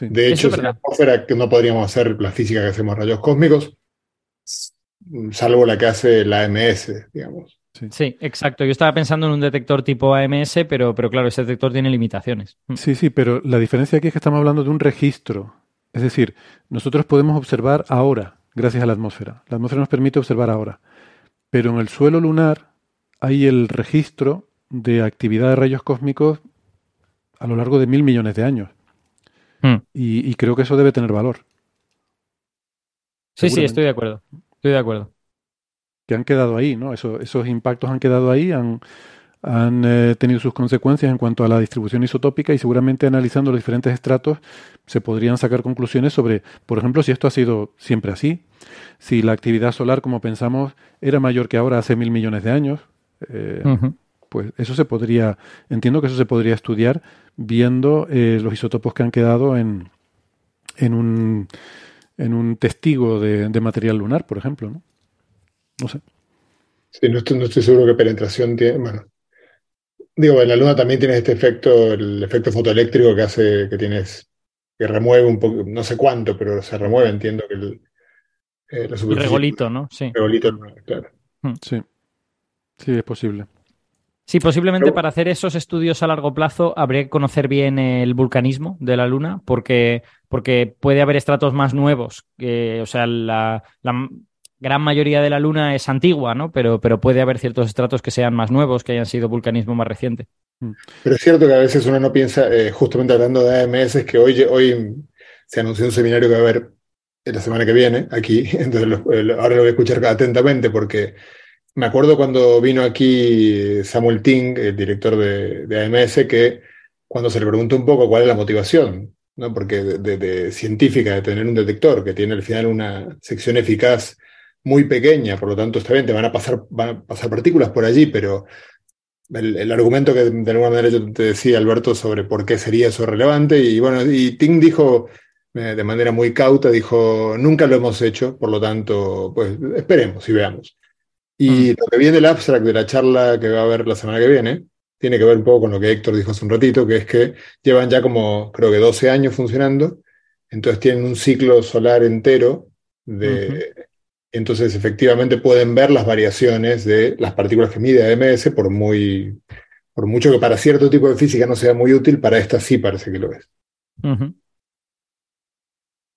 De hecho, sin atmósfera no podríamos hacer la física que hacemos rayos cósmicos, salvo la que hace la AMS, digamos. Sí. exacto. Yo estaba pensando en un detector tipo AMS, pero, pero claro, ese detector tiene limitaciones. Mm. Sí, sí, pero la diferencia aquí es que estamos hablando de un registro. Es decir, nosotros podemos observar ahora gracias a la atmósfera. La atmósfera nos permite observar ahora. Pero en el suelo lunar hay el registro de actividad de rayos cósmicos a lo largo de mil millones de años. Hmm. Y, creo que eso debe tener valor. Sí, sí, estoy de acuerdo. Estoy de acuerdo. Que han quedado ahí, ¿no? esos impactos han quedado ahí, han, han eh, tenido sus consecuencias en cuanto a la distribución isotópica y seguramente analizando los diferentes estratos se podrían sacar conclusiones sobre, por ejemplo, si esto ha sido siempre así, si la actividad solar, como pensamos, era mayor que ahora hace mil millones de años. Eh, pues eso se podría, entiendo que eso se podría estudiar viendo eh, los isótopos que han quedado en, en, un, en un testigo de, material lunar, por ejemplo. No, no sé. Sí, no estoy, no estoy seguro qué penetración tiene. Bueno, Digo, en la luna también tienes este efecto, el efecto fotoeléctrico que hace que tienes, que remueve un poco, no sé cuánto, pero se remueve, entiendo que eh, la Y superficie. regolito, ¿no? Sí. Regolito lunar, claro. Sí. Sí, es posible. Sí, posiblemente Pero- para hacer esos estudios a largo plazo habría que conocer bien el vulcanismo de la Luna, porque, porque puede haber estratos más nuevos. que, o sea, la, gran mayoría de la Luna es antigua, ¿no? Pero, pero puede haber ciertos estratos que sean más nuevos, que hayan sido vulcanismo más reciente. Pero es cierto que a veces uno no piensa, eh, justamente hablando de AMS, es que hoy, hoy se anunció un seminario que va a haber la semana que viene aquí, <laughs> entonces eh, ahora lo voy a escuchar atentamente porque me acuerdo cuando vino aquí Samuel Ting, el director de, AMS, que cuando se le preguntó un poco cuál es la motivación, ¿no? Porque de científica de tener un detector que tiene al final una sección eficaz muy pequeña, por lo tanto está bien, te van a pasar, van a pasar partículas por allí, pero el, el argumento que de alguna manera yo te decía, Alberto, sobre por qué sería eso relevante, y bueno, y Ting dijo eh, de manera muy cauta, dijo, nunca lo hemos hecho, por lo tanto, pues esperemos y veamos. Y lo que viene del abstract de la charla que va a haber la semana que viene, tiene que ver un poco con lo que Héctor dijo hace un ratito, que es que llevan ya como, creo que 12 años funcionando, entonces tienen un ciclo solar entero de... Entonces, efectivamente, pueden ver las variaciones de las partículas que mide AMS, por muy, por mucho que para cierto tipo de física no sea muy útil, para esta sí parece que lo es.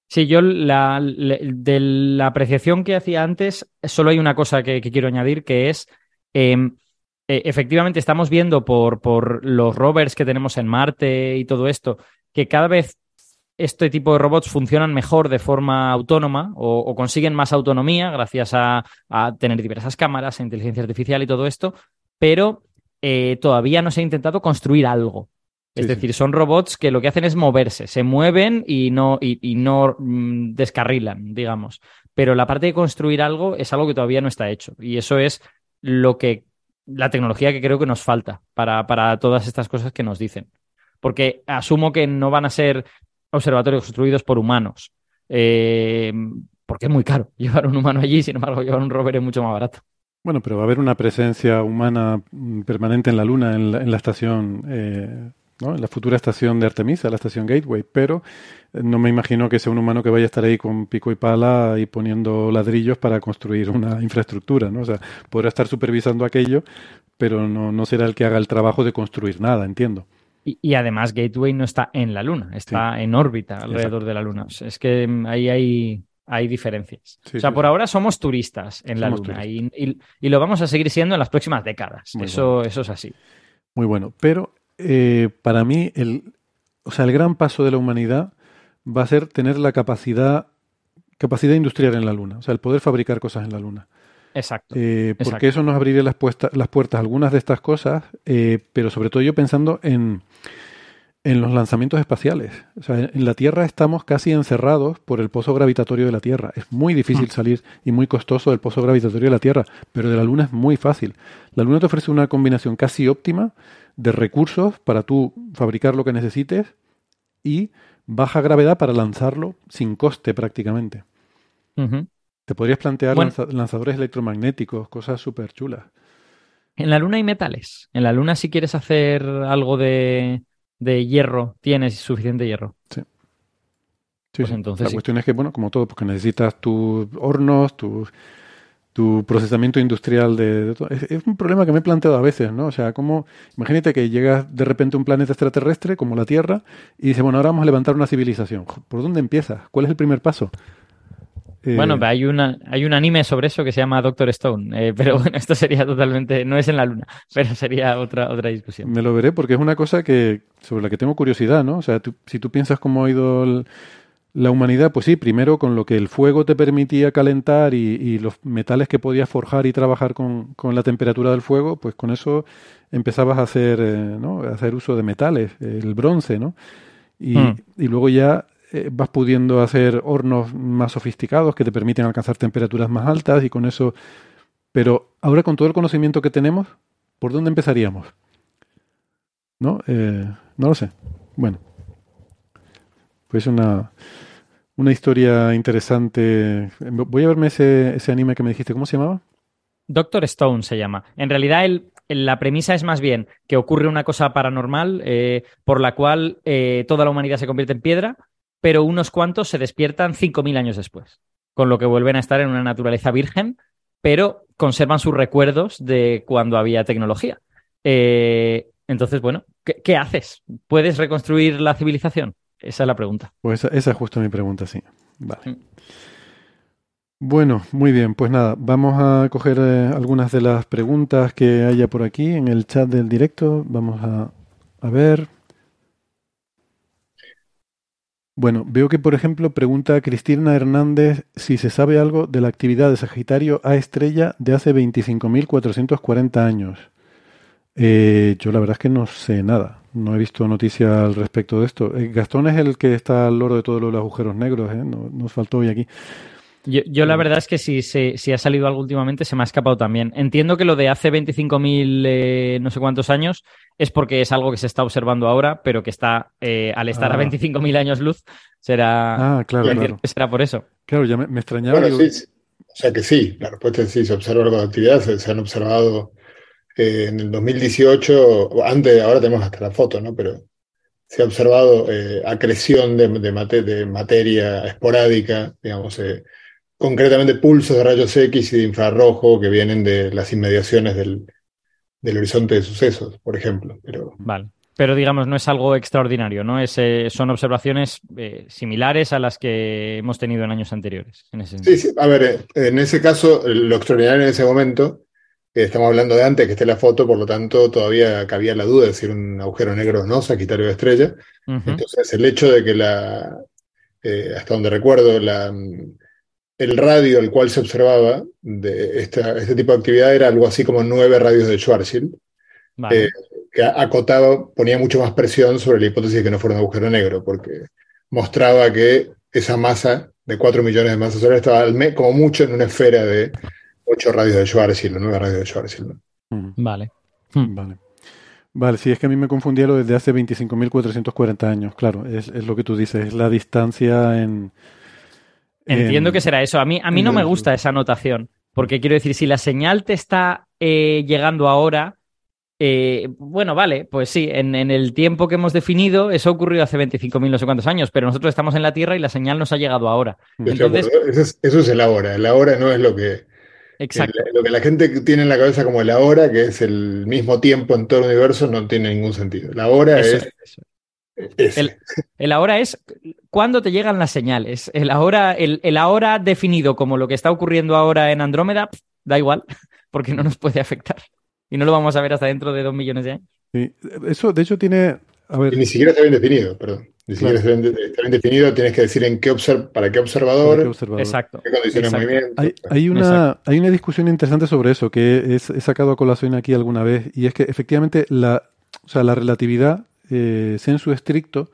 Sí, yo la, le- de la apreciación que hacía antes, solo hay una cosa que, quiero añadir, que es, em, eh, efectivamente estamos viendo por, por los rovers que tenemos en Marte y todo esto, que cada vez este tipo de robots funcionan mejor de forma autónoma o, o consiguen más autonomía gracias a, a tener diversas cámaras, inteligencia artificial y todo esto, pero eh, todavía no se ha intentado construir algo. Es Sí, sí. decir, son robots que lo que hacen es moverse, se mueven y no, y, y no mm, descarrilan, digamos. Pero la parte de construir algo es algo que todavía no está hecho. Y eso es lo que, la tecnología que creo que nos falta para, para todas estas cosas que nos dicen. Porque asumo que no van a ser observatorios construidos por humanos. eh, porque es muy caro <laughs> llevar un humano allí, sin embargo, llevar un rover es mucho más barato. Bueno, pero va a haber una presencia humana mm, permanente en la Luna, en la, en la estación, eh, ¿no? En la futura estación de Artemisa, la estación Gateway, pero eh, no me imagino que sea un humano que vaya a estar ahí con pico y pala y poniendo ladrillos para construir una <laughs> infraestructura, ¿no? O sea, podrá estar supervisando aquello, pero no, no será el que haga el trabajo de construir nada, entiendo. Y, y además Gateway no está en la Luna, está en órbita alrededor Exacto. de la Luna. O sea, es que mm, ahí hay, hay diferencias. Sí, o sea, sí, por ahora somos turistas en la Luna y, y- y lo vamos a seguir siendo en las próximas décadas. Muy Eso, eso es así. Muy bueno. Pero eh, para mí, el, o sea, el gran paso de la humanidad va a ser tener la capacidad, capacidad industrial en la Luna, o sea, el poder fabricar cosas en la Luna. Exacto. Eh, Exacto. porque eso nos abriría las, puesta- las puertas a algunas de estas cosas, eh, pero sobre todo yo pensando en, en los lanzamientos espaciales. O sea, en la Tierra estamos casi encerrados por el pozo gravitatorio de la Tierra. Es muy difícil salir y muy costoso del pozo gravitatorio de la Tierra, pero de la Luna es muy fácil. La Luna te ofrece una combinación casi óptima de recursos para tú fabricar lo que necesites y baja gravedad para lanzarlo sin coste prácticamente. Te podrías plantear Bueno. lanza- lanzadores electromagnéticos, cosas súper chulas. En la Luna hay metales. En la Luna, si quieres hacer algo de, de hierro, tienes suficiente hierro. Sí, Pues sí. entonces La sí. cuestión es que, bueno, como todo, porque necesitas tus hornos, tu, tu procesamiento industrial de, de todo. Es, es un problema que me he planteado a veces, ¿no? O sea, como, imagínate que llegas de repente a un planeta extraterrestre como la Tierra y dices, bueno, ahora vamos a levantar una civilización. ¿Por dónde empiezas? ¿Cuál es el primer paso? Eh, Bueno, hay, una, hay un anime sobre eso que se llama Doctor Stone, eh, <laughs> pero bueno, esto sería totalmente, no es en la Luna, <laughs> pero sería otra, otra discusión. Me lo veré porque es una cosa que sobre la que tengo curiosidad, ¿no? O sea, tú- si tú piensas cómo ha ido el- la humanidad, pues sí, primero con lo que el fuego te permitía calentar y, y los metales que podías forjar y trabajar con, con la temperatura del fuego, pues con eso empezabas a hacer, eh, ¿no? A hacer uso de metales, el bronce, ¿no? Y, Mm. y luego ya eh, vas pudiendo hacer hornos más sofisticados que te permiten alcanzar temperaturas más altas y con eso... Pero ahora con todo el conocimiento que tenemos, ¿por dónde empezaríamos? ¿No? Eh, no lo sé. Bueno. Pues una, una historia interesante. Voy a verme ese, ese anime que me dijiste. ¿Cómo se llamaba? Doctor Stone se llama. En realidad, el- la premisa es más bien que ocurre una cosa paranormal eh, por la cual eh, toda la humanidad se convierte en piedra, pero unos cuantos se despiertan 5.000 años después. con lo que vuelven a estar en una naturaleza virgen, pero conservan sus recuerdos de cuando había tecnología. Eh, entonces, bueno, ¿qué, haces? ¿Puedes reconstruir la civilización? Esa es la pregunta. Pues esa, es justo mi pregunta, sí. Vale. Mm. Bueno, muy bien, pues nada, vamos a coger eh, algunas de las preguntas que haya por aquí en el chat del directo. Vamos a, a ver. Bueno, veo que, por ejemplo, pregunta Cristina Hernández si se sabe algo de la actividad de Sagitario A estrella de hace 25.440 años. Eh, yo la verdad es que no sé nada. No he visto noticias al respecto de esto. Eh, Gastón es el que está al loro de todos los agujeros negros. ¿eh? nos faltó hoy aquí. Yo, la verdad es que si, si, ha salido algo últimamente se me ha escapado también. Entiendo que lo de hace 25.000 eh, no sé cuántos años es porque es algo que se está observando ahora, pero que está, eh, al estar a 25.000 ah. años luz, será, ah, claro, claro. será por eso. Claro, ya me, extrañaba. sí, o sea que sí, la respuesta es sí, se observa algo de actividad, se, han observado eh, en el 2018, antes, ahora tenemos hasta la foto, ¿no? Pero se ha observado acreción de, de, materia esporádica, digamos, concretamente pulsos de rayos X y de infrarrojo que vienen de las inmediaciones del, horizonte de sucesos, por ejemplo. Pero... Vale. Pero digamos, no es algo extraordinario, ¿no? Es, eh, son observaciones eh, similares a las que hemos tenido en años anteriores. sí, sí, a ver, eh, en ese caso, lo extraordinario en ese momento, estamos hablando de antes que esté la foto, por lo tanto, todavía cabía la duda de si era un agujero negro o no, Sagitario de estrella. Entonces, el hecho de que la, hasta donde recuerdo, la, el radio al cual se observaba de este tipo de actividad era algo así como nueve radios de Schwarzschild, eh, que acotaba, ponía mucho más presión sobre la hipótesis de que no fuera un agujero negro, porque mostraba que esa masa de cuatro millones de masas solares estaba como mucho en una esfera de ocho radios de Schwarzschild, nueve radios de Schwarzschild. Vale. Vale. Vale, sí, es que a mí me confundía lo desde hace 25.440 años, claro, es, es, lo que tú dices, es la distancia en, Entiendo que será eso. A mí, a mí no me gusta esa anotación, porque quiero decir, si la señal te está eh, llegando ahora, eh, bueno, vale, pues sí, en, el tiempo que hemos definido, eso ocurrió hace 25.000 no sé cuántos años, pero nosotros estamos en la Tierra y la señal nos ha llegado ahora. Entonces, eso, es, el ahora. El ahora no es lo que. Exacto. lo que la gente tiene en la cabeza como el ahora, que es el mismo tiempo en todo el universo, no tiene ningún sentido. La hora es. El, ahora es cuando te llegan las señales. El ahora, el, ahora definido como lo que está ocurriendo ahora en Andrómeda, da igual, <laughs> porque no nos puede afectar. Y no lo vamos a ver hasta dentro de dos millones de años. Sí. Eso, de hecho, tiene. A ver. ni siquiera está bien definido, perdón. Ni siquiera está, bien, definido, tienes que decir en qué para qué observador, Exacto. qué condiciones de movimiento. Hay, una, hay una discusión interesante sobre eso que he sacado a colación aquí alguna vez, y es que efectivamente la, o sea, la relatividad eh, sensu estricto,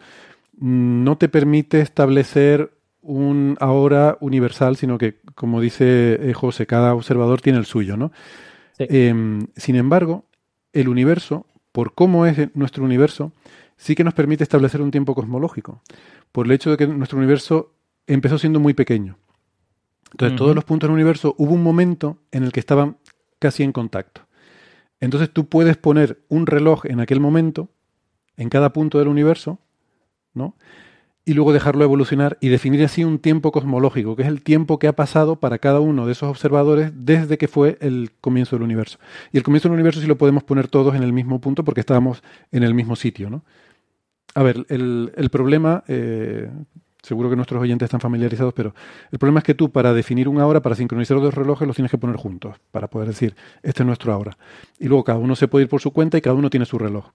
mm, no te permite establecer un ahora universal, sino que, como dice eh, José, cada observador tiene el suyo, ¿no? Em, sin embargo, el universo, por cómo es nuestro universo, sí que nos permite establecer un tiempo cosmológico, por el hecho de que nuestro universo empezó siendo muy pequeño. Entonces, todos los puntos del universo hubo un momento en el que estaban casi en contacto. Entonces, tú puedes poner un reloj en aquel momento en cada punto del universo, ¿no? Y luego dejarlo evolucionar y definir así un tiempo cosmológico, que es el tiempo que ha pasado para cada uno de esos observadores desde que fue el comienzo del universo. Y el comienzo del universo sí lo podemos poner todos en el mismo punto porque estábamos en el mismo sitio, ¿no? A ver, el, problema, eh, seguro que nuestros oyentes están familiarizados, pero el problema es que tú para definir una hora, para sincronizar los dos relojes, los tienes que poner juntos, para poder decir, este es nuestro hora. Y luego cada uno se puede ir por su cuenta y cada uno tiene su reloj.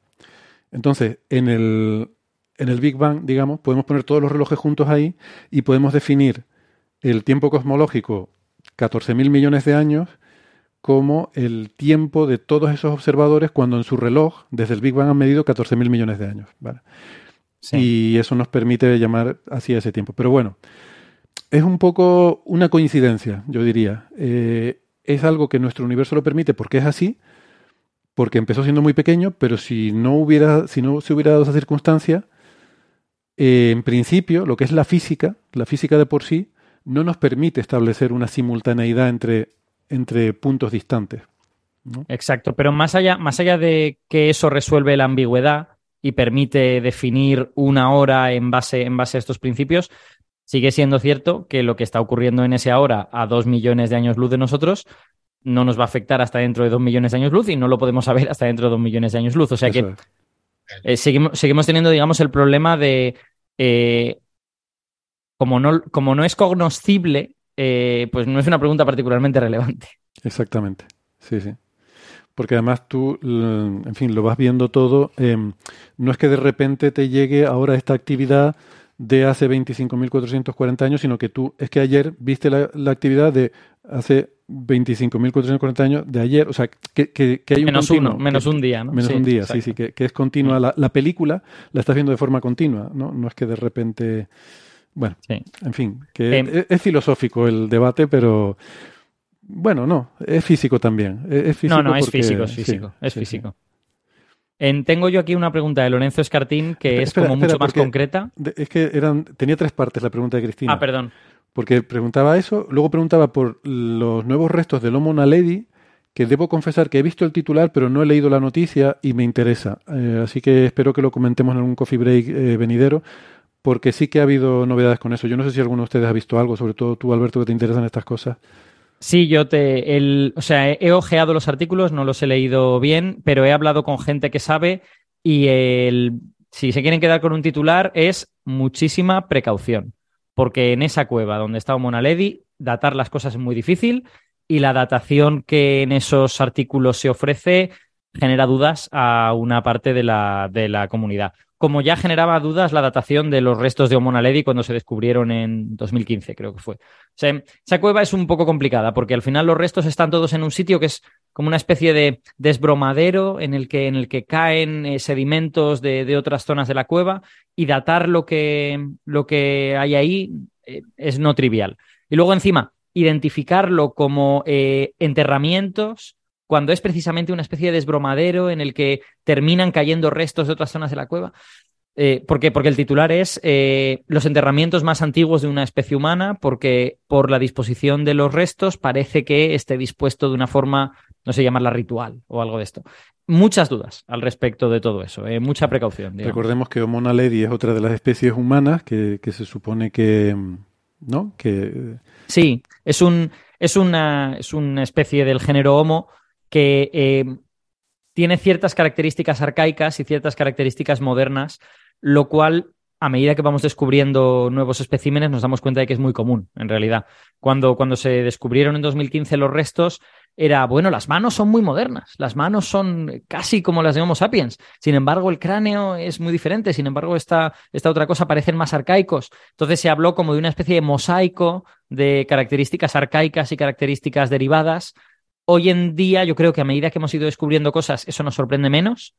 Entonces, en el, en el Big Bang, digamos, podemos poner todos los relojes juntos ahí y podemos definir el tiempo cosmológico, 14.000 millones de años, como el tiempo de todos esos observadores cuando en su reloj, desde el Big Bang, han medido 14.000 millones de años. Y eso nos permite llamar así a ese tiempo. Pero bueno, es un poco una coincidencia, yo diría. Eh, es algo que nuestro universo lo permite porque es así, porque empezó siendo muy pequeño, pero si no hubiera, si no se hubiera dado esa circunstancia, eh, en principio, lo que es la física, la física de por sí, no nos permite establecer una simultaneidad entre, entre puntos distantes. Exacto, pero más allá, más allá de que eso resuelve la ambigüedad y permite definir una hora en base, en base a estos principios, Sigue siendo cierto que lo que está ocurriendo en ese ahora a dos millones de años luz de nosotros no nos va a afectar hasta dentro de dos millones de años luz y no lo podemos saber hasta dentro de dos millones de años luz. O sea Eso que eh, seguimos, seguimos teniendo, digamos, el problema de eh, como, no, como no es cognoscible, eh, pues no es una pregunta particularmente relevante. Exactamente, sí, sí. Porque además tú, en fin, lo vas viendo todo. eh, no es que de repente te llegue ahora esta actividad de hace 25.440 años, sino que tú, es que ayer viste la, la actividad de hace 25.440 años de ayer. O sea, que, que- que hay un Menos continuo, uno, menos que- un día, ¿no? Menos Sí, un día, exacto. sí, sí, que, que es continua. La, la película la estás viendo de forma continua, ¿no? No es que de repente. Bueno, Sí. en fin, que Em, es, es filosófico el debate, pero bueno, no, es físico también. Es, es físico no, no, es físico, es sí, físico, es sí, sí. En- tengo yo aquí una pregunta de Lorenzo Escartín que Espera, es como espera, mucho más concreta. Es que eran, tenía tres partes la pregunta de Cristina. Ah, perdón. Porque preguntaba eso, luego preguntaba por los nuevos restos del Homo naledi, que debo confesar que he visto el titular, pero no he leído la noticia y me interesa. Eh, así que espero que lo comentemos en un coffee break eh, venidero, porque sí que ha habido novedades con eso. Yo no sé si alguno de ustedes ha visto algo, sobre todo tú, Alberto, que te interesan estas cosas. Sí, yo te. El, o sea, he, ojeado los artículos, no los he leído bien, pero he hablado con gente que sabe y el, si se quieren quedar con un titular es muchísima precaución. Porque en esa cueva donde está Homo naledi, datar las cosas es muy difícil y la datación que en esos artículos se ofrece genera dudas a una parte de la, de la comunidad. Como ya generaba dudas la datación de los restos de Homo naledi cuando se descubrieron en 2015, creo que fue. O sea, esa cueva es un poco complicada porque al final los restos están todos en un sitio que es como una especie de desbromadero en el que, en el que caen eh, sedimentos de, de otras zonas de la cueva y datar lo que, lo que hay ahí eh, es no trivial. Y luego encima, identificarlo como eh, enterramientos cuando es precisamente una especie de desbromadero en el que terminan cayendo restos de otras zonas de la cueva. Eh, ¿Por qué? Porque el titular es eh, los enterramientos más antiguos de una especie humana, porque por la disposición de los restos parece que esté dispuesto de una forma, no sé llamarla ritual o algo de esto. Muchas dudas al respecto de todo eso, eh, mucha precaución. digamos. Recordemos que Homo naledi es otra de las especies humanas que, que se supone que, ¿no? Que Sí, es, un, es, una, es una especie del género Homo que eh, tiene ciertas características arcaicas y ciertas características modernas, lo cual, a medida que vamos descubriendo nuevos especímenes, nos damos cuenta de que es muy común, en realidad. Cuando, cuando se descubrieron en 2015 los restos, era, bueno, las manos son muy modernas, las manos son casi como las de Homo sapiens, sin embargo, el cráneo es muy diferente, sin embargo, esta, esta otra cosa parecen más arcaicos. Entonces se habló como de una especie de mosaico de características arcaicas y características derivadas. Hoy en día, yo creo que a medida que hemos ido descubriendo cosas, eso nos sorprende menos,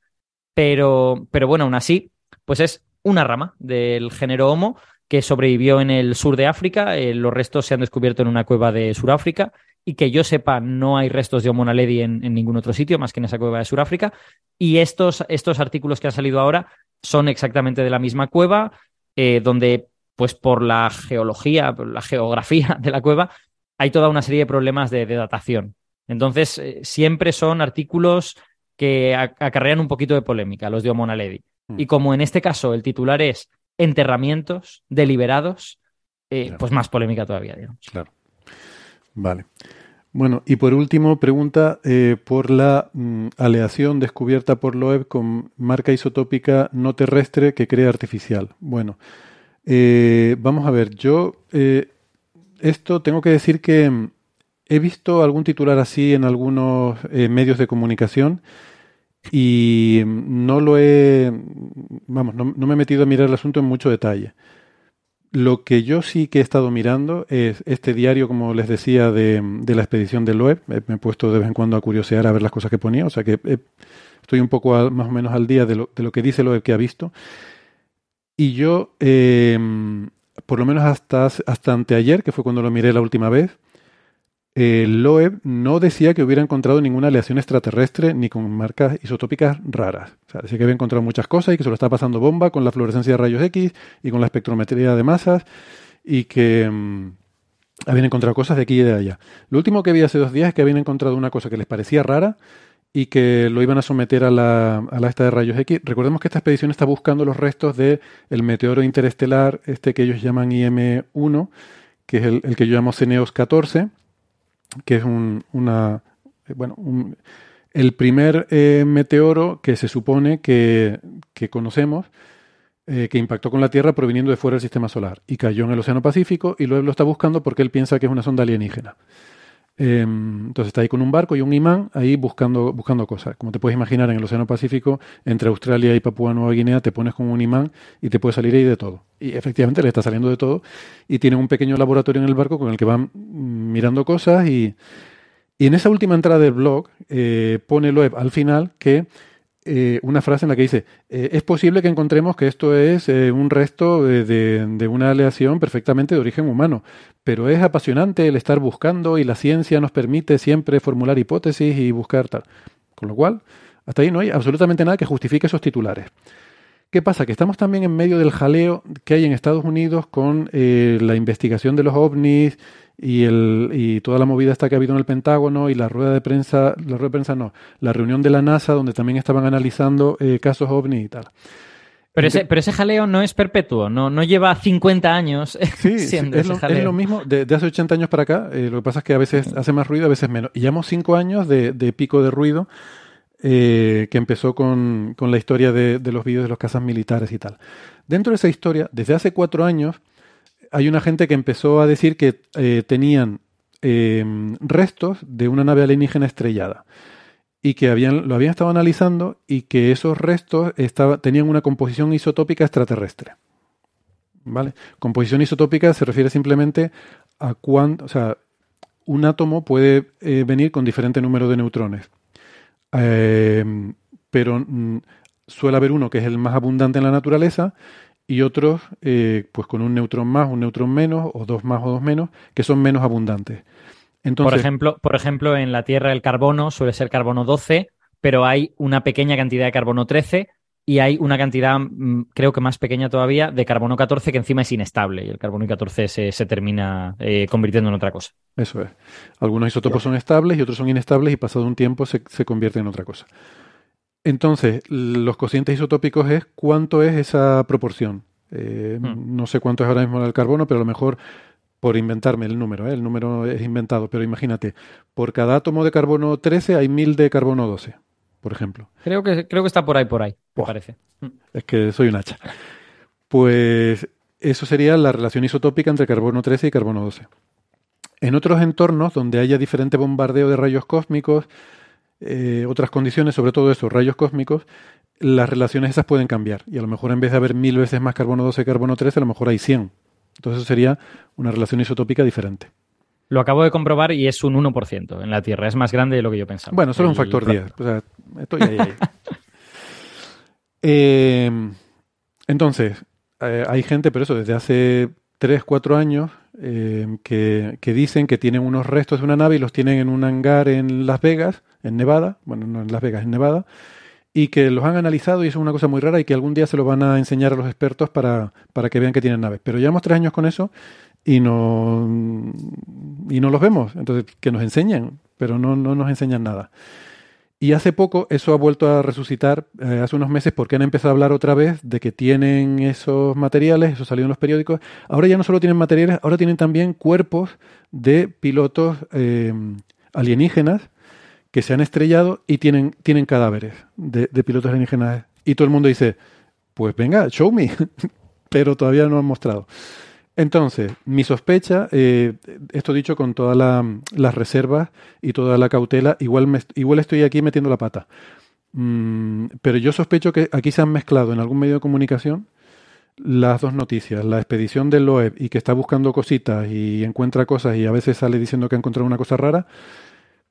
pero, pero bueno, aún así, pues es una rama del género Homo que sobrevivió en el sur de África. Eh, los restos se han descubierto en una cueva de Sudáfrica y que yo sepa, no hay restos de Homo naledi en, en ningún otro sitio más que en esa cueva de Sudáfrica. Y estos, estos artículos que han salido ahora son exactamente de la misma cueva, eh, donde, pues por la geología, por la geografía <laughs> de la cueva, hay toda una serie de problemas de, de datación. Entonces, eh, siempre son artículos que ac acarrean un poquito de polémica, los de Homo naledi. Mm. Y como en este caso el titular es enterramientos deliberados, eh, Claro. pues más polémica todavía, digamos. Claro. Vale. Bueno, y por último, pregunta eh, por la mm, aleación descubierta por Loeb con marca isotópica no terrestre que crea artificial. Bueno, eh, vamos a ver, yo esto tengo que decir que mm, he visto algún titular así en algunos eh, medios de comunicación y no lo he, vamos, no, me he metido a mirar el asunto en mucho detalle. Lo que yo sí que he estado mirando es este diario, como les decía, de, la expedición de Loeb. Eh, Me he puesto de vez en cuando a curiosear a ver las cosas que ponía, o sea que eh, estoy un poco más o menos al día de lo, de lo que dice Loeb que ha visto. Y yo, por lo menos hasta, hasta anteayer, que fue cuando lo miré la última vez, eh, Loeb no decía que hubiera encontrado ninguna aleación extraterrestre ni con marcas isotópicas raras. O sea, decía que había encontrado muchas cosas y que se lo está pasando bomba con la fluorescencia de rayos X y con la espectrometría de masas y que mm, habían encontrado cosas de aquí y de allá. Lo último que vi hace dos días es que habían encontrado una cosa que les parecía rara y que lo iban a someter a la, a la esta de rayos X. Recordemos que esta expedición está buscando los restos del el meteoro interestelar, este que ellos llaman IM-1, que es el, el, que yo llamo Ceneos 14, que es un, una, bueno, un, el primer eh, meteoro que se supone que, que conocemos, eh, que impactó con la Tierra proviniendo de fuera del sistema solar y cayó en el Océano Pacífico y luego lo está buscando porque él piensa que es una sonda alienígena. Eh, entonces está ahí con un barco y un imán ahí buscando, buscando cosas. Como te puedes imaginar, en el Océano Pacífico, entre Australia y Papúa Nueva Guinea, te pones con un imán y te puede salir ahí de todo. Y efectivamente le está saliendo de todo. Y tiene un pequeño laboratorio en el barco con el que van mirando cosas. Y, y en esa última entrada del blog eh, pone Loeb al final que eh, una frase en la que dice, eh, es posible que encontremos que esto es eh, un resto de, de, de, una aleación perfectamente de origen humano, pero es apasionante el estar buscando y la ciencia nos permite siempre formular hipótesis y buscar tal. Con lo cual, hasta ahí no hay absolutamente nada que justifique esos titulares. ¿Qué pasa? Que estamos también en medio del jaleo que hay en Estados Unidos con la investigación de los ovnis y, el, y toda la movida esta que ha habido en el Pentágono y la rueda de prensa, la rueda de prensa no, la reunión de la NASA donde también estaban analizando eh, casos ovni y tal. Pero ese, pero ese jaleo no es perpetuo, no, no lleva 50 años <laughs> sí, siendo es, ese lo, jaleo. es lo mismo de, de, hace 80 años para acá. Eh, lo que pasa es que a veces hace más ruido, a veces menos. Y llevamos 5 años de, de, pico de ruido eh, que empezó con, con la historia de, de, los vídeos de los casas militares y tal. Dentro de esa historia, desde hace 4 años, hay una gente que empezó a decir que eh, tenían eh, restos de una nave alienígena estrellada y que habían, lo habían estado analizando y que esos restos tenían una composición isotópica extraterrestre. ¿Vale? Composición isotópica se refiere simplemente a cuánto, o sea, un átomo puede eh, venir con diferente número de neutrones, eh, pero mm, suele haber uno que es el más abundante en la naturaleza y otros eh, pues con un neutrón más, un neutrón menos, o dos más o dos menos, que son menos abundantes. Entonces, por, ejemplo, por ejemplo, en la Tierra el carbono suele ser carbono 12, pero hay una pequeña cantidad de carbono 13 y hay una cantidad, mm, creo que más pequeña todavía, de carbono 14 que encima es inestable y el carbono 14 se, se termina eh, convirtiendo en otra cosa. Eso es. Algunos isótopos son estables y otros son inestables y pasado un tiempo se, se convierten en otra cosa. Entonces, los cocientes isotópicos es cuánto es esa proporción. Eh, hmm. No sé cuánto es ahora mismo el carbono, pero a lo mejor por inventarme el número, ¿eh? el número es inventado, pero imagínate, por cada átomo de carbono 13 hay mil de carbono 12, por ejemplo. Creo que, creo que está por ahí, por ahí, me oh, parece. Es que soy un hacha. Pues eso sería la relación isotópica entre carbono 13 y carbono 12. En otros entornos donde haya diferente bombardeo de rayos cósmicos, eh, otras condiciones, sobre todo eso, rayos cósmicos, las relaciones esas pueden cambiar. Y a lo mejor en vez de haber mil veces más carbono 12 que carbono 13, a lo mejor hay 100. Entonces eso sería una relación isotópica diferente. Lo acabo de comprobar y es un 1% en la Tierra. Es más grande de lo que yo pensaba. Bueno, solo El... un factor 10. O sea, estoy ahí. ahí. <laughs> eh, entonces, eh, hay gente, pero eso, desde hace 3, 4 años, eh, que, que, dicen que tienen unos restos de una nave y los tienen en un hangar en Las Vegas, en Nevada, bueno, no en Las Vegas, en Nevada, y que los han analizado y eso es una cosa muy rara y que algún día se lo van a enseñar a los expertos para, para que vean que tienen naves. Pero llevamos tres años con eso y no, y no los vemos. Entonces, que nos enseñen, pero no, no nos enseñan nada. Y hace poco eso ha vuelto a resucitar, eh, hace unos meses, porque han empezado a hablar otra vez de que tienen esos materiales, eso salió en los periódicos. Ahora ya no solo tienen materiales, ahora tienen también cuerpos de pilotos eh, alienígenas que se han estrellado y tienen, tienen cadáveres de, de, pilotos alienígenas. Y todo el mundo dice, pues venga, show me, <laughs> pero todavía no han mostrado. Entonces, mi sospecha, eh, esto dicho con todas la, las reservas y toda la cautela, igual, me, igual estoy aquí metiendo la pata. Mm, pero yo sospecho que aquí se han mezclado en algún medio de comunicación las dos noticias, la expedición del Loeb y que está buscando cositas y encuentra cosas y a veces sale diciendo que ha encontrado una cosa rara,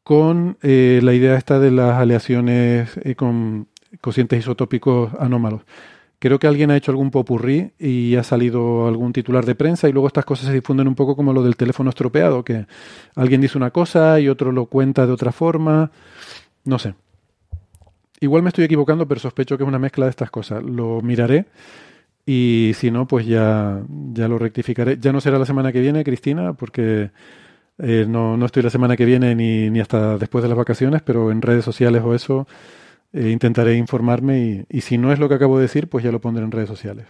con eh, la idea esta de las aleaciones eh, con cocientes isotópicos anómalos. Creo que alguien ha hecho algún popurrí y ha salido algún titular de prensa y luego estas cosas se difunden un poco como lo del teléfono estropeado, que alguien dice una cosa y otro lo cuenta de otra forma. No sé. Igual me estoy equivocando, pero sospecho que es una mezcla de estas cosas. Lo miraré y si no, pues ya, ya lo rectificaré. Ya no será la semana que viene, Cristina, porque Eh, no, no estoy la semana que viene ni, ni hasta después de las vacaciones, pero en redes sociales o eso eh, intentaré informarme y, y, si no es lo que acabo de decir, pues ya lo pondré en redes sociales.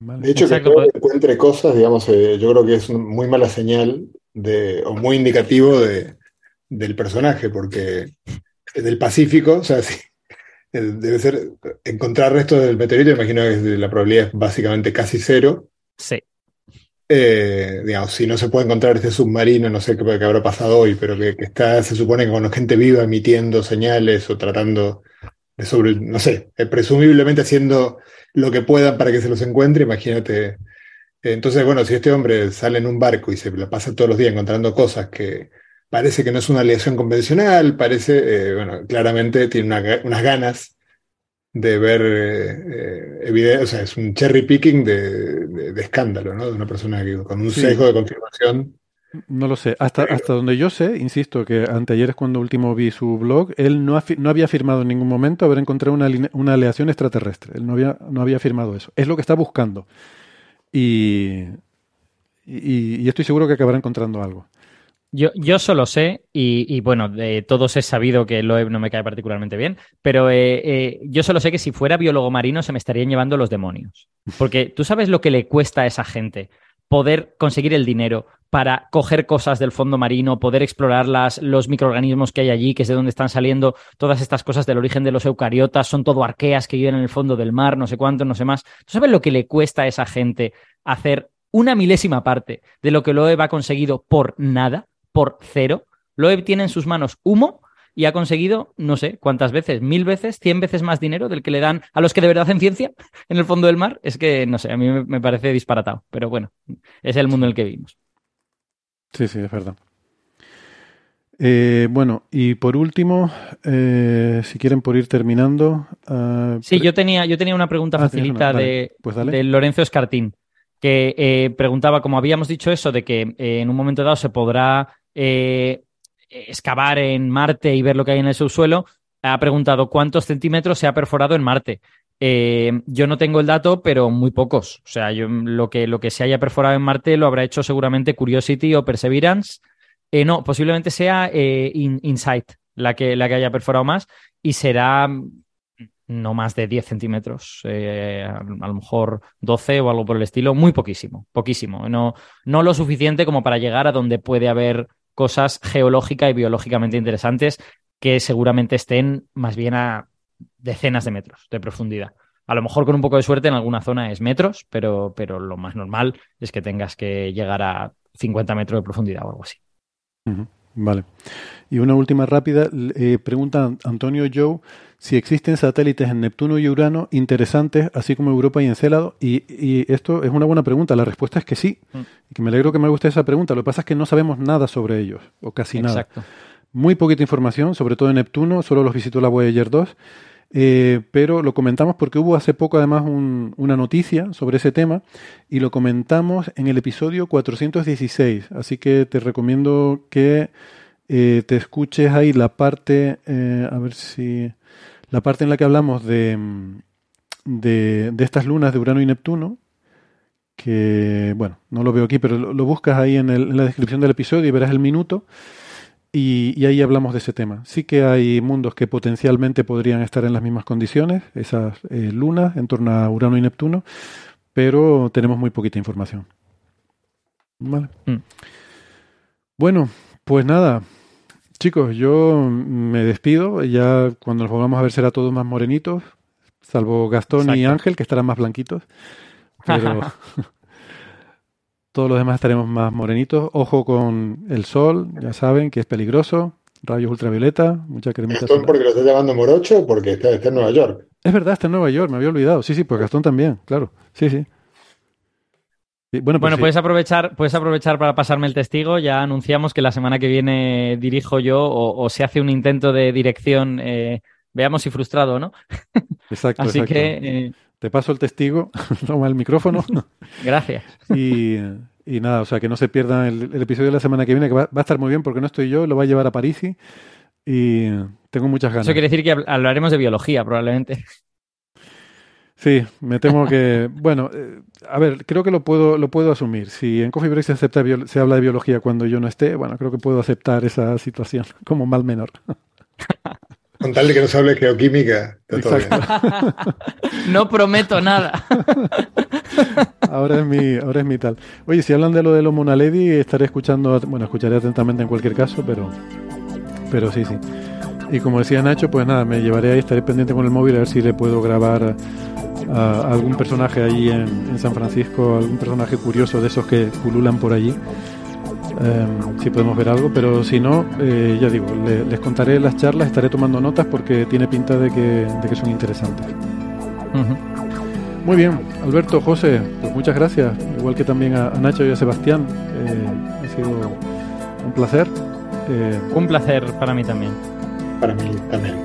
Vale. De hecho, Exacto, que pues... encuentre cosas, digamos, eh, yo creo que es muy mala señal de, o muy indicativo de, del personaje, porque del Pacífico, o sea, <laughs> sí, debe ser encontrar restos del meteorito, imagino que la probabilidad es básicamente casi cero. Sí. Eh, digamos, si no se puede encontrar este submarino, no sé qué, qué habrá pasado hoy, pero que, está, se supone que con gente viva emitiendo señales o tratando de sobre, no sé, eh, presumiblemente haciendo lo que puedan para que se los encuentre, imagínate. Entonces, bueno, si este hombre sale en un barco y se la pasa todos los días encontrando cosas que parece que no es una aleación convencional, parece, eh, bueno, claramente tiene una, unas ganas de ver eh, evidencia, o sea, es un cherry picking de, de, de, escándalo, ¿no? De una persona que, con un sí. sesgo de confirmación. No lo sé. Hasta, hasta donde yo sé, insisto, que anteayer es cuando último vi su blog, él no, no había afirmado en ningún momento haber encontrado una, una aleación extraterrestre. Él no había, no había afirmado eso. Es lo que está buscando. Y, y, y estoy seguro que acabará encontrando algo. Yo, yo solo sé, y, y, bueno, de todos es sabido que Loeb no me cae particularmente bien, pero eh, eh, yo solo sé que si fuera biólogo marino se me estarían llevando los demonios. Porque tú sabes lo que le cuesta a esa gente poder conseguir el dinero para coger cosas del fondo marino, poder explorar las, los microorganismos que hay allí, que es de donde están saliendo todas estas cosas del origen de los eucariotas, son todo arqueas que viven en el fondo del mar, no sé cuánto, no sé más. ¿Tú sabes lo que le cuesta a esa gente hacer una milésima parte de lo que Loeb ha conseguido por nada? Por cero. Loeb tiene en sus manos humo y ha conseguido, no sé cuántas veces, mil veces, cien veces más dinero del que le dan a los que de verdad hacen ciencia <laughs> en el fondo del mar. Es que, no sé, a mí me parece disparatado, pero bueno, es el mundo en el que vivimos. Sí, sí, es verdad. Eh, bueno, y por último, eh, si quieren por ir terminando. Uh, sí, yo tenía, yo tenía una pregunta ah, facilita una, de, pues de, Lorenzo Escartín, que eh, preguntaba, como habíamos dicho eso, de que en un momento dado se podrá eh, excavar en Marte y ver lo que hay en el subsuelo, ha preguntado cuántos centímetros se ha perforado en Marte. Eh, yo no tengo el dato, pero muy pocos. O sea, lo, que, lo que se haya perforado en Marte lo habrá hecho seguramente Curiosity o Perseverance. Eh, no, posiblemente sea In, Insight la que, la que haya perforado más y será no más de 10 centímetros, a, a, lo mejor 12 o algo por el estilo, muy poquísimo, poquísimo. No, no lo suficiente como para llegar a donde puede haber cosas geológica y biológicamente interesantes que seguramente estén más bien a decenas de metros de profundidad. A lo mejor con un poco de suerte en alguna zona es metros, pero, pero lo más normal es que tengas que llegar a 50 metros de profundidad o algo así. Vale. Y una última rápida. Eh, pregunta Antonio Joe si existen satélites en Neptuno y Urano interesantes, así como Europa y Encélado. Y, y esto es una buena pregunta. La respuesta es que sí. Mm. Y que me alegro que me guste esa pregunta. Lo que pasa es que no sabemos nada sobre ellos, o casi Exacto. nada. Muy poquita información, sobre todo en Neptuno. Solo los visitó la Voyager 2. Eh, pero lo comentamos porque hubo hace poco además un, una noticia sobre ese tema y lo comentamos en el episodio 416. Así que te recomiendo que eh, te escuches ahí la parte, eh, a ver si, la parte en la que hablamos de, de, de, estas lunas de Urano y Neptuno, que, bueno, no lo veo aquí, pero lo, lo buscas ahí en, el, en, la descripción del episodio y verás el minuto. Y, y, ahí hablamos de ese tema. Sí que hay mundos que potencialmente podrían estar en las mismas condiciones, esas eh, lunas en torno a Urano y Neptuno, pero tenemos muy poquita información. Vale. Mm. Bueno, pues nada, chicos, yo me despido. Ya cuando nos volvamos a ver será todos más morenitos, salvo Gastón Exacto. y Ángel, que estarán más blanquitos. Pero <laughs> todos los demás estaremos más morenitos. Ojo con el sol, ya saben que es peligroso. Rayos ultravioleta, mucha cremita. ¿Gastón porque lo está llamando morocho o porque está, está, en Nueva York? Es verdad, está en Nueva York, me había olvidado. Sí, sí, pues Gastón también, claro. Sí, sí. Bueno, pues bueno sí. puedes, aprovechar, puedes aprovechar para pasarme el testigo. Ya anunciamos que la semana que viene dirijo yo o, o se hace un intento de dirección, eh, veamos si frustrado o no. <laughs> Exacto. Así exacto. que... Eh, te paso el testigo, <laughs> toma el micrófono. <laughs> Gracias. Y, y, nada, o sea, que no se pierdan el, el, episodio de la semana que viene, que va, va, a estar muy bien porque no estoy yo, lo va a llevar a París y, y tengo muchas ganas. Eso quiere decir que hablaremos de biología, probablemente. Sí, me temo que. Bueno, eh, a ver, creo que lo puedo, lo puedo asumir. Si en Coffee Break se, acepta se habla de biología cuando yo no esté, bueno, creo que puedo aceptar esa situación <laughs> como mal menor. <laughs> Con tal de que no se hable de geoquímica, no prometo nada. <laughs> ahora es mi, ahora es mi tal. Oye, si hablan de lo de los Monaledi, estaré escuchando, bueno, escucharé atentamente en cualquier caso, pero, pero sí, sí. Y como decía Nacho, pues nada, me llevaré ahí, estaré pendiente con el móvil a ver si le puedo grabar a algún personaje allí en, San Francisco, algún personaje curioso de esos que pululan por allí. Em, si podemos ver algo, pero si no, eh, ya digo, les contaré las charlas, estaré tomando notas porque tiene pinta de que, de que son interesantes. Muy bien, Alberto, José, pues muchas gracias, igual que también a, Nacho y a Sebastián. Eh, ha sido un placer. Eh, un placer para mí también. Para mí también.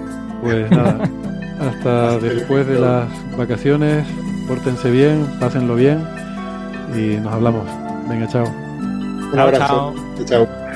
Pues nada, <laughs> hasta después de las vacaciones, pórtense bien, pásenlo bien y nos hablamos. Venga, chao. Un abrazo. chao.